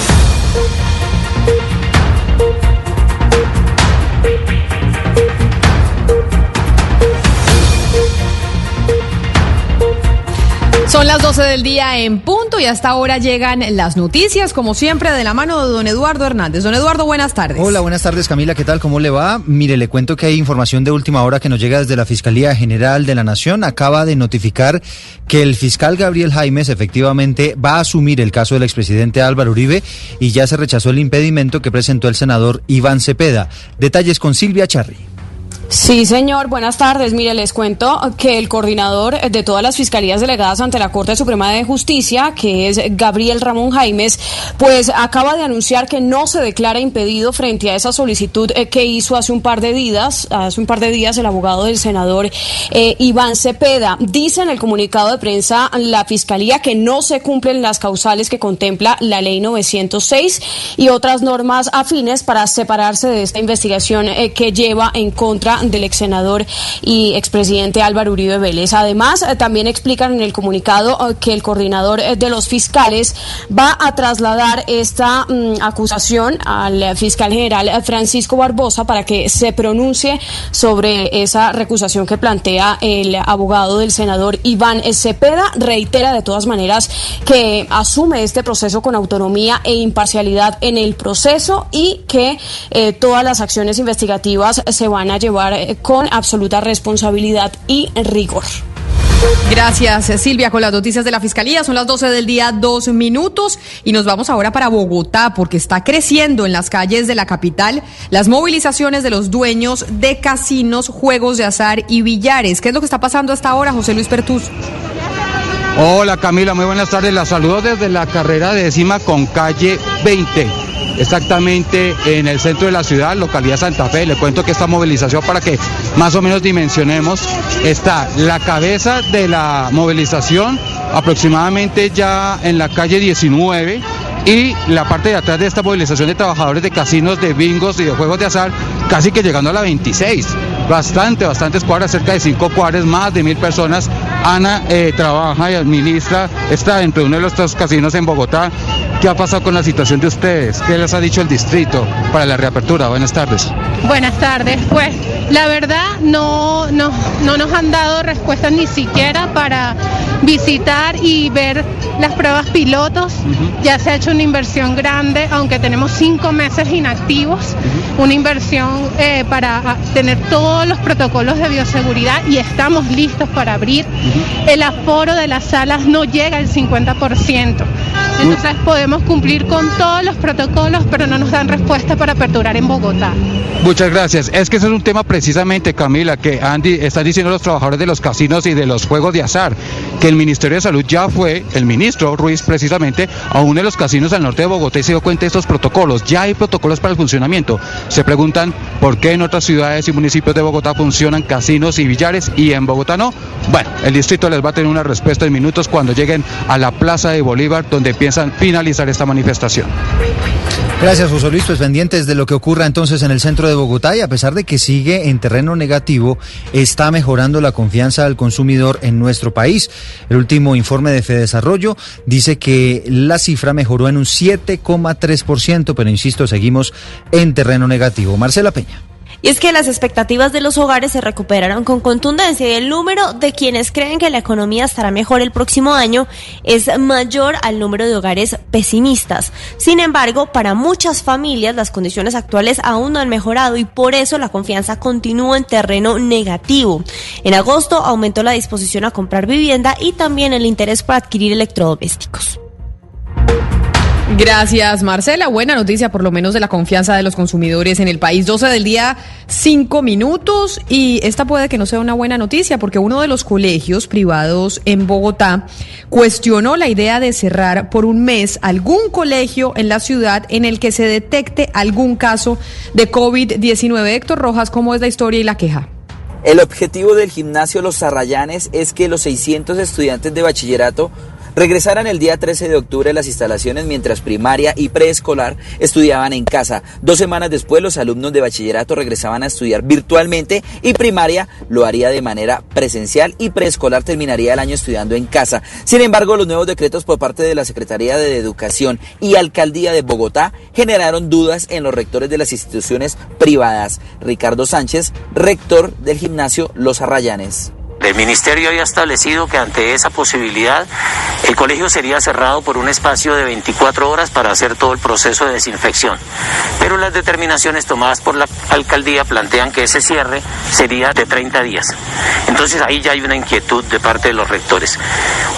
S1: Son las 12 del día en punto y hasta ahora llegan las noticias, como siempre, de la mano de don Eduardo Hernández. Don Eduardo, buenas tardes.
S19: Hola, buenas tardes Camila, ¿qué tal? ¿Cómo le va? Mire, le cuento que hay información de última hora que nos llega desde la Fiscalía General de la Nación. Acaba de notificar que el fiscal Gabriel Jaimes efectivamente va a asumir el caso del expresidente Álvaro Uribe y ya se rechazó el impedimento que presentó el senador Iván Cepeda. Detalles con Silvia Charri.
S20: Sí, señor. Buenas tardes. Mire, les cuento que el coordinador de todas las fiscalías delegadas ante la Corte Suprema de Justicia, que es Gabriel Ramón Jaimes, pues acaba de anunciar que no se declara impedido frente a esa solicitud eh, que hizo hace un par de días, hace un par de días el abogado del senador eh, Iván Cepeda. Dice en el comunicado de prensa la fiscalía que no se cumplen las causales que contempla la ley 906 y otras normas afines para separarse de esta investigación eh, que lleva en contra del ex senador y expresidente Álvaro Uribe Vélez. Además, eh, también explican en el comunicado eh, que el coordinador eh, de los fiscales va a trasladar esta mm, acusación al fiscal general Francisco Barbosa para que se pronuncie sobre esa recusación que plantea el abogado del senador Iván Cepeda. Reitera de todas maneras que asume este proceso con autonomía e imparcialidad en el proceso y que todas las acciones investigativas se van a llevar eh, con absoluta responsabilidad y rigor.
S1: Gracias, Silvia, con las noticias de la Fiscalía. Son las 12 del día, dos minutos. Y nos vamos ahora para Bogotá, porque está creciendo en las calles de la capital las movilizaciones de los dueños de casinos, juegos de azar y billares. ¿Qué es lo que está pasando hasta ahora, José Luis Pertús?
S21: Hola Camila, muy buenas tardes. La saludo desde la carrera décima con calle 20. Exactamente en el centro de la ciudad, localidad Santa Fe. Le cuento que esta movilización, para que más o menos dimensionemos, está la cabeza de la movilización aproximadamente ya en la calle 19 y la parte de atrás de esta movilización de trabajadores de casinos, de bingos y de juegos de azar, casi que llegando a la 26. Bastante, bastantes cuadras, cerca de cinco cuadras, más de mil personas. Ana eh, trabaja y administra, está dentro de uno de los tres casinos en Bogotá. ¿Qué ha pasado con la situación de ustedes? ¿Qué les ha dicho el distrito para la reapertura? Buenas tardes.
S22: Buenas tardes. Pues la verdad no, no, no nos han dado respuestas ni siquiera para visitar y ver las pruebas pilotos. Ya se ha hecho una inversión grande, aunque tenemos cinco meses inactivos, una inversión eh, para tener todos los protocolos de bioseguridad y estamos listos para abrir. El aforo de las salas no llega al 50%. Entonces podemos cumplir con todos los protocolos, pero no nos dan respuesta para aperturar en Bogotá.
S21: Muchas gracias. Es que ese es un tema precisamente, Camila, que Andy están diciendo los trabajadores de los casinos y de los juegos de azar, que el Ministerio de Salud ya fue, el ministro Ruiz precisamente, a uno de los casinos al norte de Bogotá y se dio cuenta de estos protocolos. Ya hay protocolos para el funcionamiento. Se preguntan por qué en otras ciudades y municipios de Bogotá funcionan casinos y billares y en Bogotá no. Bueno, el distrito les va a tener una respuesta en minutos cuando lleguen a la Plaza de Bolívar, donde piensan finalizar esta manifestación.
S19: Gracias, José Luis. Pues pendientes de lo que ocurra entonces en el centro de Bogotá y a pesar de que sigue en terreno negativo, está mejorando la confianza del consumidor en nuestro país. El último informe de Fedesarrollo dice que la cifra mejoró en un 7,3%, pero insisto, seguimos en terreno negativo. Marcela Peña.
S23: Y es que las expectativas de los hogares se recuperaron con contundencia y el número de quienes creen que la economía estará mejor el próximo año es mayor al número de hogares pesimistas. Sin embargo, para muchas familias las condiciones actuales aún no han mejorado y por eso la confianza continúa en terreno negativo. En agosto aumentó la disposición a comprar vivienda y también el interés para adquirir electrodomésticos.
S1: Gracias, Marcela. Buena noticia, por lo menos, de la confianza de los consumidores en el país. 12 del día, 5 minutos. Y esta puede que no sea una buena noticia, porque uno de los colegios privados en Bogotá cuestionó la idea de cerrar por un mes algún colegio en la ciudad en el que se detecte algún caso de COVID-19. Héctor Rojas, ¿cómo es la historia y la queja?
S24: El objetivo del gimnasio Los Zarrayanes es que los 600 estudiantes de bachillerato regresaran el día 13 de octubre las instalaciones mientras primaria y preescolar estudiaban en casa. Dos semanas después los alumnos de bachillerato regresaban a estudiar virtualmente y primaria lo haría de manera presencial y preescolar terminaría el año estudiando en casa. Sin embargo, los nuevos decretos por parte de la Secretaría de Educación y Alcaldía de Bogotá generaron dudas en los rectores de las instituciones privadas. Ricardo Sánchez, rector del gimnasio Los Arrayanes.
S25: El ministerio había establecido que ante esa posibilidad el colegio sería cerrado por un espacio de 24 horas para hacer todo el proceso de desinfección. Pero las determinaciones tomadas por la alcaldía plantean que ese cierre sería de 30 días. Entonces ahí ya hay una inquietud de parte de los rectores.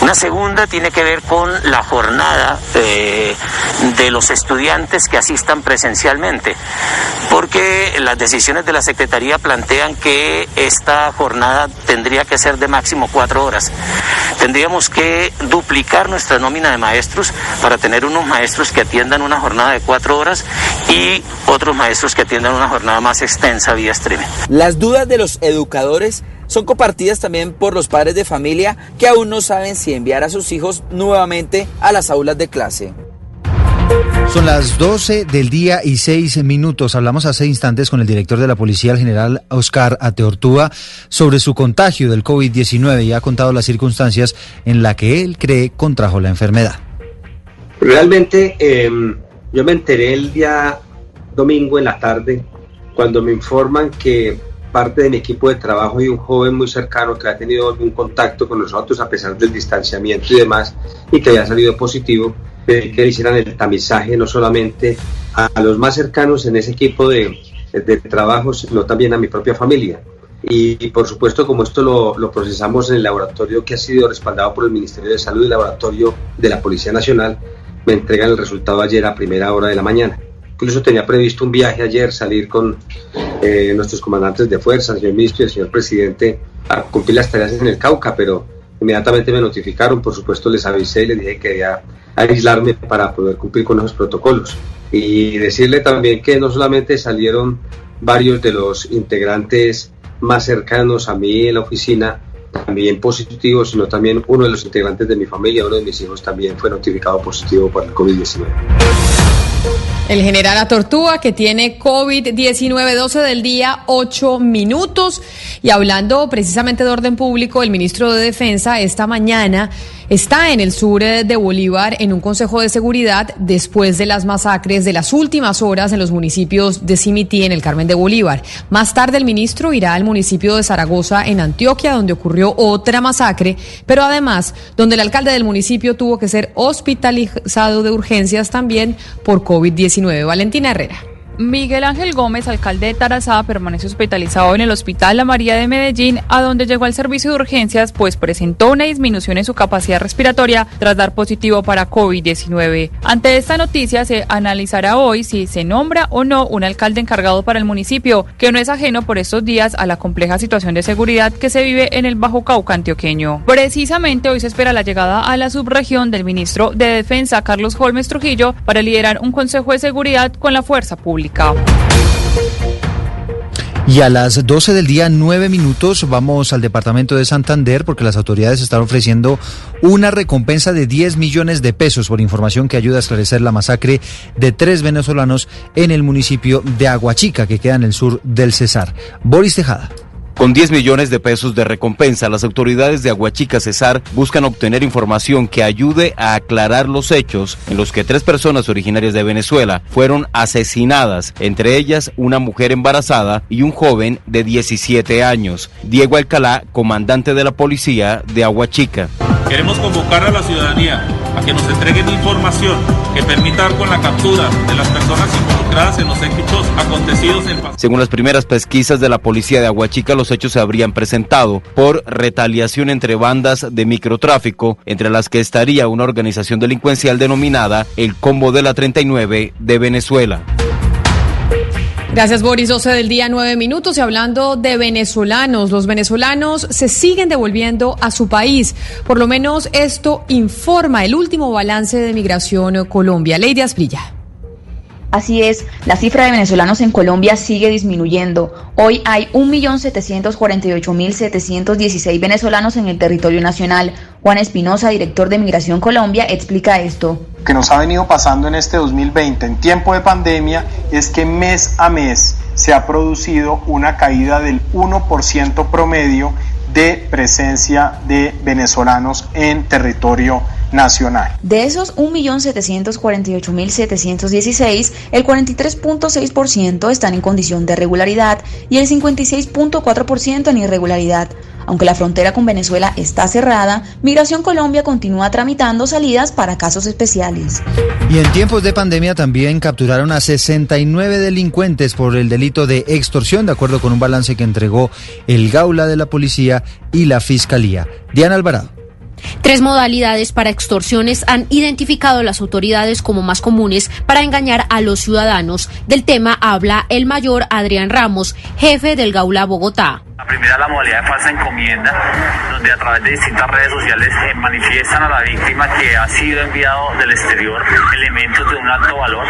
S25: Una segunda tiene que ver con la jornada eh, de los estudiantes que asistan presencialmente, porque las decisiones de la Secretaría plantean que esta jornada tendría que ser de máximo cuatro horas. Tendríamos que duplicar nuestra nómina de maestros para tener unos maestros que atiendan una jornada de cuatro horas y otros maestros que atiendan una jornada más extensa vía streaming.
S24: Las dudas de los educadores son compartidas también por los padres de familia que aún no saben si enviar a sus hijos nuevamente a las aulas de clase.
S19: Son las 12 del día y 6 minutos. Hablamos hace instantes con el director de la Policía, el general Oscar Ateortúa, sobre su contagio del COVID-19 y ha contado las circunstancias en las que él cree contrajo la enfermedad.
S26: Realmente eh, yo me enteré el día domingo en la tarde cuando me informan que parte de mi equipo de trabajo y un joven muy cercano que ha tenido algún contacto con nosotros a pesar del distanciamiento y demás y que había salido positivo, pedí que le hicieran el tamizaje no solamente a, los más cercanos en ese equipo de, de trabajo, sino también a mi propia familia. Y, y por supuesto, como esto lo, lo, procesamos en el laboratorio que ha sido respaldado por el Ministerio de Salud y el laboratorio de la Policía Nacional, me entregan el resultado ayer a primera hora de la mañana. Incluso tenía previsto un viaje ayer, salir con eh, nuestros comandantes de fuerza, el señor ministro y el señor presidente, a cumplir las tareas en el Cauca, pero inmediatamente me notificaron, por supuesto les avisé y les dije que debía aislarme para poder cumplir con esos protocolos. Y decirle también que no solamente salieron varios de los integrantes más cercanos a mí en la oficina, también positivos, sino también uno de los integrantes de mi familia, uno de mis hijos también fue notificado positivo por el COVID-19.
S1: El general Atortúa que tiene COVID-19, 12 del día, 8 minutos. Y hablando precisamente de orden público, el ministro de Defensa esta mañana está en el sur de Bolívar en un consejo de seguridad después de las masacres de las últimas horas en los municipios de Cimití en el Carmen de Bolívar. Más tarde el ministro irá al municipio de Zaragoza en Antioquia donde ocurrió otra masacre, pero además donde el alcalde del municipio tuvo que ser hospitalizado de urgencias también por COVID-19. Valentina Herrera.
S27: Miguel Ángel Gómez, alcalde de Tarazá, permanece hospitalizado en el Hospital La María de Medellín, a donde llegó al servicio de urgencias, pues presentó una disminución en su capacidad respiratoria tras dar positivo para COVID-19. Ante esta noticia, se analizará hoy si se nombra o no un alcalde encargado para el municipio, que no es ajeno por estos días a la compleja situación de seguridad que se vive en el Bajo Cauca antioqueño. Precisamente hoy se espera la llegada a la subregión del ministro de Defensa, Carlos Holmes Trujillo, para liderar un consejo de seguridad con la fuerza pública.
S19: Y a las 12 del día, 9 minutos, vamos al departamento de Santander porque las autoridades están ofreciendo una recompensa de 10 millones de pesos por información que ayuda a esclarecer la masacre de tres venezolanos en el municipio de Aguachica, que queda en el sur del Cesar. Boris Tejada.
S28: Con 10 millones de pesos de recompensa, las autoridades de Aguachica Cesar buscan obtener información que ayude a aclarar los hechos en los que tres personas originarias de Venezuela fueron asesinadas, entre ellas una mujer embarazada y un joven de 17 años. Diego Alcalá, comandante de la policía de Aguachica.
S29: Queremos convocar a la ciudadanía a que nos entreguen información que permita con la captura de las personas involucradas en los hechos acontecidos en
S28: Según las primeras pesquisas de la policía de Aguachica, los hechos se habrían presentado por retaliación entre bandas de microtráfico, entre las que estaría una organización delincuencial denominada el Combo de la 39 de Venezuela.
S1: Gracias, Boris. 12 del día, 9 minutos. Y hablando de venezolanos, los venezolanos se siguen devolviendo a su país. Por lo menos esto informa el último balance de migración Colombia. Lady Asprilla.
S30: Así es, la cifra de venezolanos en Colombia sigue disminuyendo. Hoy hay 1.748.716 venezolanos en el territorio nacional. Juan Espinosa, director de Migración Colombia, explica esto.
S31: Lo que nos ha venido pasando en este 2020 en tiempo de pandemia es que mes a mes se ha producido una caída del 1% promedio de presencia de venezolanos en territorio nacional.
S30: De esos 1.748.716, el 43.6% están en condición de regularidad y el 56.4% en irregularidad. Aunque la frontera con Venezuela está cerrada, Migración Colombia continúa tramitando salidas para casos especiales.
S19: Y en tiempos de pandemia también capturaron a 69 delincuentes por el delito de extorsión, de acuerdo con un balance que entregó el Gaula de la Policía y la Fiscalía. Diana Alvarado.
S32: Tres modalidades para extorsiones han identificado las autoridades como más comunes para engañar a los ciudadanos. Del tema habla el mayor Adrián Ramos, jefe del Gaula Bogotá.
S33: La primera, la modalidad de falsa encomienda, donde a través de distintas redes sociales eh, manifiestan a la víctima que ha sido enviado del exterior elementos de un alto valor.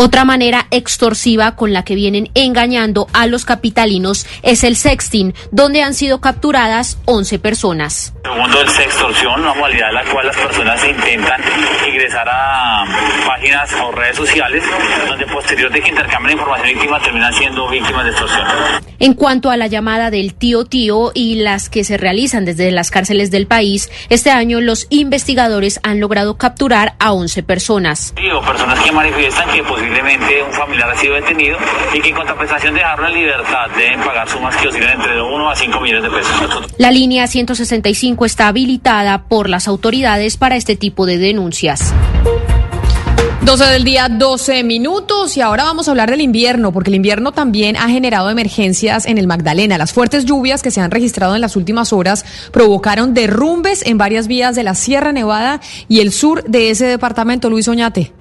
S32: Otra manera extorsiva con la que vienen engañando a los capitalinos es el sexting, donde han sido capturadas 11 personas.
S33: El mundo del sextorsión, una modalidad en la cual las personas intentan ingresar a páginas o redes sociales donde posterior de que intercambien información íntima terminan siendo víctimas de extorsión.
S32: En cuanto a la llamada del tío tío y las que se realizan desde las cárceles del país, este año los investigadores han logrado capturar a 11 personas.
S33: Sí, o personas que manifiestan que posiblemente un familiar ha sido detenido y que en contraprestación de dejarlo en libertad deben pagar sumas que oscilan entre 1 a 5 millones de pesos.
S32: La línea 165 está habilitada por las autoridades para este tipo de denuncias.
S1: 12 del día, 12 minutos y ahora vamos a hablar del invierno, porque el invierno también ha generado emergencias en el Magdalena. Las fuertes lluvias que se han registrado en las últimas horas provocaron derrumbes en varias vías de la Sierra Nevada y el sur de ese departamento. Luis Oñate.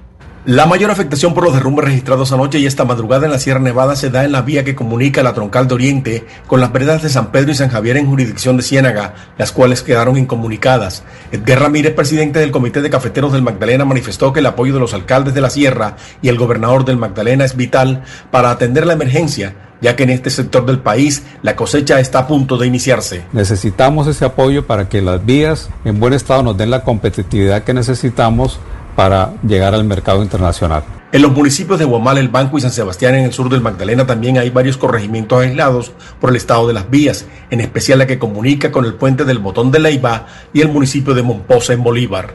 S34: La mayor afectación por los derrumbes registrados anoche y esta madrugada en la Sierra Nevada se da en la vía que comunica la troncal de Oriente con las veredas de San Pedro y San Javier en jurisdicción de Ciénaga, las cuales quedaron incomunicadas. Edgar Ramírez, presidente del Comité de Cafeteros del Magdalena, manifestó que el apoyo de los alcaldes de la Sierra y el gobernador del Magdalena es vital para atender la emergencia ya que en este sector del país la cosecha está a punto de iniciarse.
S35: Necesitamos ese apoyo para que las vías en buen estado nos den la competitividad que necesitamos para llegar al mercado internacional.
S34: En los municipios de Guamal, El Banco y San Sebastián en el sur del Magdalena también hay varios corregimientos aislados por el estado de las vías, en especial la que comunica con el puente del Botón de Leiva y el municipio de Momposa en Bolívar.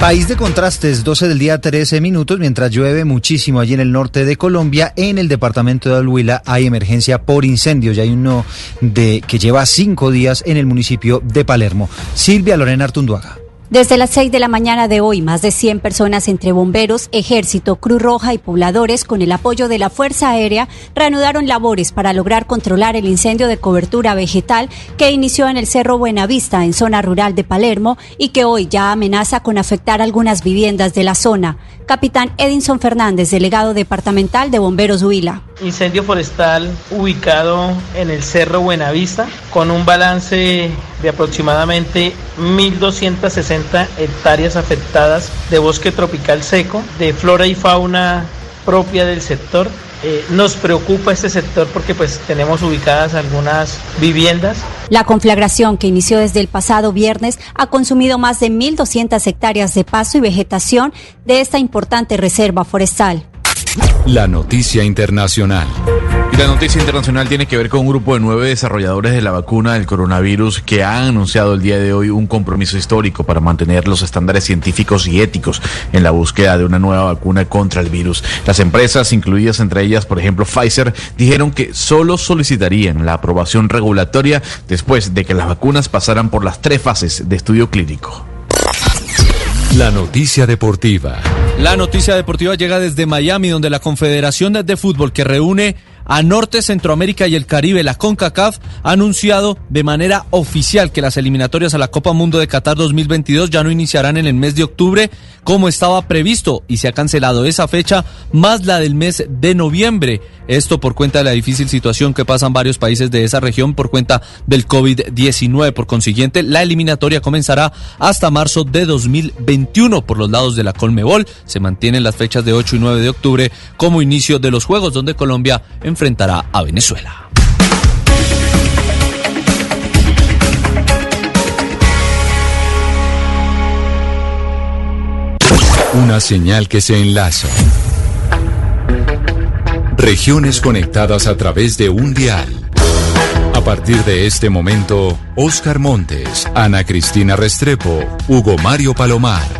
S19: País de contrastes, 12 del día 13 minutos, mientras llueve muchísimo allí en el norte de Colombia, en el departamento de Alhuila hay emergencia por incendios y hay uno de que lleva cinco días en el municipio de Palermo. Silvia Lorena Artunduaga.
S36: Desde las 6 de la mañana de hoy, más de 100 personas entre bomberos, ejército, Cruz Roja y pobladores, con el apoyo de la Fuerza Aérea, reanudaron labores para lograr controlar el incendio de cobertura vegetal que inició en el Cerro Buenavista, en zona rural de Palermo, y que hoy ya amenaza con afectar algunas viviendas de la zona. Capitán Edinson Fernández, delegado departamental de Bomberos Huila.
S37: Incendio forestal ubicado en el Cerro Buenavista, con un balance de aproximadamente 1.260 hectáreas afectadas de bosque tropical seco, de flora y fauna propia del sector. Eh, nos preocupa este sector porque pues tenemos ubicadas algunas viviendas.
S36: La conflagración que inició desde el pasado viernes ha consumido más de 1.200 hectáreas de pasto y vegetación de esta importante reserva forestal.
S13: La noticia internacional.
S38: La noticia internacional tiene que ver con un grupo de nueve desarrolladores de la vacuna del coronavirus que han anunciado el día de hoy un compromiso histórico para mantener los estándares científicos y éticos en la búsqueda de una nueva vacuna contra el virus. Las empresas, incluidas entre ellas, por ejemplo, Pfizer, dijeron que solo solicitarían la aprobación regulatoria después de que las vacunas pasaran por las tres fases de estudio clínico.
S13: La noticia deportiva.
S39: La noticia deportiva llega desde Miami, donde la Confederación de Fútbol que reúne a Norte, Centroamérica y el Caribe, la CONCACAF, ha anunciado de manera oficial que las eliminatorias a la Copa Mundo de Qatar 2022 ya no iniciarán en el mes de octubre como estaba previsto y se ha cancelado esa fecha más la del mes de noviembre. Esto por cuenta de la difícil situación que pasan varios países de esa región por cuenta del COVID-19. Por consiguiente, la eliminatoria comenzará hasta marzo de 2021 por los lados de la Colmebol. Se mantienen las fechas de 8 y 9 de octubre como inicio de los Juegos donde Colombia enfrentará a Venezuela.
S13: Una señal que se enlaza. Regiones conectadas a través de un dial. A partir de este momento, Oscar Montes, Ana Cristina Restrepo, Hugo Mario Palomar,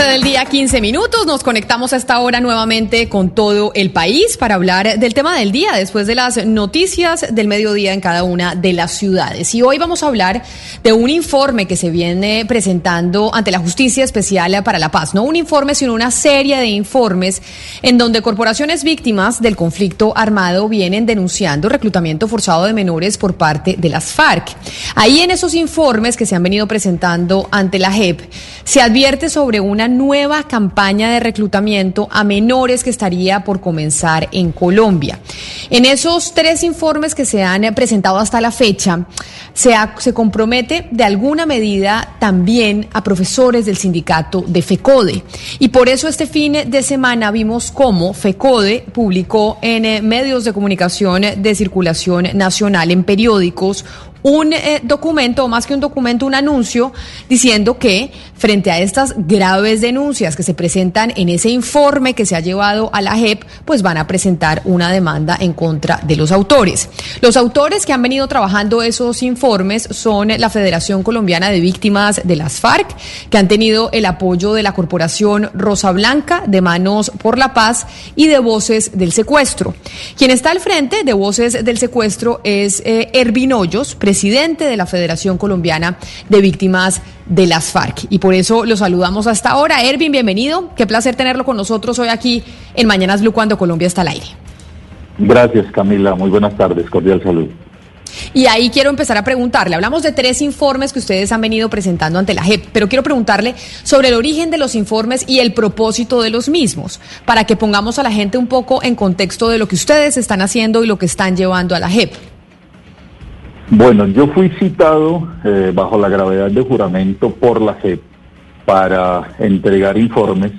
S1: 12 del día, 15 minutos. Nos conectamos a esta hora nuevamente con todo el país para hablar del tema del día después de las noticias del mediodía en cada una de las ciudades. Y hoy vamos a hablar de un informe que se viene presentando ante la Justicia Especial para la Paz. No un informe, sino una serie de informes en donde corporaciones víctimas del conflicto armado vienen denunciando reclutamiento forzado de menores por parte de las FARC. Ahí en esos informes que se han venido presentando ante la JEP se advierte sobre una nueva campaña de reclutamiento a menores que estaría por comenzar en Colombia. En esos tres informes que se han presentado hasta la fecha, se, se compromete de alguna medida también a profesores del sindicato de FECODE. Y por eso este fin de semana vimos cómo FECODE publicó en eh, medios de comunicación de circulación nacional, en periódicos, un eh, documento, o más que un documento, un anuncio diciendo que frente a estas graves denuncias que se presentan en ese informe que se ha llevado a la JEP, pues van a presentar una demanda en contra de los autores. Los autores que han venido trabajando esos informes son la Federación Colombiana de Víctimas de las FARC, que han tenido el apoyo de la Corporación Rosa Blanca, de Manos por la Paz y de Voces del Secuestro. Quien está al frente de Voces del Secuestro es eh, Ervin Hoyos, presidente de la Federación Colombiana de Víctimas de las FARC. Eso lo saludamos hasta ahora. Ervin, bienvenido. Qué placer tenerlo con nosotros hoy aquí en Mañanas Blue cuando Colombia está al aire.
S40: Gracias, Camila. Muy buenas tardes. Cordial salud.
S1: Y ahí quiero empezar a preguntarle, hablamos de tres informes que ustedes han venido presentando ante la JEP, pero quiero preguntarle sobre el origen de los informes y el propósito de los mismos, para que pongamos a la gente un poco en contexto de lo que ustedes están haciendo y lo que están llevando a la JEP.
S40: Bueno, yo fui citado eh, bajo la gravedad de juramento por la JEP para entregar informes.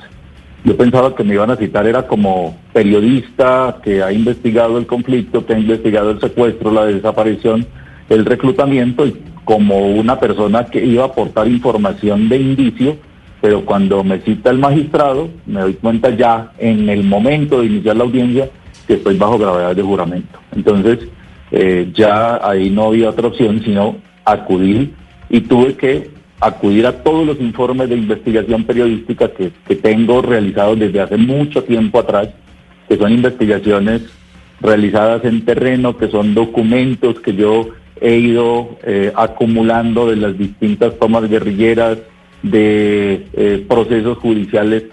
S40: Yo pensaba que me iban a citar era como periodista que ha investigado el conflicto, que ha investigado el secuestro, la desaparición, el reclutamiento y como una persona que iba a aportar información de indicio, pero cuando me cita el magistrado me doy cuenta ya en el momento de iniciar la audiencia que estoy bajo gravedad de juramento. Entonces, eh, ya ahí no había otra opción sino acudir y tuve que acudir a todos los informes de investigación periodística que, tengo realizados desde hace mucho tiempo atrás, que son investigaciones realizadas en terreno, que son documentos que yo he ido eh, acumulando de las distintas tomas guerrilleras, de eh, procesos judiciales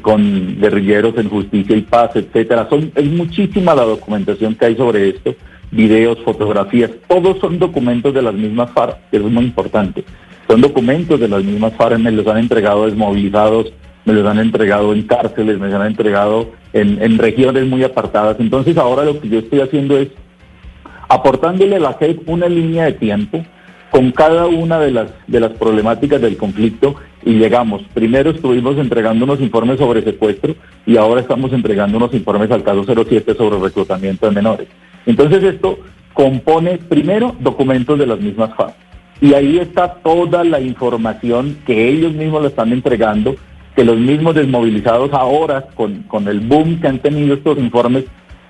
S40: con guerrilleros en justicia y paz, etcétera. Son, es muchísima la documentación que hay sobre esto videos, fotografías, todos son documentos de las mismas FARC, que es muy importante. Son documentos de las mismas FARC, me los han entregado desmovilizados, me los han entregado en cárceles, me los han entregado en, regiones muy apartadas. Entonces ahora lo que yo estoy haciendo es aportándole a la JEP una línea de tiempo con cada una de las, de las problemáticas del conflicto y llegamos. Primero estuvimos entregando unos informes sobre secuestro y ahora estamos entregando unos informes al caso 07 sobre reclutamiento de menores. Entonces esto compone primero documentos de las mismas FARC. Y ahí está toda la información que ellos mismos le están entregando, que los mismos desmovilizados ahora, con, con el boom que han tenido estos informes,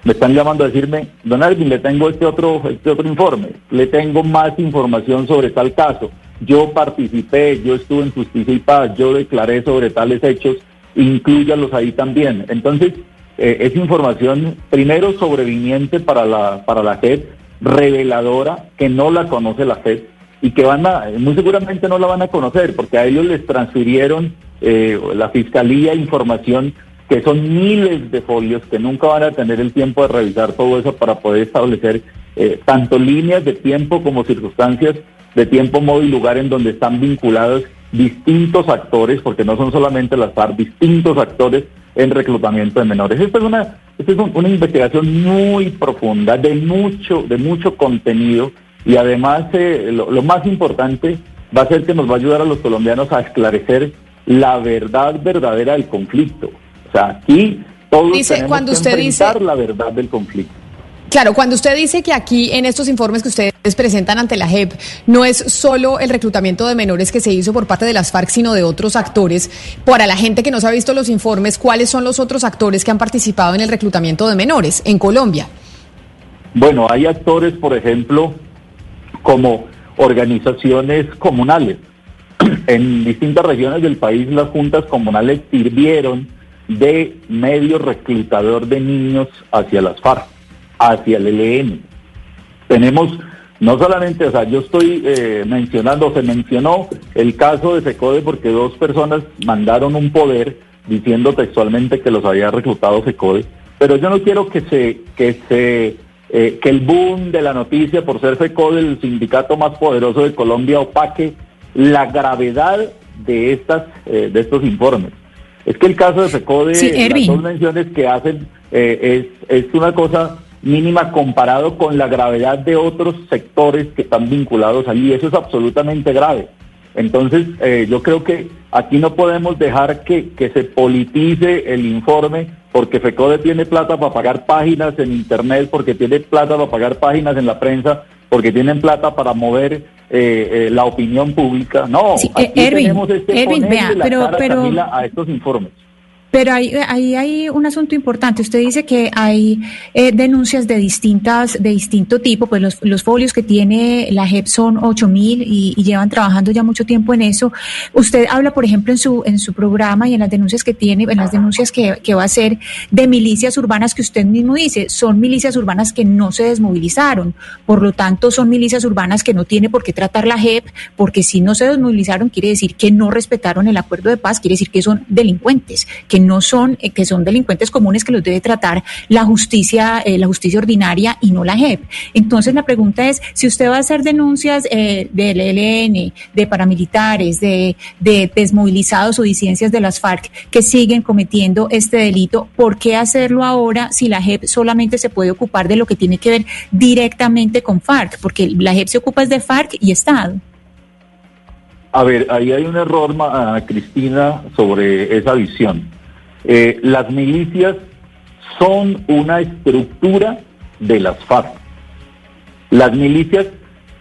S40: me están llamando a decirme, don Alvin, le tengo este otro, este otro informe, le tengo más información sobre tal caso. Yo participé, yo estuve en justicia y paz, yo declaré sobre tales hechos, incluyalos ahí también. Entonces, eh, es información primero sobreviniente para la, para la FED, reveladora, que no la conoce la FED y que van a, muy seguramente no la van a conocer porque a ellos les transfirieron eh, la fiscalía información que son miles de folios que nunca van a tener el tiempo de revisar todo eso para poder establecer eh, tanto líneas de tiempo como circunstancias de tiempo, modo y lugar en donde están vinculados distintos actores, porque no son solamente las FARC, distintos actores en reclutamiento de menores. Esta es una, esta es una investigación muy profunda, de mucho, de mucho contenido y además eh, lo, más importante va a ser que nos va a ayudar a los colombianos a esclarecer la verdad verdadera del conflicto. O sea, aquí todos
S1: dice,
S40: tenemos
S1: cuando
S40: que
S1: usted
S40: enfrentar la verdad del conflicto.
S1: Claro, cuando usted dice que aquí en estos informes que ustedes presentan ante la JEP no es solo el reclutamiento de menores que se hizo por parte de las FARC, sino de otros actores, para la gente que no se ha visto los informes, ¿cuáles son los otros actores que han participado en el reclutamiento de menores en Colombia?
S40: Bueno, hay actores, por ejemplo, como organizaciones comunales. En distintas regiones del país las juntas comunales sirvieron de medio reclutador de niños hacia las FARC hacia el ELN. Tenemos no solamente, o sea, yo estoy eh, mencionando, se mencionó el caso de Secode porque dos personas mandaron un poder diciendo textualmente que los había reclutado Secode, pero yo no quiero que se, que se, eh, que el boom de la noticia por ser Secode el sindicato más poderoso de Colombia opaque la gravedad de estas, eh, de estos informes. Es que el caso de FECODE,
S41: Sí,
S40: las dos menciones que hacen eh, es, es una cosa mínima comparado con la gravedad de otros sectores que están vinculados allí. Eso es absolutamente grave. Entonces, eh, yo creo que aquí no podemos dejar que, que se politice el informe porque FECODE tiene plata para pagar páginas en Internet, porque tiene plata para pagar páginas en la prensa, porque tienen plata para mover eh, eh, la opinión pública. No,
S3: Sí,
S40: aquí
S3: eh, Erwin,
S40: tenemos este
S3: Erwin, vea,
S40: la
S3: pero-
S40: cara,
S3: pero-
S40: Camila, a estos informes.
S3: Pero ahí, ahí hay un asunto importante. Usted dice que hay eh, denuncias de distintas, de distinto tipo, pues los, los folios que tiene la JEP son 8000 y, y llevan trabajando ya mucho tiempo en eso. Usted habla, por ejemplo, en su, en su programa y en las denuncias que tiene, en las denuncias que, que va a hacer de milicias urbanas que usted mismo dice, son milicias urbanas que no se desmovilizaron. Por lo tanto, son milicias urbanas que no tiene por qué tratar la JEP, porque si no se desmovilizaron, quiere decir que no respetaron el acuerdo de paz, quiere decir que son delincuentes, que no son, eh, que son delincuentes comunes que los debe tratar la justicia, eh, la justicia ordinaria y no la JEP. Entonces la pregunta es, si usted va a hacer denuncias eh, del ELN, de paramilitares, de, de desmovilizados o disidencias de las FARC que siguen cometiendo este delito, ¿por qué hacerlo ahora si la JEP solamente se puede ocupar de lo que tiene que ver directamente con FARC? Porque la JEP se ocupa de FARC y Estado.
S40: A ver, ahí hay un error, Cristina, sobre esa visión. Eh, las milicias son una estructura de las FARC. Las milicias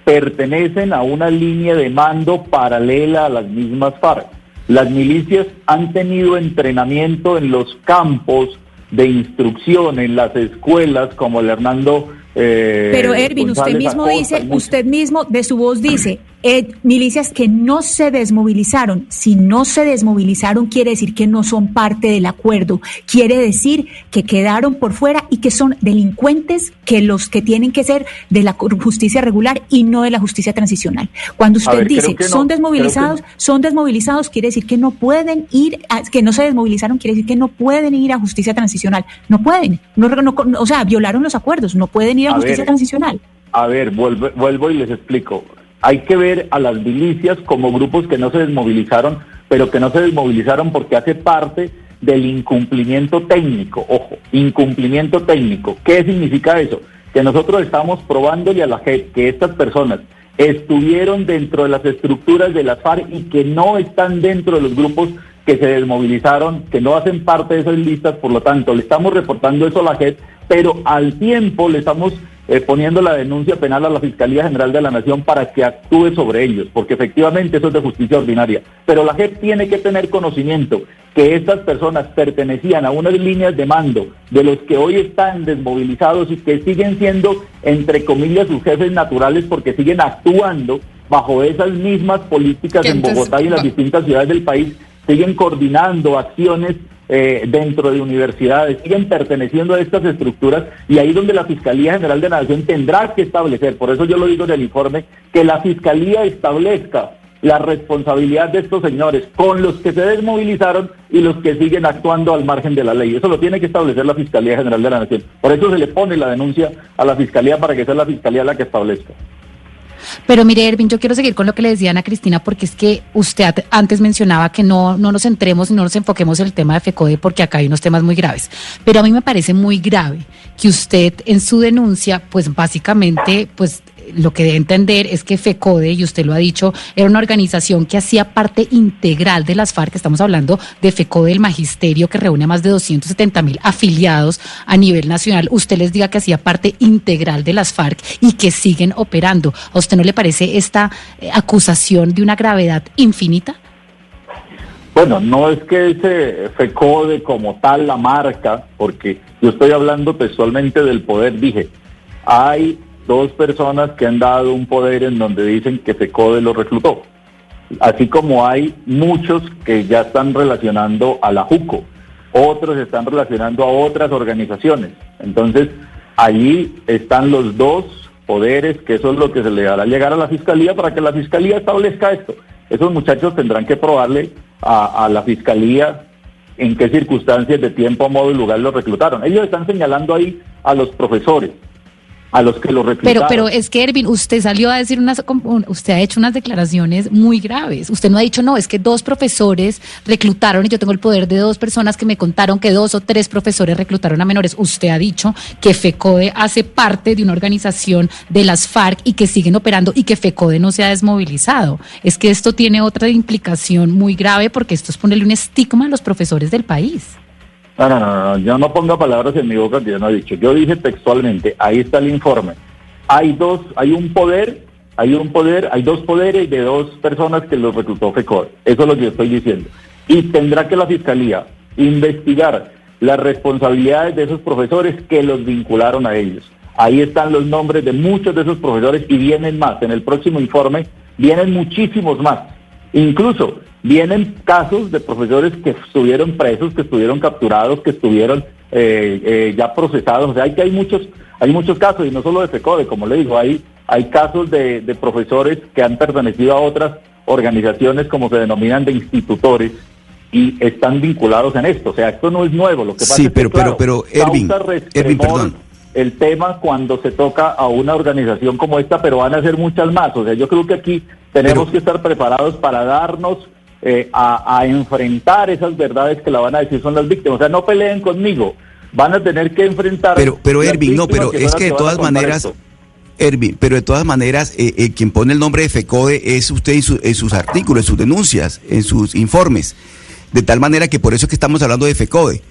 S40: pertenecen a una línea de mando paralela a las mismas FARC. Las milicias han tenido entrenamiento en los campos de instrucción, en las escuelas, como el Hernando. eh,
S3: Pero Ervin, usted mismo
S40: Acosta,
S3: dice, usted mismo de su voz dice, eh, milicias que no se desmovilizaron. Si no se desmovilizaron, quiere decir que no son parte del acuerdo. Quiere decir que quedaron por fuera y que son delincuentes que los que tienen que ser de la justicia regular y no de la justicia transicional. Cuando usted
S40: ver,
S3: dice
S40: no,
S3: son desmovilizados,
S40: no.
S3: son desmovilizados, quiere decir que no pueden ir, a- que no se desmovilizaron, quiere decir que no pueden ir a justicia transicional. No pueden. No, no- o sea, violaron los acuerdos, no pueden ir a,
S40: A
S3: justicia
S40: ver,
S3: transicional.
S40: A ver, vuelvo, vuelvo y les explico. Hay que ver a las milicias como grupos que no se desmovilizaron, pero que no se desmovilizaron porque hace parte del incumplimiento técnico. Ojo, incumplimiento técnico. ¿Qué significa eso? Que nosotros estamos probándole a la JEP que estas personas estuvieron dentro de las estructuras de las FARC y que no están dentro de los grupos que se desmovilizaron, que no hacen parte de esas listas, por lo tanto, le estamos reportando eso a la JEP, pero al tiempo le estamos eh, poniendo la denuncia penal a la Fiscalía General de la Nación para que actúe sobre ellos, porque efectivamente eso es de justicia ordinaria. Pero la JEP tiene que tener conocimiento que estas personas pertenecían a unas líneas de mando de los que hoy están desmovilizados y que siguen siendo, entre comillas, sus jefes naturales porque siguen actuando bajo esas mismas políticas en Bogotá y en las distintas ciudades del país, siguen coordinando acciones eh, dentro de universidades, siguen perteneciendo a estas estructuras y ahí donde la Fiscalía General de la Nación tendrá que establecer, por eso yo lo digo en el informe, que la Fiscalía establezca la responsabilidad de estos señores con los que se desmovilizaron y los que siguen actuando al margen de la ley. Eso lo tiene que establecer la Fiscalía General de la Nación. Por eso se le pone la denuncia a la Fiscalía para que sea la Fiscalía la que establezca.
S4: Pero mire, Ervin, yo quiero seguir con lo que le decía Ana Cristina, porque es que usted antes mencionaba que no, no nos centremos y no nos enfoquemos en el tema de FECODE, porque acá hay unos temas muy graves. Pero a mí me parece muy grave que usted en su denuncia, pues básicamente, pues lo que debe entender es que FECODE, y usted lo ha dicho, era una organización que hacía parte integral de las FARC. Estamos hablando de FECODE, el magisterio que reúne a más de 270 mil afiliados a nivel nacional. Usted les diga que hacía parte integral de las FARC y que siguen operando. ¿A usted no le parece esta eh, acusación de una gravedad infinita?
S40: Bueno, no es que ese FECODE como tal la marca, porque yo estoy hablando textualmente del poder, dije, hay dos personas que han dado un poder en donde dicen que FECODE lo reclutó, así como hay muchos que ya están relacionando a la JUCO, otros están relacionando a otras organizaciones. Entonces, allí están los dos poderes, que eso es lo que se le hará llegar a la Fiscalía para que la Fiscalía establezca esto. Esos muchachos tendrán que probarle a, a la Fiscalía en qué circunstancias de tiempo, modo y lugar los reclutaron. Ellos están señalando ahí a los profesores. A los que lo reclutaron.
S4: Pero, pero es que Ervin, usted salió a decir unas, usted ha hecho unas declaraciones muy graves. Usted no ha dicho, no, es que dos profesores reclutaron y yo tengo el poder de dos personas que me contaron que dos o tres profesores reclutaron a menores. Usted ha dicho que FECODE hace parte de una organización de las FARC y que siguen operando y que FECODE no se ha desmovilizado. Es que esto tiene otra implicación muy grave porque esto es ponerle un estigma a los profesores del país.
S40: No, no, no, no, yo no ponga palabras en mi boca que yo no he dicho. Yo dije textualmente, ahí está el informe. Hay dos, hay un poder, hay un poder, hay dos poderes de dos personas que los reclutó FECOR. Eso es lo que yo estoy diciendo. Y tendrá que la Fiscalía investigar las responsabilidades de esos profesores que los vincularon a ellos. Ahí están los nombres de muchos de esos profesores y vienen más. En el próximo informe vienen muchísimos más. Incluso vienen casos de profesores que estuvieron presos, que estuvieron capturados, que estuvieron eh, eh, ya procesados. O sea, hay que hay muchos, hay muchos casos, y no solo de FECODE, como le digo, hay, hay casos de, profesores que han pertenecido a otras organizaciones, como se denominan, de institutores, y están vinculados en esto. O sea, esto no es nuevo. Lo que pasa
S5: sí,
S40: es
S5: pero,
S40: que,
S5: pero, pero, Ervin, Ervin, perdón.
S40: El tema cuando se toca a una organización como esta, pero van a ser muchas más. O sea, yo creo que aquí tenemos que estar preparados para darnos eh, a, enfrentar esas verdades que la van a decir son las víctimas. O sea, no peleen conmigo, van a tener que enfrentar.
S5: Pero, pero Ervin, no, pero es que de todas maneras. Ervin, pero de todas maneras, eh, eh, quien pone el nombre de FECODE es usted en, sus artículos, en sus denuncias, en sus informes. De tal manera que por eso es que estamos hablando de FECODE.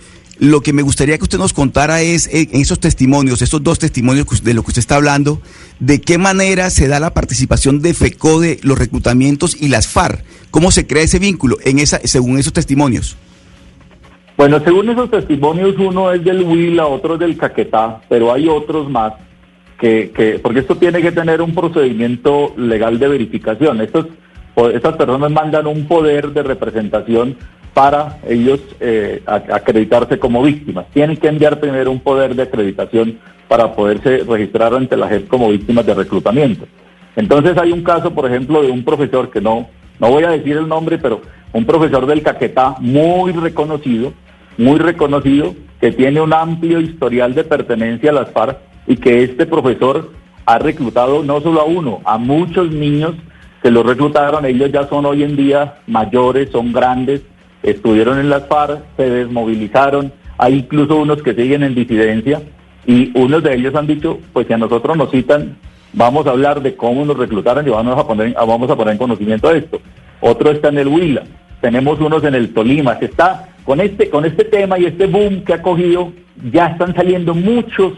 S5: Lo que me gustaría que usted nos contara es en esos testimonios, esos dos testimonios de lo que usted está hablando, de qué manera se da la participación de FECODE, los reclutamientos y las FARC. ¿Cómo se crea ese vínculo en esa, según esos testimonios?
S40: Bueno, según esos testimonios, uno es del Huila, otro es del Caquetá, pero hay otros más que, que, porque esto tiene que tener un procedimiento legal de verificación. Estos, estas personas mandan un poder de representación para ellos eh, acreditarse como víctimas. Tienen que enviar primero un poder de acreditación para poderse registrar ante la JEP como víctimas de reclutamiento. Entonces hay un caso, por ejemplo, de un profesor que no, no voy a decir el nombre, pero un profesor del Caquetá muy reconocido, muy reconocido, que tiene un amplio historial de pertenencia a las FARC y que este profesor ha reclutado no solo a uno, a muchos niños que lo reclutaron, ellos ya son hoy en día mayores, son grandes, estuvieron en las FARC, se desmovilizaron, hay incluso unos que siguen en disidencia y unos de ellos han dicho, pues si a nosotros nos citan, vamos a hablar de cómo nos reclutaron y vamos a poner, vamos a poner en conocimiento de esto. Otro está en el Huila, tenemos unos en el Tolima, que está con este, con este tema y este boom que ha cogido, ya están saliendo muchos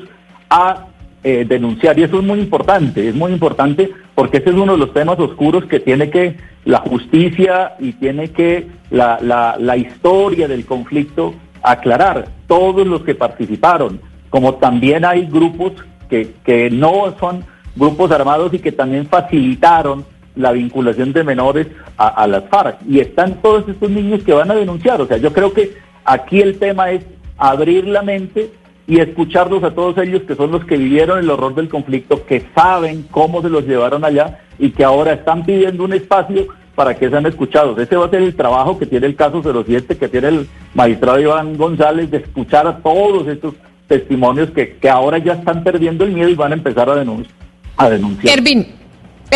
S40: a eh, denunciar y eso es muy importante, es muy importante porque ese es uno de los temas oscuros que tiene que la justicia y tiene que la, la, la historia del conflicto aclarar, todos los que participaron, como también hay grupos que, que no son grupos armados y que también facilitaron la vinculación de menores a, a, las FARC. Y están todos estos niños que van a denunciar. O sea, yo creo que aquí el tema es abrir la mente y escucharlos a todos ellos que son los que vivieron el horror del conflicto, que saben cómo se los llevaron allá y que ahora están pidiendo un espacio para que sean escuchados. Ese va a ser el trabajo que tiene el caso 07, que tiene el magistrado Iván González, de escuchar a todos estos testimonios que, que ahora ya están perdiendo el miedo y van a empezar a, denunciar. A denunciar.
S1: Ervin,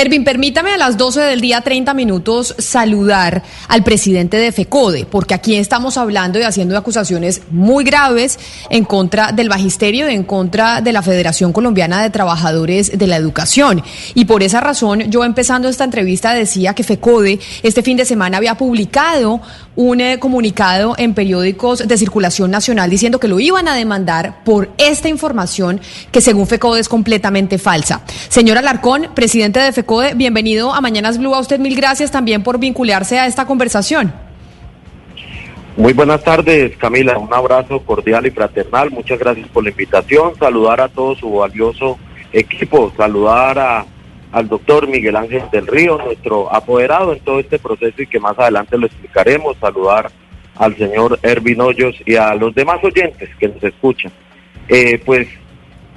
S1: Ervin, permítame a las 12 del día, 30 minutos, saludar al presidente de FECODE, porque aquí estamos hablando y haciendo acusaciones muy graves en contra del magisterio y en contra de la Federación Colombiana de Trabajadores de la Educación. Y por esa razón, yo empezando esta entrevista decía que FECODE este fin de semana había publicado un eh, comunicado en periódicos de circulación nacional diciendo que lo iban a demandar por esta información que según FECODE es completamente falsa. Señor Alarcón, presidente de FECODE, bienvenido a Mañanas Blue. A usted mil gracias también por vincularse a esta conversación.
S42: Muy buenas tardes, Camila. Un abrazo cordial y fraternal. Muchas gracias por la invitación. Saludar a todo su valioso equipo. Saludar a al doctor Miguel Ángel del Río, nuestro apoderado en todo este proceso y que más adelante lo explicaremos, saludar al señor Ervin Hoyos y a los demás oyentes que nos escuchan. Eh, pues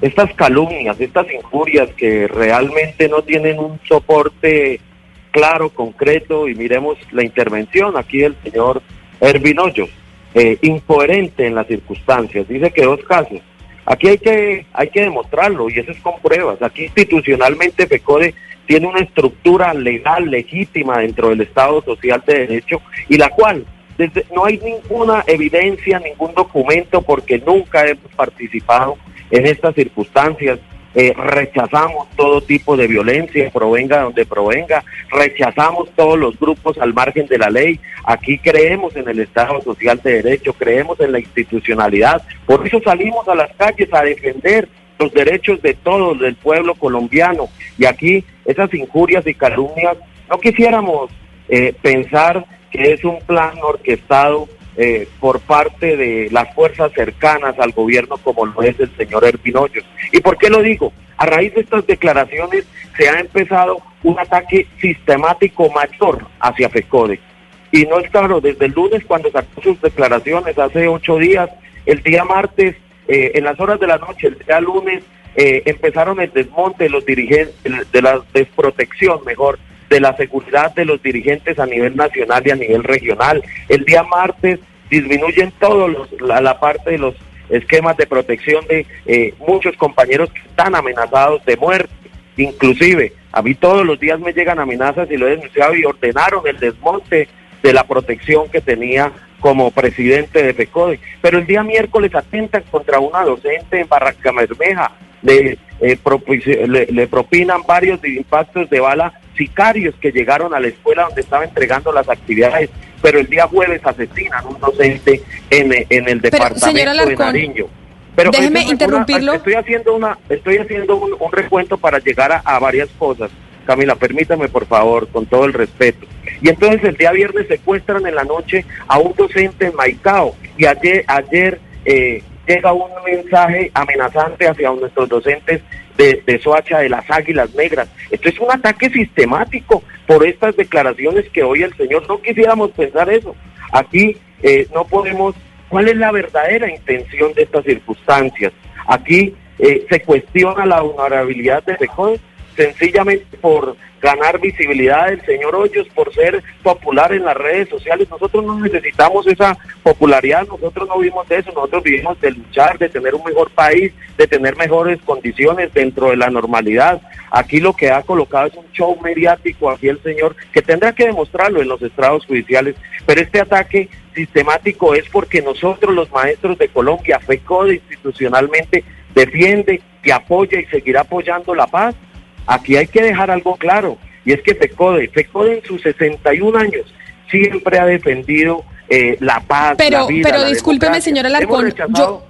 S42: estas calumnias, estas injurias que realmente no tienen un soporte claro, concreto, y miremos la intervención aquí del señor Ervin Hoyos, eh, incoherente en las circunstancias. Dice que dos casos, Aquí hay que, hay que demostrarlo y eso es con pruebas. Aquí institucionalmente FECODE tiene una estructura legal legítima dentro del Estado Social de Derecho y la cual no hay ninguna evidencia, ningún documento porque nunca hemos participado en estas circunstancias. Eh, rechazamos todo tipo de violencia, provenga donde provenga, rechazamos todos los grupos al margen de la ley. Aquí creemos en el Estado Social de Derecho, creemos en la institucionalidad. Por eso salimos a las calles a defender los derechos de todos, del pueblo colombiano. Y aquí esas injurias y calumnias, no quisiéramos eh, pensar que es un plan orquestado eh, por parte de las fuerzas cercanas al gobierno como lo es el señor Erpinoyos. ¿Y por qué lo digo? A raíz de estas declaraciones se ha empezado un ataque sistemático mayor hacia FECODE. Y no es claro, desde el lunes cuando sacó sus declaraciones, hace ocho días, el día martes, eh, en las horas de la noche, el día lunes, eh, empezaron el desmonte de los dirigentes, de la desprotección, mejor, de la seguridad de los dirigentes a nivel nacional y a nivel regional. El día martes disminuyen todos la, parte de los esquemas de protección de eh, muchos compañeros que están amenazados de muerte. Inclusive, a mí todos los días me llegan amenazas y lo he denunciado y ordenaron el desmonte de la protección que tenía como presidente de FECODE. Pero el día miércoles atentan contra una docente en Barranca Bermeja, le, eh, le, propinan varios impactos de bala sicarios que llegaron a la escuela donde estaba entregando las actividades, pero el día jueves asesinan a un docente en, en el departamento de Nariño. Pero
S1: déjeme interrumpirlo.
S42: estoy haciendo una, estoy haciendo un, recuento para llegar a, varias cosas. Camila, permítame por favor, con todo el respeto. Y entonces el día viernes secuestran en la noche a un docente en Maicao y ayer, ayer eh, llega un mensaje amenazante hacia nuestros docentes de, de Soacha, de las Águilas Negras. Esto es un ataque sistemático por estas declaraciones que hoy el señor, no quisiéramos pensar eso. Aquí eh, no podemos, ¿cuál es la verdadera intención de estas circunstancias? Aquí eh, se cuestiona la honorabilidad de FECODE sencillamente por ganar visibilidad del señor Hoyos, por ser popular en las redes sociales. Nosotros no necesitamos esa popularidad, nosotros no vivimos de eso, nosotros vivimos de luchar, de tener un mejor país, de tener mejores condiciones dentro de la normalidad. Aquí lo que ha colocado es un show mediático aquí el señor, que tendrá que demostrarlo en los estrados judiciales, pero este ataque sistemático es porque nosotros los maestros de Colombia, FECODE institucionalmente, defiende y apoya y seguirá apoyando la paz Aquí hay que dejar algo claro, y es que FECODE, FECODE en sus 61 años siempre ha defendido eh, la paz,
S1: pero,
S42: la vida,
S1: Pero discúlpeme, señora Alarcón, yo,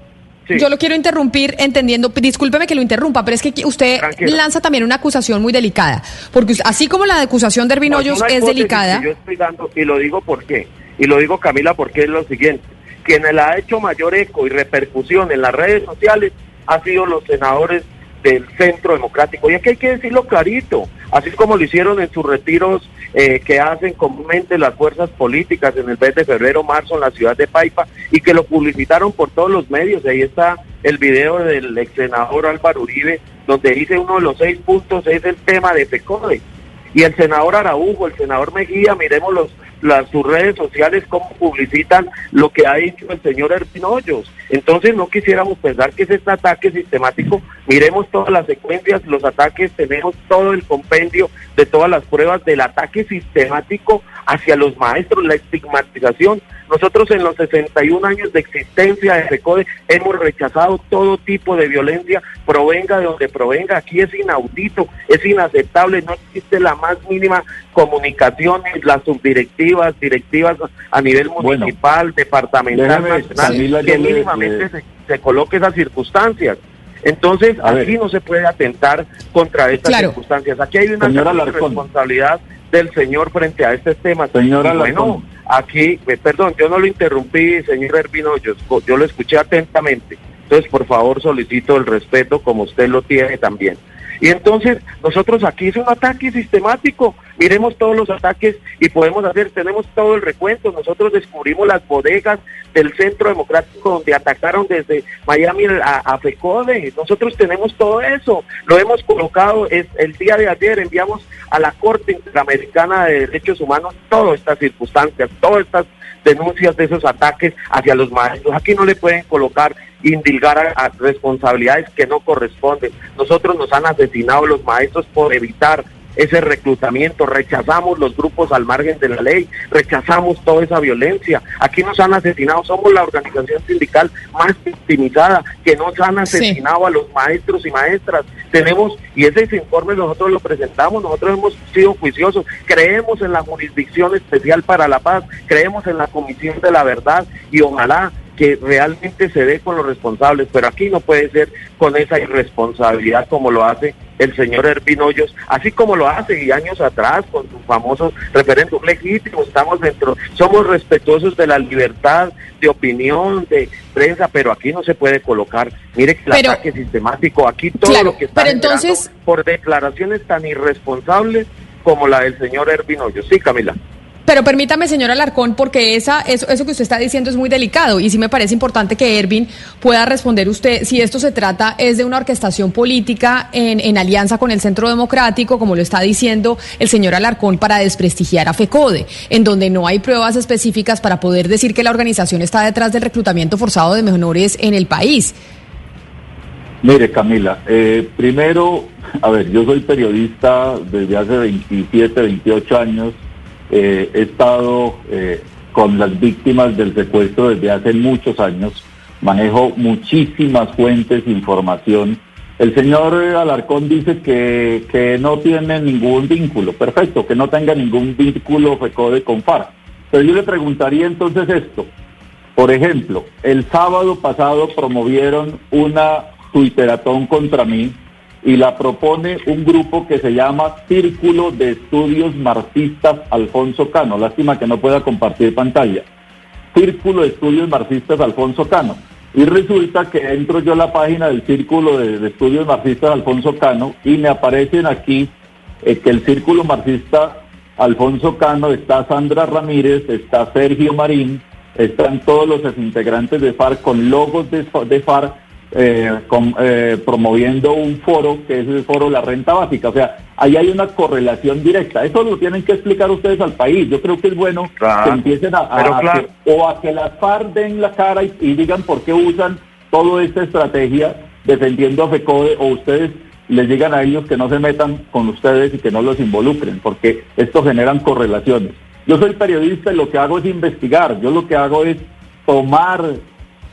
S1: yo lo quiero interrumpir entendiendo, discúlpeme que lo interrumpa, pero es que usted lanza también una acusación muy delicada, porque así como la acusación de Herbinoyos es, delicada...
S42: yo estoy dando, y lo digo por qué, y lo digo Camila porque es lo siguiente, quien le ha hecho mayor eco y repercusión en las redes sociales ha sido los senadores del centro democrático. Y aquí hay que decirlo clarito, así como lo hicieron en sus retiros eh, que hacen comúnmente las fuerzas políticas en el mes de febrero, marzo en la ciudad de Paipa y que lo publicitaron por todos los medios. Ahí está el video del ex senador Álvaro Uribe, donde dice uno de los seis puntos es el tema de FECODE. Y el senador Araujo, el senador Mejía, miremos los las, sus redes sociales cómo publicitan lo que ha dicho el señor Hoyos. Entonces no quisiéramos pensar que es este ataque sistemático. Miremos todas las secuencias, los ataques, tenemos todo el compendio de todas las pruebas del ataque sistemático hacia los maestros, la estigmatización. Nosotros en los 61 años de existencia de RECODE hemos rechazado todo tipo de violencia, provenga de donde provenga. Aquí es inaudito, es inaceptable, no existe la más mínima comunicación, las subdirectivas, directivas a nivel municipal, departamental, nacional, que mínimamente se, se coloque esas circunstancias. Entonces, aquí no se puede atentar contra estas circunstancias. Aquí hay una responsabilidad del señor frente a este tema.
S40: Señora
S42: bueno, aquí, eh, perdón, yo no lo interrumpí, señor Hervino, yo, yo lo escuché atentamente. Entonces, por favor, solicito el respeto como usted lo tiene también. Y entonces nosotros aquí es un ataque sistemático. Miremos todos los ataques y podemos hacer, tenemos todo el recuento. Nosotros descubrimos las bodegas del Centro Democrático donde atacaron desde Miami a, a FECODE. Nosotros tenemos todo eso. Lo hemos colocado, es el día de ayer enviamos a la Corte Interamericana de Derechos Humanos todas estas circunstancias, todas estas denuncias de esos ataques hacia los maestros. Aquí no le pueden colocar indilgar a, a responsabilidades que no corresponden. Nosotros nos han asesinado los maestros por evitar ese reclutamiento, rechazamos los grupos al margen de la ley, rechazamos toda esa violencia. Aquí nos han asesinado, somos la organización sindical más victimizada, que nos han asesinado a los maestros y maestras. Tenemos, y ese informe nosotros lo presentamos, nosotros hemos sido juiciosos, creemos en la jurisdicción especial para la paz, creemos en la comisión de la verdad y ojalá que realmente se dé con los responsables, pero aquí no puede ser con esa irresponsabilidad como lo hace el señor Ervin Hoyos, así como lo hace y años atrás con su famoso referéndum legítimo, estamos dentro, somos respetuosos de la libertad de opinión, de prensa, pero aquí no se puede colocar, mire que el
S1: Pero-
S42: ataque sistemático, aquí todo
S1: Claro,
S42: lo que está
S1: pero entonces-
S42: por declaraciones tan irresponsables como la del señor Ervin Hoyos. Sí, Camila.
S1: Pero permítame, señor Alarcón, porque esa, eso, eso que usted está diciendo es muy delicado y sí me parece importante que Ervin pueda responder usted si esto se trata es de una orquestación política en, en alianza con el Centro Democrático, como lo está diciendo el señor Alarcón, para desprestigiar a FECODE, en donde no hay pruebas específicas para poder decir que la organización está detrás del reclutamiento forzado de menores en el país.
S40: Mire, Camila, eh, primero, a ver, yo soy periodista desde hace 27, 28 años. Eh, he estado eh, con las víctimas del secuestro desde hace muchos años. Manejo muchísimas fuentes información. El señor Alarcón dice que, que no tiene ningún vínculo. Perfecto, que no tenga ningún vínculo FECODE con FARC. Pero yo le preguntaría entonces esto. Por ejemplo, el sábado pasado promovieron una tuiteratón contra mí y la propone un grupo que se llama Círculo de Estudios Marxistas Alfonso Cano. Lástima que no pueda compartir pantalla. Círculo de Estudios Marxistas Alfonso Cano. Y resulta que entro yo a la página del Círculo de, Estudios Marxistas Alfonso Cano y me aparecen aquí eh, que el Círculo Marxista Alfonso Cano está Sandra Ramírez, está Sergio Marín, están todos los integrantes de FARC con logos de, de FARC eh, con- eh, promoviendo un foro que es el foro La Renta Básica. O sea, ahí hay una correlación directa. Eso lo tienen que explicar ustedes al país. Yo creo que es bueno
S42: Claro.
S40: que empiecen a, a-
S42: Pero
S40: a
S42: claro.
S40: que- o a que las FARC den la cara y, y digan por qué usan toda esta estrategia defendiendo a FECODE o ustedes les digan a ellos que no se metan con ustedes y que no los involucren, porque esto generan correlaciones. Yo soy periodista y lo que hago es investigar, yo lo que hago es tomar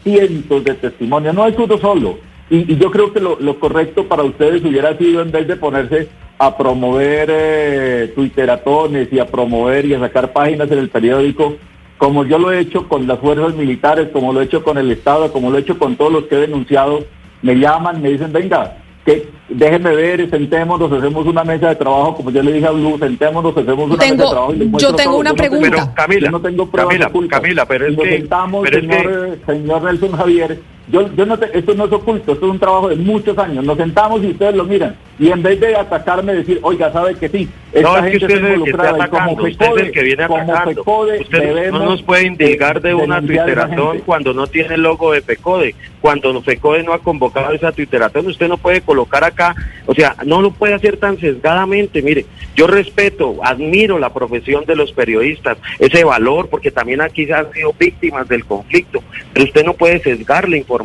S40: cientos de testimonios, no es uno solo. Y, y yo creo que lo, correcto para ustedes hubiera sido, en vez de ponerse a promover eh, twitteratones y a promover y a sacar páginas en el periódico, como yo lo he hecho con las fuerzas militares, como lo he hecho con el Estado, como lo he hecho con todos los que he denunciado, me llaman, me dicen, venga, que déjenme ver, sentémonos, hacemos una mesa de trabajo, como yo le dije a Blue, sentémonos, hacemos una
S1: Tengo-
S40: mesa de trabajo. y
S1: yo tengo
S40: todo.
S1: una
S40: no tengo-
S1: pregunta.
S42: Pero, Camila,
S40: yo no tengo pruebas
S42: Camila. Camila, pero es
S40: Nos
S42: que-
S40: sentamos,
S42: pero es
S40: señor, eh, señor Nelson Javier, yo, yo no te- esto no es oculto, esto es un trabajo de muchos años. Nos sentamos y ustedes lo miran. Y en vez de atacarme, decir, oiga, ¿sabe que sí? Esta
S42: No, es que
S40: gente
S42: usted es que
S40: involucrada y como
S42: atacando, usted es el que viene atacando.
S40: FECODE
S42: Usted no nos puede indilgar de
S40: eh,
S42: una tuiteratón cuando no tiene el logo de FECODE, cuando FECODE no ha convocado esa tuiteratón, usted no puede colocar acá, o sea, no lo puede hacer tan sesgadamente, mire, yo respeto, admiro la profesión de los periodistas, ese valor, porque también aquí se han sido víctimas del conflicto, pero usted no puede sesgar la información,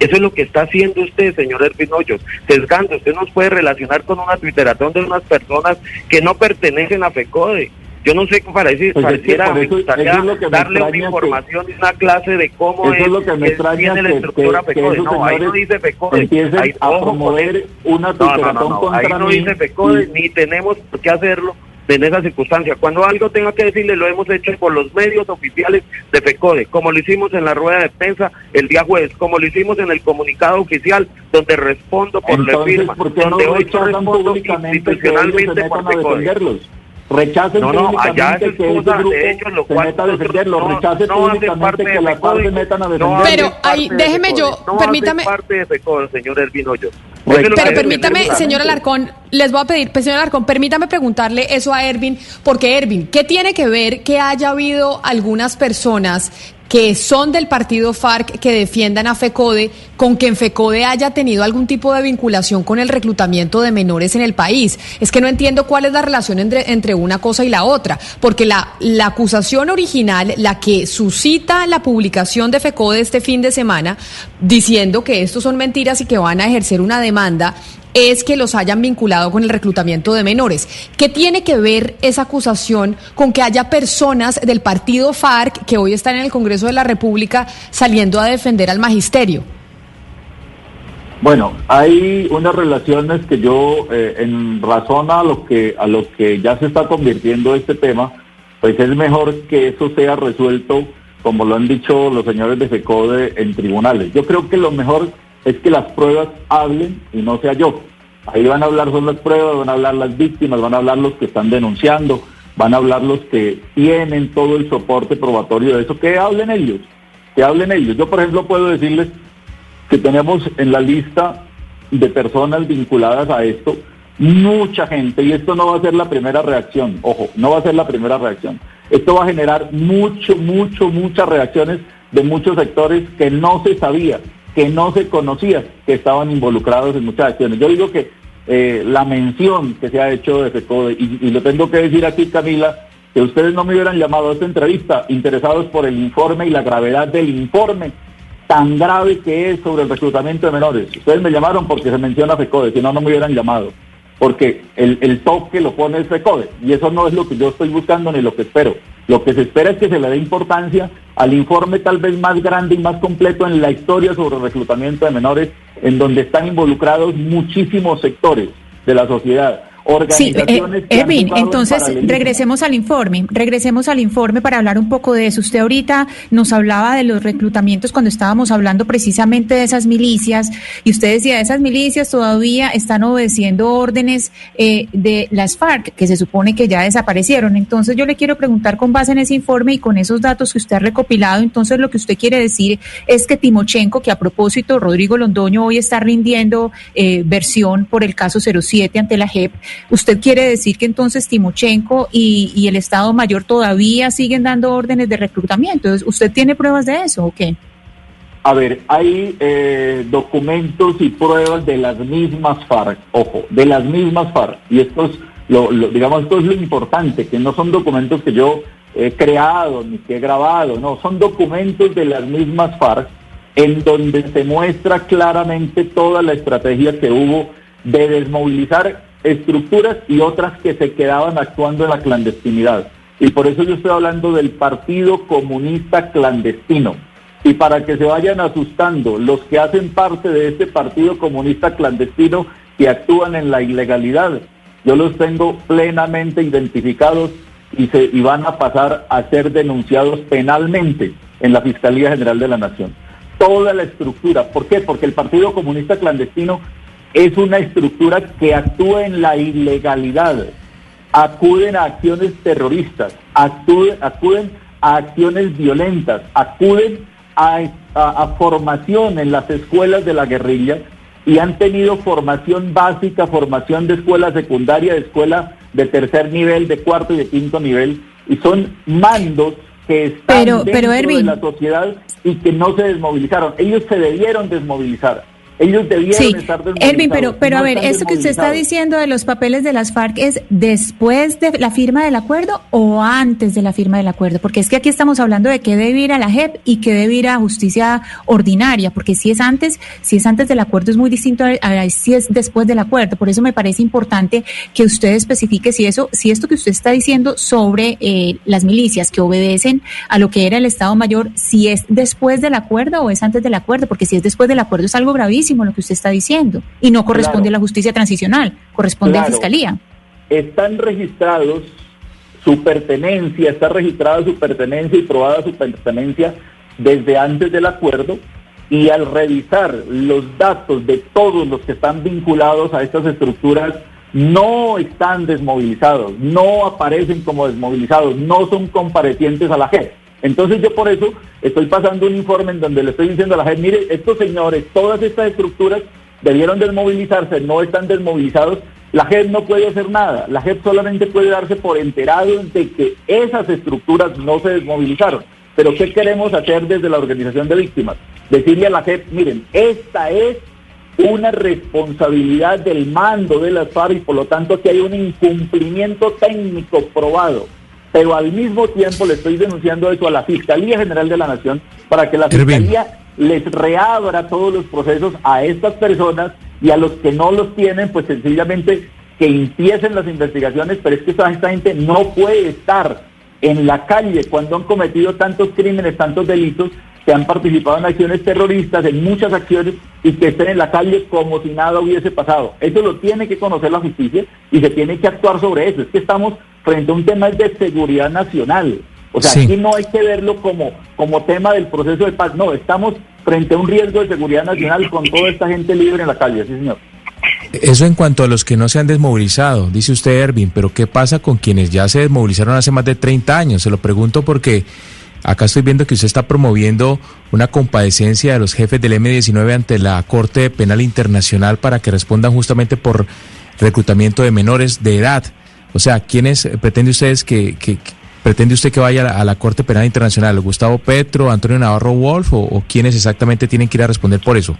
S42: eso es lo que está haciendo usted, señor Ervin Hoyos, sesgando, usted nos puede relacionar con una tuiteratón de unas personas que no pertenecen a FECODE. Yo no sé parece,
S40: Pues es que
S42: pareciera,
S40: por
S42: me
S40: eso-
S42: gustaría
S40: eso es lo que
S42: darle una
S40: que-
S42: información y una clase de cómo
S40: Eso es lo que me
S42: que
S40: extraña
S42: la
S40: que-
S42: estructura
S40: que- que
S42: FECODE.
S40: esos
S42: No, ahí no dice FECODE.
S40: empiecen
S42: Ahí,
S40: a promover una
S42: No, no, no, Ahí no dice FECODE, ni tenemos por qué hacerlo en esa circunstancia. Cuando algo tenga que decirle, lo hemos hecho por los medios oficiales de FECODE, como lo hicimos en la rueda de prensa el día jueves, como lo hicimos en el comunicado oficial, donde respondo por la
S40: Entonces,
S42: firma,
S40: ¿por qué no
S42: donde hoy respondo
S40: que
S42: institucionalmente por FECODE.
S40: defenderlos? Rechacen
S42: No, no, allá es
S40: que ese
S42: cosa
S40: grupo
S42: de ellos, lo
S40: se
S42: cual
S40: meta a
S42: nosotros
S40: defenderlos.
S42: no-
S40: Rechacen
S42: no
S40: públicamente
S42: de
S40: que las FARC se
S42: FECODE.
S40: metan a
S42: No
S40: defenderlos.
S1: Pero ahí, déjeme
S42: FECODE,
S1: yo,
S42: no
S1: permítame-
S42: parte de FECODE, señor Ervin Hoyos.
S1: Pero permítame, señor Alarcón, les voy a pedir, pues, señor Arcón, permítame preguntarle eso a Ervin, porque Ervin, ¿qué tiene que ver que haya habido algunas personas que son del partido FARC que defiendan a FECODE, con que en FECODE haya tenido algún tipo de vinculación con el reclutamiento de menores en el país. Es que no entiendo cuál es la relación entre, entre una cosa y la otra, porque la, la acusación original, la que suscita la publicación de FECODE este fin de semana, diciendo que estos son mentiras y que van a ejercer una demanda, es que los hayan vinculado con el reclutamiento de menores. ¿Qué tiene que ver esa acusación con que haya personas del partido FARC que hoy están en el Congreso de la República saliendo a defender al magisterio?
S40: Bueno, hay unas relaciones que yo, eh, en razón a lo que a lo que ya se está convirtiendo este tema, pues es mejor que eso sea resuelto, como lo han dicho los señores de FECODE, en tribunales. Yo creo que lo mejor es que las pruebas hablen y no sea yo. Ahí van a hablar son las pruebas, van a hablar las víctimas, van a hablar los que están denunciando, van a hablar los que tienen todo el soporte probatorio de eso, que hablen ellos, que hablen ellos. Yo, por ejemplo, puedo decirles que tenemos en la lista de personas vinculadas a esto mucha gente, y esto no va a ser la primera reacción, ojo, no va a ser la primera reacción. Esto va a generar mucho, mucho, muchas reacciones de muchos sectores que no se sabía que no se conocía que estaban involucrados en muchas acciones. Yo digo que eh, la mención que se ha hecho de FECODE, y, lo tengo que decir aquí, Camila, que ustedes no me hubieran llamado a esta entrevista interesados por el informe y la gravedad del informe tan grave que es sobre el reclutamiento de menores. Ustedes me llamaron porque se menciona FECODE, si no, no me hubieran llamado. Porque el, el toque lo pone el FECODE, y eso no es lo que yo estoy buscando ni lo que espero. Lo que se espera es que se le dé importancia al informe tal vez más grande y más completo en la historia sobre reclutamiento de menores, en donde están involucrados muchísimos sectores de la sociedad
S3: organizaciones. Sí, eh, entonces regresemos al informe, regresemos al informe para hablar un poco de eso. Usted ahorita nos hablaba de los reclutamientos cuando estábamos hablando precisamente de esas milicias y usted decía, esas milicias todavía están obedeciendo órdenes eh, de las FARC, que se supone que ya desaparecieron. Entonces yo le quiero preguntar con base en ese informe y con esos datos que usted ha recopilado, entonces lo que usted quiere decir es que Timochenko, que a propósito Rodrigo Londoño hoy está rindiendo eh, versión por el caso 07 ante la JEP, ¿Usted quiere decir que entonces Timochenko y, el Estado Mayor todavía siguen dando órdenes de reclutamiento? ¿Usted tiene pruebas de eso o qué?
S40: A ver, hay eh, documentos y pruebas de las mismas FARC, ojo, de las mismas FARC. Y esto es, lo, digamos, esto es lo importante, que no son documentos que yo he creado ni que he grabado, no, son documentos de las mismas FARC en donde se muestra claramente toda la estrategia que hubo de desmovilizar estructuras y otras que se quedaban actuando en la clandestinidad. Y por eso yo estoy hablando del Partido Comunista Clandestino. Y para que se vayan asustando los que hacen parte de este Partido Comunista Clandestino que actúan en la ilegalidad, yo los tengo plenamente identificados y, se, y van a pasar a ser denunciados penalmente en la Fiscalía General de la Nación. Toda la estructura. ¿Por qué? Porque el Partido Comunista Clandestino es una estructura que actúa en la ilegalidad, acuden a acciones terroristas, acuden, acuden a acciones violentas, acuden a, formación en las escuelas de la guerrilla y han tenido formación básica, formación de escuela secundaria, de escuela de tercer nivel, de cuarto y de quinto nivel, y son mandos que están dentro de la sociedad y que no se desmovilizaron. Ellos se debieron desmovilizar. Ellos debieron sí. estar
S3: Elvin, pero, pero a ver, esto que usted está diciendo de los papeles de las FARC es después de la firma del acuerdo o antes de la firma del acuerdo, porque es que aquí estamos hablando de que debe ir a la JEP y que debe ir a justicia ordinaria, porque si es antes, si es antes del acuerdo es muy distinto a, si es después del acuerdo. Por eso me parece importante que usted especifique si eso, si esto que usted está diciendo sobre eh, las milicias que obedecen a lo que era el Estado Mayor, si es después del acuerdo o es antes del acuerdo, porque si es después del acuerdo es algo gravísimo lo que usted está diciendo y no corresponde a la justicia transicional, corresponde a la fiscalía.
S40: Están registrados su pertenencia, está registrada su pertenencia y probada su pertenencia desde antes del acuerdo y al revisar los datos de todos los que están vinculados a estas estructuras, no están desmovilizados, no aparecen como desmovilizados, no son comparecientes a la JEP. Entonces yo por eso estoy pasando un informe en donde le estoy diciendo a la gente, mire, estos señores, todas estas estructuras debieron desmovilizarse, no están desmovilizados la JEP no puede hacer nada. La JEP solamente puede darse por enterado de que esas estructuras no se desmovilizaron. Pero ¿qué queremos hacer desde la organización de víctimas? Decirle a la JEP, miren, esta es una responsabilidad del mando de las FARC y por lo tanto que hay un incumplimiento técnico probado. Pero al mismo tiempo le estoy denunciando eso a la Fiscalía General de la Nación para que la Fiscalía les reabra todos los procesos a estas personas y a los que no los tienen, pues sencillamente que empiecen las investigaciones, pero es que esta, esta gente no puede estar en la calle cuando han cometido tantos crímenes, tantos delitos, que han participado en acciones terroristas, en muchas acciones, y que estén en la calle como si nada hubiese pasado. Eso lo tiene que conocer la justicia y se tiene que actuar sobre eso. Es que estamos frente a un tema de seguridad nacional. O sea, aquí no hay que verlo como, como tema del proceso de paz. No, estamos frente a un riesgo de seguridad nacional con toda esta gente libre en la calle, sí, señor.
S43: Eso en cuanto a los que no se han desmovilizado, dice usted, Ervin, pero ¿qué pasa con quienes ya se desmovilizaron hace más de 30 años? Se lo pregunto porque Acá estoy viendo que usted está promoviendo una compadecencia de los jefes del M-19 ante la Corte Penal Internacional para que respondan justamente por reclutamiento de menores de edad. O sea, ¿quiénes pretende ustedes que, pretende usted que vaya a la, Corte Penal Internacional? ¿Gustavo Petro, Antonio Navarro Wolf o, quiénes exactamente tienen que ir a responder por eso?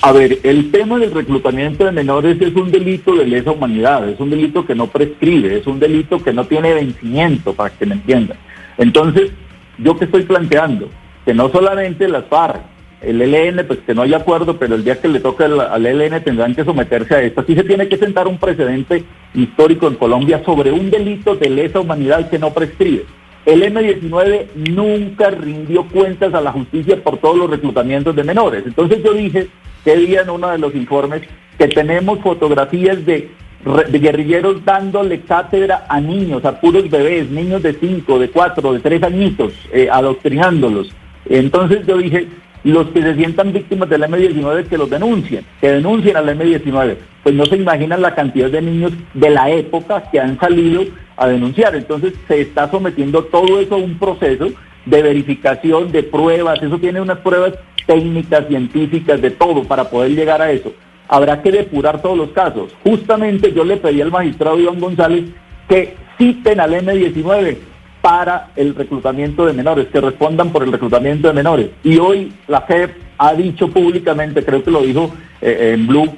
S40: A ver, el tema del reclutamiento de menores es un delito de lesa humanidad, es un delito que no prescribe, es un delito que no tiene vencimiento, para que me entiendan. Entonces, ¿yo qué estoy planteando? Que no solamente las FARC, el ELN, pues que no hay acuerdo, pero el día que le toque al, ELN tendrán que someterse a esto. Aquí se tiene que sentar un precedente histórico en Colombia sobre un delito de lesa humanidad que no prescribe. El M-19 nunca rindió cuentas a la justicia por todos los reclutamientos de menores. Entonces yo dije que día en uno de los informes que tenemos fotografías de de guerrilleros dándole cátedra a niños, a puros bebés, niños de 5, de 4, de 3 añitos, eh, adoctrinándolos. Entonces yo dije, los que se sientan víctimas del M-19 que los denuncien, que denuncien al M-19. Pues no se imaginan la cantidad de niños de la época que han salido a denunciar. Entonces se está sometiendo todo eso a un proceso de verificación de pruebas. Eso tiene unas pruebas técnicas, científicas, de todo para poder llegar a eso habrá que depurar todos los casos. Justamente yo le pedí al magistrado Iván González que citen al M19 para el reclutamiento de menores, que respondan por el reclutamiento de menores. Y hoy la JEP ha dicho públicamente, creo que lo dijo eh, en Blue,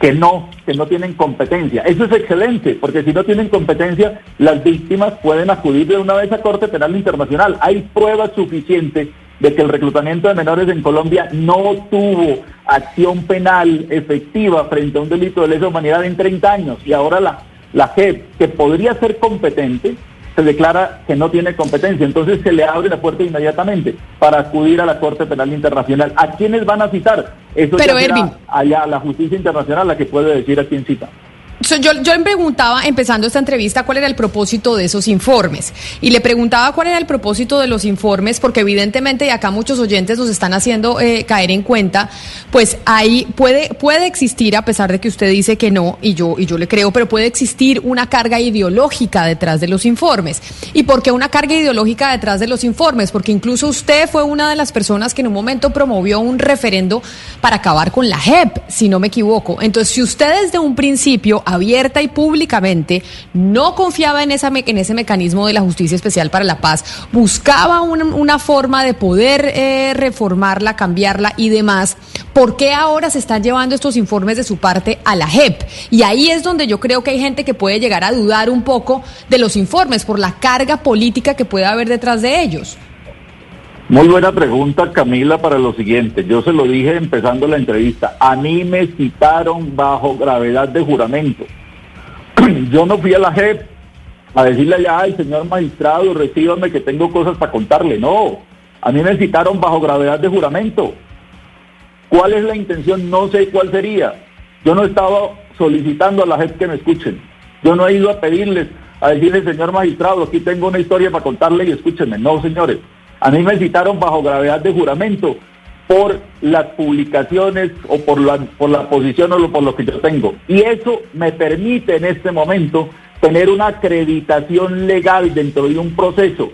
S40: que no, que no tienen competencia. Eso es excelente, porque si no tienen competencia, las víctimas pueden acudir de una vez a Corte Penal Internacional. Hay pruebas suficientes de que el reclutamiento de menores en Colombia no tuvo acción penal efectiva frente a un delito de lesa humanidad en 30 años y ahora la, la JEP, que podría ser competente, se declara que no tiene competencia. Entonces se le abre la puerta inmediatamente para acudir a la Corte Penal Internacional. ¿A quiénes van a citar? Eso Pero, ya allá la justicia internacional la que puede decir a quién cita
S1: yo, yo le preguntaba, empezando esta entrevista, cuál era el propósito de esos informes. Y le preguntaba cuál era el propósito de los informes, porque evidentemente, y acá muchos oyentes nos están haciendo eh, caer en cuenta, pues ahí puede, puede existir, a pesar de que usted dice que no, y yo, y yo le creo, pero puede existir una carga ideológica detrás de los informes. ¿Y por qué una carga ideológica detrás de los informes? Porque incluso usted fue una de las personas que en un momento promovió un referendo para acabar con la JEP, si no me equivoco. Entonces, si usted desde un principio abierta y públicamente, no confiaba en, esa, en ese mecanismo de la Justicia Especial para la Paz, buscaba una, forma de poder eh, reformarla, cambiarla y demás. ¿Por qué ahora se están llevando estos informes de su parte a la JEP? Y ahí es donde yo creo que hay gente que puede llegar a dudar un poco de los informes por la carga política que puede haber detrás de ellos.
S40: Muy buena pregunta, Camila, para lo siguiente. Yo se lo dije empezando la entrevista. A mí me citaron bajo gravedad de juramento. Yo no fui a la JEP a decirle allá, ay, señor magistrado, recíbame que tengo cosas para contarle. No, a mí me citaron bajo gravedad de juramento. ¿Cuál es la intención? No sé cuál sería. Yo no estaba solicitando a la JEP que me escuchen. Yo no he ido a pedirles, a decirle, señor magistrado, aquí tengo una historia para contarle y escúchenme. No, señores. A mí me citaron bajo gravedad de juramento por las publicaciones o por la, por la posición o por lo que yo tengo. Y eso me permite en este momento tener una acreditación legal dentro de un proceso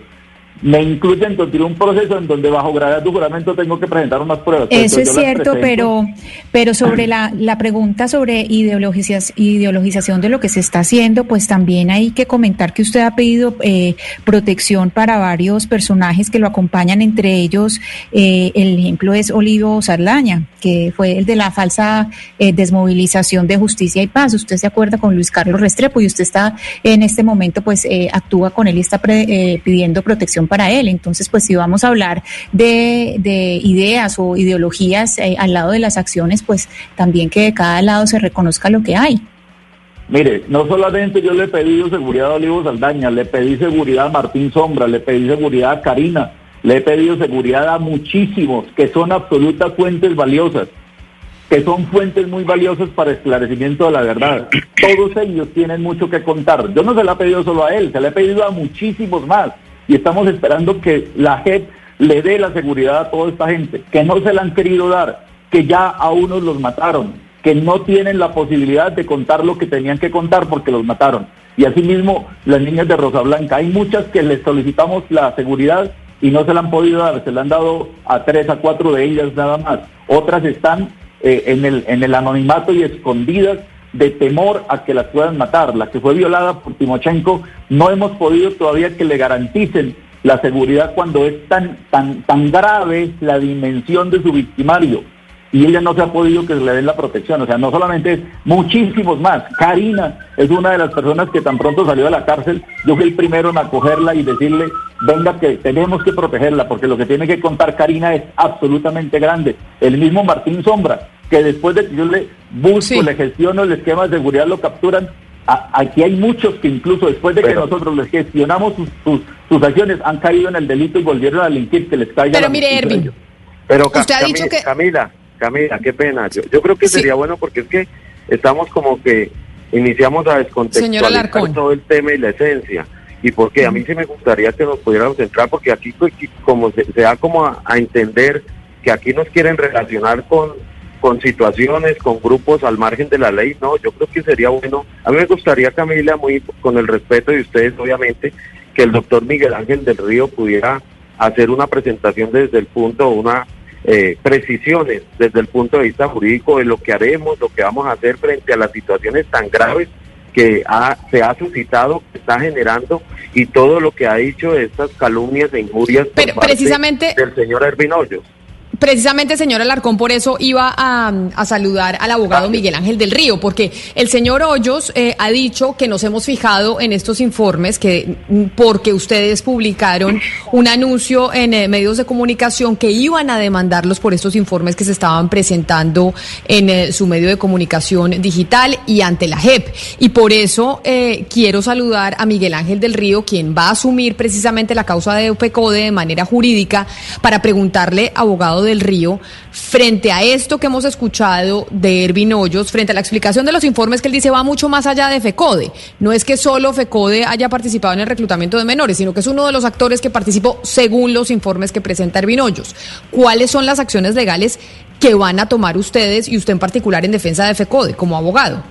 S40: me incluyen continuar un proceso en donde bajo gravedad de juramento tengo que presentar unas pruebas.
S44: Eso es cierto, pero, pero sobre la, la pregunta sobre ideologización de lo que se está haciendo, pues también hay que comentar que usted ha pedido eh, protección para varios personajes que lo acompañan, entre ellos eh, el ejemplo es Olivo Sarlaña, que fue el de la falsa eh, desmovilización de justicia y paz. Usted se acuerda con Luis Carlos Restrepo y usted está en este momento, pues actúa con él y está pidiendo protección para él. Entonces, pues si vamos a hablar de, de ideas o ideologías eh, al lado de las acciones, pues también que de cada lado se reconozca lo que hay.
S40: Mire, no solamente yo le he pedido seguridad a Olivo Saldaña, le pedí seguridad a Martín Sombra, le pedí seguridad a Karina, le he pedido seguridad a muchísimos que son absolutas fuentes valiosas, que son fuentes muy valiosas para esclarecimiento de la verdad. Todos ellos tienen mucho que contar. Yo no se le he pedido solo a él, se le he pedido a muchísimos más y estamos esperando que la JEP le dé la seguridad a toda esta gente, que no se la han querido dar, que ya a unos los mataron, que no tienen la posibilidad de contar lo que tenían que contar porque los mataron. Y asimismo, las niñas de Rosa Blanca, hay muchas que les solicitamos la seguridad y no se la han podido dar, se la han dado a tres, a cuatro de ellas nada más. Otras están eh, en, el, en el anonimato y escondidas de temor a que las puedan matar. La que fue violada por Timochenko, no hemos podido todavía que le garanticen la seguridad cuando es tan, tan, tan grave la dimensión de su victimario. Y ella no se ha podido que le den la protección. O sea, no solamente es, muchísimos más. Karina es una de las personas que tan pronto salió de la cárcel. Yo fui el primero en acogerla y decirle, venga que tenemos que protegerla, porque lo que tiene que contar Karina es absolutamente grande. El mismo Martín Sombra, que después de que yo le busco, le gestiono el esquema de seguridad, lo capturan. aquí hay muchos que incluso después de que nosotros les gestionamos sus, acciones han caído en el delito y volvieron a delinquir, que les caiga
S1: Pero mire, Erwin,
S42: pero usted ha dicho que... Camila, Camila, qué pena. Yo, creo que sería bueno porque es que estamos como que iniciamos a descontextualizar todo el tema y la esencia. Y porque a mí sí me gustaría que nos pudiéramos centrar, porque aquí pues, como se, da como a entender que aquí nos quieren relacionar con con situaciones, con grupos al margen de la ley, no, yo creo que sería bueno. A mí me gustaría, Camila, muy con el respeto de ustedes, obviamente, que el doctor Miguel Ángel del Río pudiera hacer una presentación desde el punto, una eh, precisiones desde el punto de vista jurídico de lo que haremos, lo que vamos a hacer frente a las situaciones tan graves que se ha suscitado, que está generando y todo lo que ha dicho de estas calumnias e injurias
S1: Pero, precisamente,
S42: del señor Ervin Hoyos.
S1: Precisamente, señor Alarcón, por eso iba a, saludar al abogado Miguel Ángel del Río, porque el señor Hoyos eh, ha dicho que nos hemos fijado en estos informes, que porque ustedes publicaron un anuncio en eh, medios de comunicación que iban a demandarlos por estos informes que se estaban presentando en eh, su medio de comunicación digital y ante la JEP. Y por eso quiero saludar a Miguel Ángel del Río, quien va a asumir precisamente la causa de UPECODE de manera jurídica, para preguntarle, abogado del Río frente a esto que hemos escuchado de Ervin Hoyos, frente a la explicación de los informes que él dice va mucho más allá de FECODE. No es que solo FECODE haya participado en el reclutamiento de menores, sino que es uno de los actores que participó según los informes que presenta Ervin Hoyos. ¿Cuáles son las acciones legales que van a tomar ustedes y usted en particular en defensa de FECODE como abogado?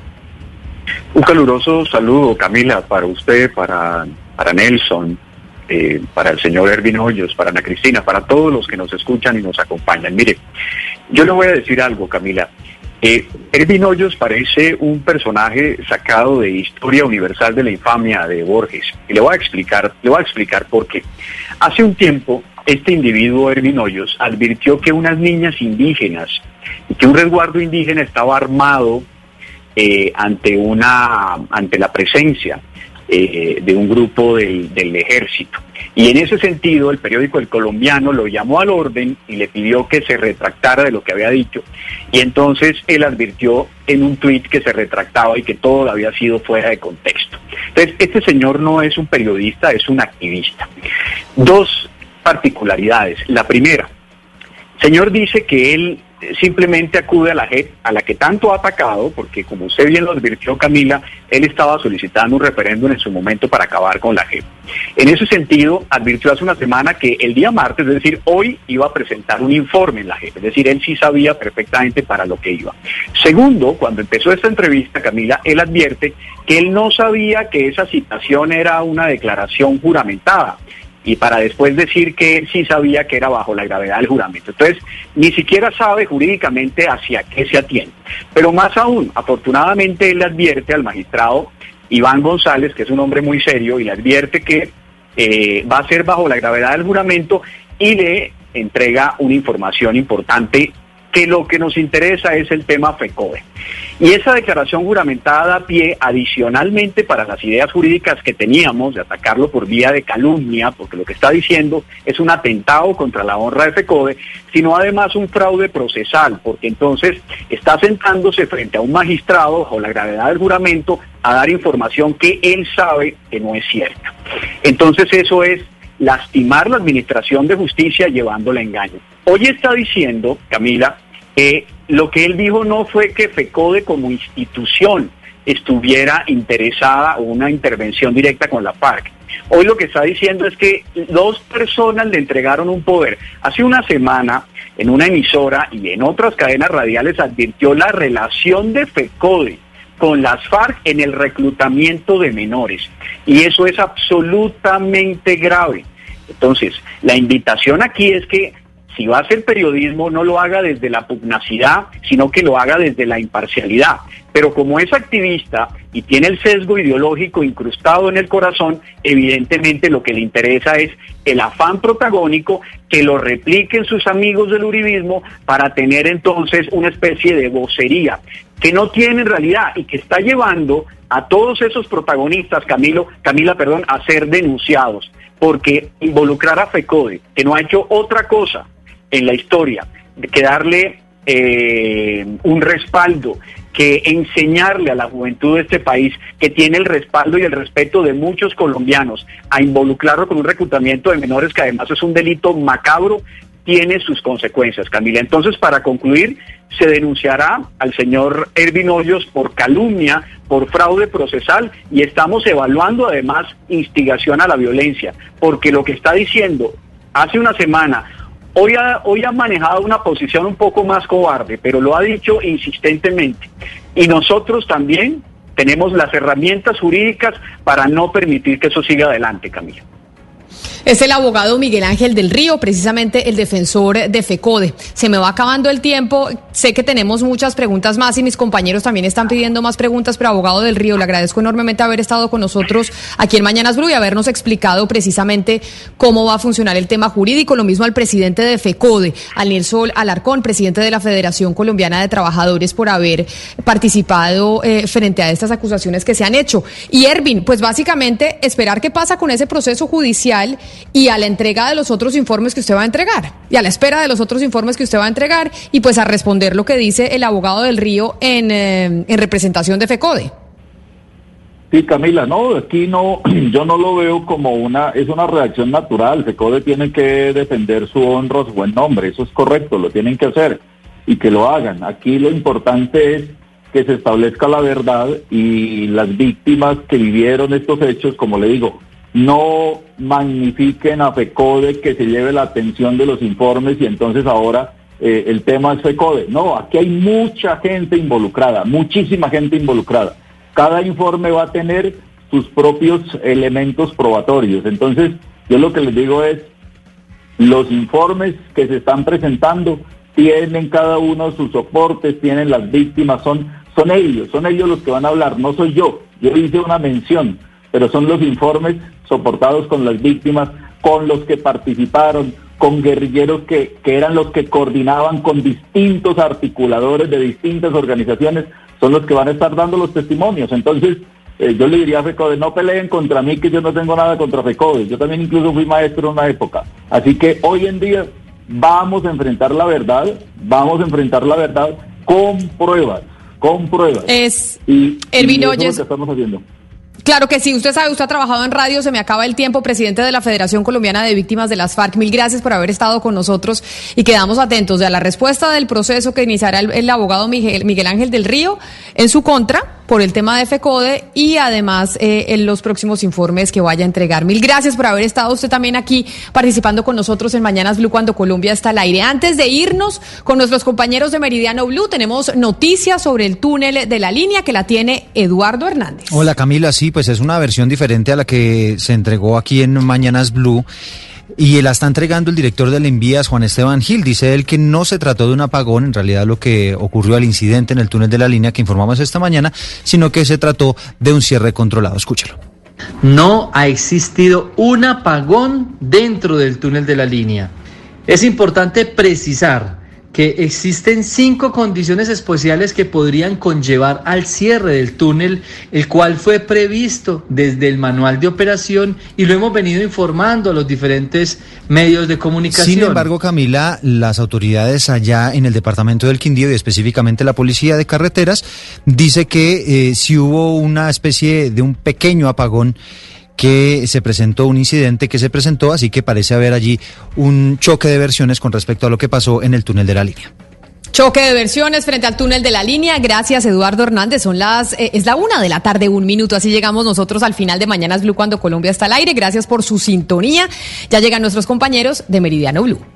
S45: Un caluroso saludo, Camila, para usted, para, para Nelson, eh, para el señor Ervin Hoyos, para Ana Cristina, para todos los que nos escuchan y nos acompañan. Mire, yo le voy a decir algo, Camila. Eh, Ervin Hoyos parece un personaje sacado de Historia Universal de la Infamia de Borges. Y le voy a explicar, le voy a explicar por qué. Hace un tiempo, este individuo, Ervin Hoyos, advirtió que unas niñas indígenas y que un resguardo indígena estaba armado eh, ante una ante la presencia eh, de un grupo del, ejército. Y en ese sentido, el periódico El Colombiano lo llamó al orden y le pidió que se retractara de lo que había dicho. Y entonces él advirtió en un tuit que se retractaba y que todo había sido fuera de contexto. Entonces, este señor no es un periodista, es un activista. Dos particularidades. La primera, señor dice que él simplemente acude a la JEP, a la que tanto ha atacado, porque como usted bien lo advirtió Camila, él estaba solicitando un referéndum en su momento para acabar con la JEP. En ese sentido, advirtió hace una semana que el día martes, es decir, hoy iba a presentar un informe en la JEP, es decir, él sí sabía perfectamente para lo que iba. Segundo, cuando empezó esta entrevista, Camila, él advierte que él no sabía que esa citación era una declaración juramentada y para después decir que sí sabía que era bajo la gravedad del juramento. Entonces, ni siquiera sabe jurídicamente hacia qué se atiende. Pero más aún, afortunadamente él le advierte al magistrado Iván González, que es un hombre muy serio, y le advierte que eh, va a ser bajo la gravedad del juramento y le entrega una información importante que lo que nos interesa es el tema FECODE. Y esa declaración juramentada da pie adicionalmente para las ideas jurídicas que teníamos de atacarlo por vía de calumnia, porque lo que está diciendo es un atentado contra la honra de FECODE, sino además un fraude procesal, porque entonces está sentándose frente a un magistrado bajo la gravedad del juramento a dar información que él sabe que no es cierta. Entonces eso es lastimar la administración de justicia llevándola a engaño. Hoy está diciendo, Camila, eh, lo que él dijo no fue que FECODE como institución estuviera interesada o una intervención directa con la FARC. Hoy lo que está diciendo es que dos personas le entregaron un poder. Hace una semana, en una emisora y en otras cadenas radiales, advirtió la relación de FECODE con las FARC en el reclutamiento de menores. Y eso es absolutamente grave. Entonces, la invitación aquí es que si va a hacer periodismo, no lo haga desde la pugnacidad, sino que lo haga desde la imparcialidad. Pero como es activista y tiene el sesgo ideológico incrustado en el corazón, evidentemente lo que le interesa es el afán protagónico que lo repliquen sus amigos del uribismo para tener entonces una especie de vocería que no tiene en realidad y que está llevando a todos esos protagonistas, Camilo, Camila, perdón, a ser denunciados, porque involucrar a FECODE, que no ha hecho otra cosa en la historia, que darle eh, un respaldo, que enseñarle a la juventud de este país que tiene el respaldo y el respeto de muchos colombianos a involucrarlo con un reclutamiento de menores que además es un delito macabro tiene sus consecuencias, Camila. Entonces, para concluir, se denunciará al señor Ervin Hoyos por calumnia, por fraude procesal y estamos evaluando además instigación a la violencia, porque lo que está diciendo hace una semana Hoy ha, hoy ha manejado una posición un poco más cobarde, pero lo ha dicho insistentemente. Y nosotros también tenemos las herramientas jurídicas para no permitir que eso siga adelante, Camila.
S1: Es el abogado Miguel Ángel del Río, precisamente el defensor de FECODE. Se me va acabando el tiempo. Sé que tenemos muchas preguntas más y mis compañeros también están pidiendo más preguntas, pero abogado del Río, le agradezco enormemente haber estado con nosotros aquí en Mañanas Blue y habernos explicado precisamente cómo va a funcionar el tema jurídico. Lo mismo al presidente de FECODE, al Nilsol Alarcón, presidente de la Federación Colombiana de Trabajadores, por haber participado eh, frente a estas acusaciones que se han hecho. Y Ervin, pues básicamente esperar qué pasa con ese proceso judicial y a la entrega de los otros informes que usted va a entregar y a la espera de los otros informes que usted va a entregar y pues a responder lo que dice el abogado del Río en, eh, en representación de FECODE.
S40: Sí, Camila, no, aquí no, yo no lo veo como una, es una reacción natural. FECODE tiene que defender su honra, su buen nombre, eso es correcto, lo tienen que hacer y que lo hagan. Aquí lo importante es que se establezca la verdad y las víctimas que vivieron estos hechos, como le digo, no magnifiquen a FECODE que se lleve la atención de los informes y entonces ahora eh, el tema es FECODE. No, aquí hay mucha gente involucrada, muchísima gente involucrada. Cada informe va a tener sus propios elementos probatorios. Entonces, yo lo que les digo es, los informes que se están presentando tienen cada uno sus soportes, tienen las víctimas, son, son ellos, son ellos los que van a hablar, no soy yo. Yo hice una mención, pero son los informes soportados con las víctimas, con los que participaron, con guerrilleros que, que eran los que coordinaban con distintos articuladores de distintas organizaciones, son los que van a estar dando los testimonios. Entonces, eh, yo le diría a FECODE, no peleen contra mí, que yo no tengo nada contra FECODE. Yo también incluso fui maestro en una época. Así que hoy en día vamos a enfrentar la verdad, vamos a enfrentar la verdad con pruebas, con pruebas.
S1: Es
S40: y, y eso es
S1: Oyes.
S40: lo que estamos haciendo.
S1: Claro que sí, usted sabe, usted ha trabajado en radio, se me acaba el tiempo, presidente de la Federación Colombiana de Víctimas de las FARC. Mil gracias por haber estado con nosotros y quedamos atentos a la respuesta del proceso que iniciará el, abogado Miguel, Miguel Ángel del Río en su contra por el tema de FECODE y además eh, en los próximos informes que vaya a entregar. Mil gracias por haber estado usted también aquí participando con nosotros en Mañanas Blue cuando Colombia está al aire. Antes de irnos con nuestros compañeros de Meridiano Blue, tenemos noticias sobre el túnel de la línea que la tiene Eduardo Hernández.
S19: Hola Camila, sí. Pues es una versión diferente a la que se entregó aquí en Mañanas Blue. Y la está entregando el director del Envías, Juan Esteban Gil. Dice él que no se trató de un apagón, en realidad lo que ocurrió al incidente en el túnel de la línea que informamos esta mañana, sino que se trató de un cierre controlado. Escúchelo.
S46: No ha existido un apagón dentro del túnel de la línea. Es importante precisar que existen cinco condiciones especiales que podrían conllevar al cierre del túnel, el cual fue previsto desde el manual de operación y lo hemos venido informando a los diferentes medios de comunicación.
S19: Sin embargo, Camila, las autoridades allá en el departamento del Quindío y específicamente la policía de carreteras dice que eh, si hubo una especie de un pequeño apagón que se presentó un incidente que se presentó, así que parece haber allí un choque de versiones con respecto a lo que pasó en el túnel de la línea.
S1: Choque de versiones frente al túnel de la línea. Gracias, Eduardo Hernández. Son las, eh, es la una de la tarde, un minuto. Así llegamos nosotros al final de Mañanas Blue cuando Colombia está al aire. Gracias por su sintonía. Ya llegan nuestros compañeros de Meridiano Blue.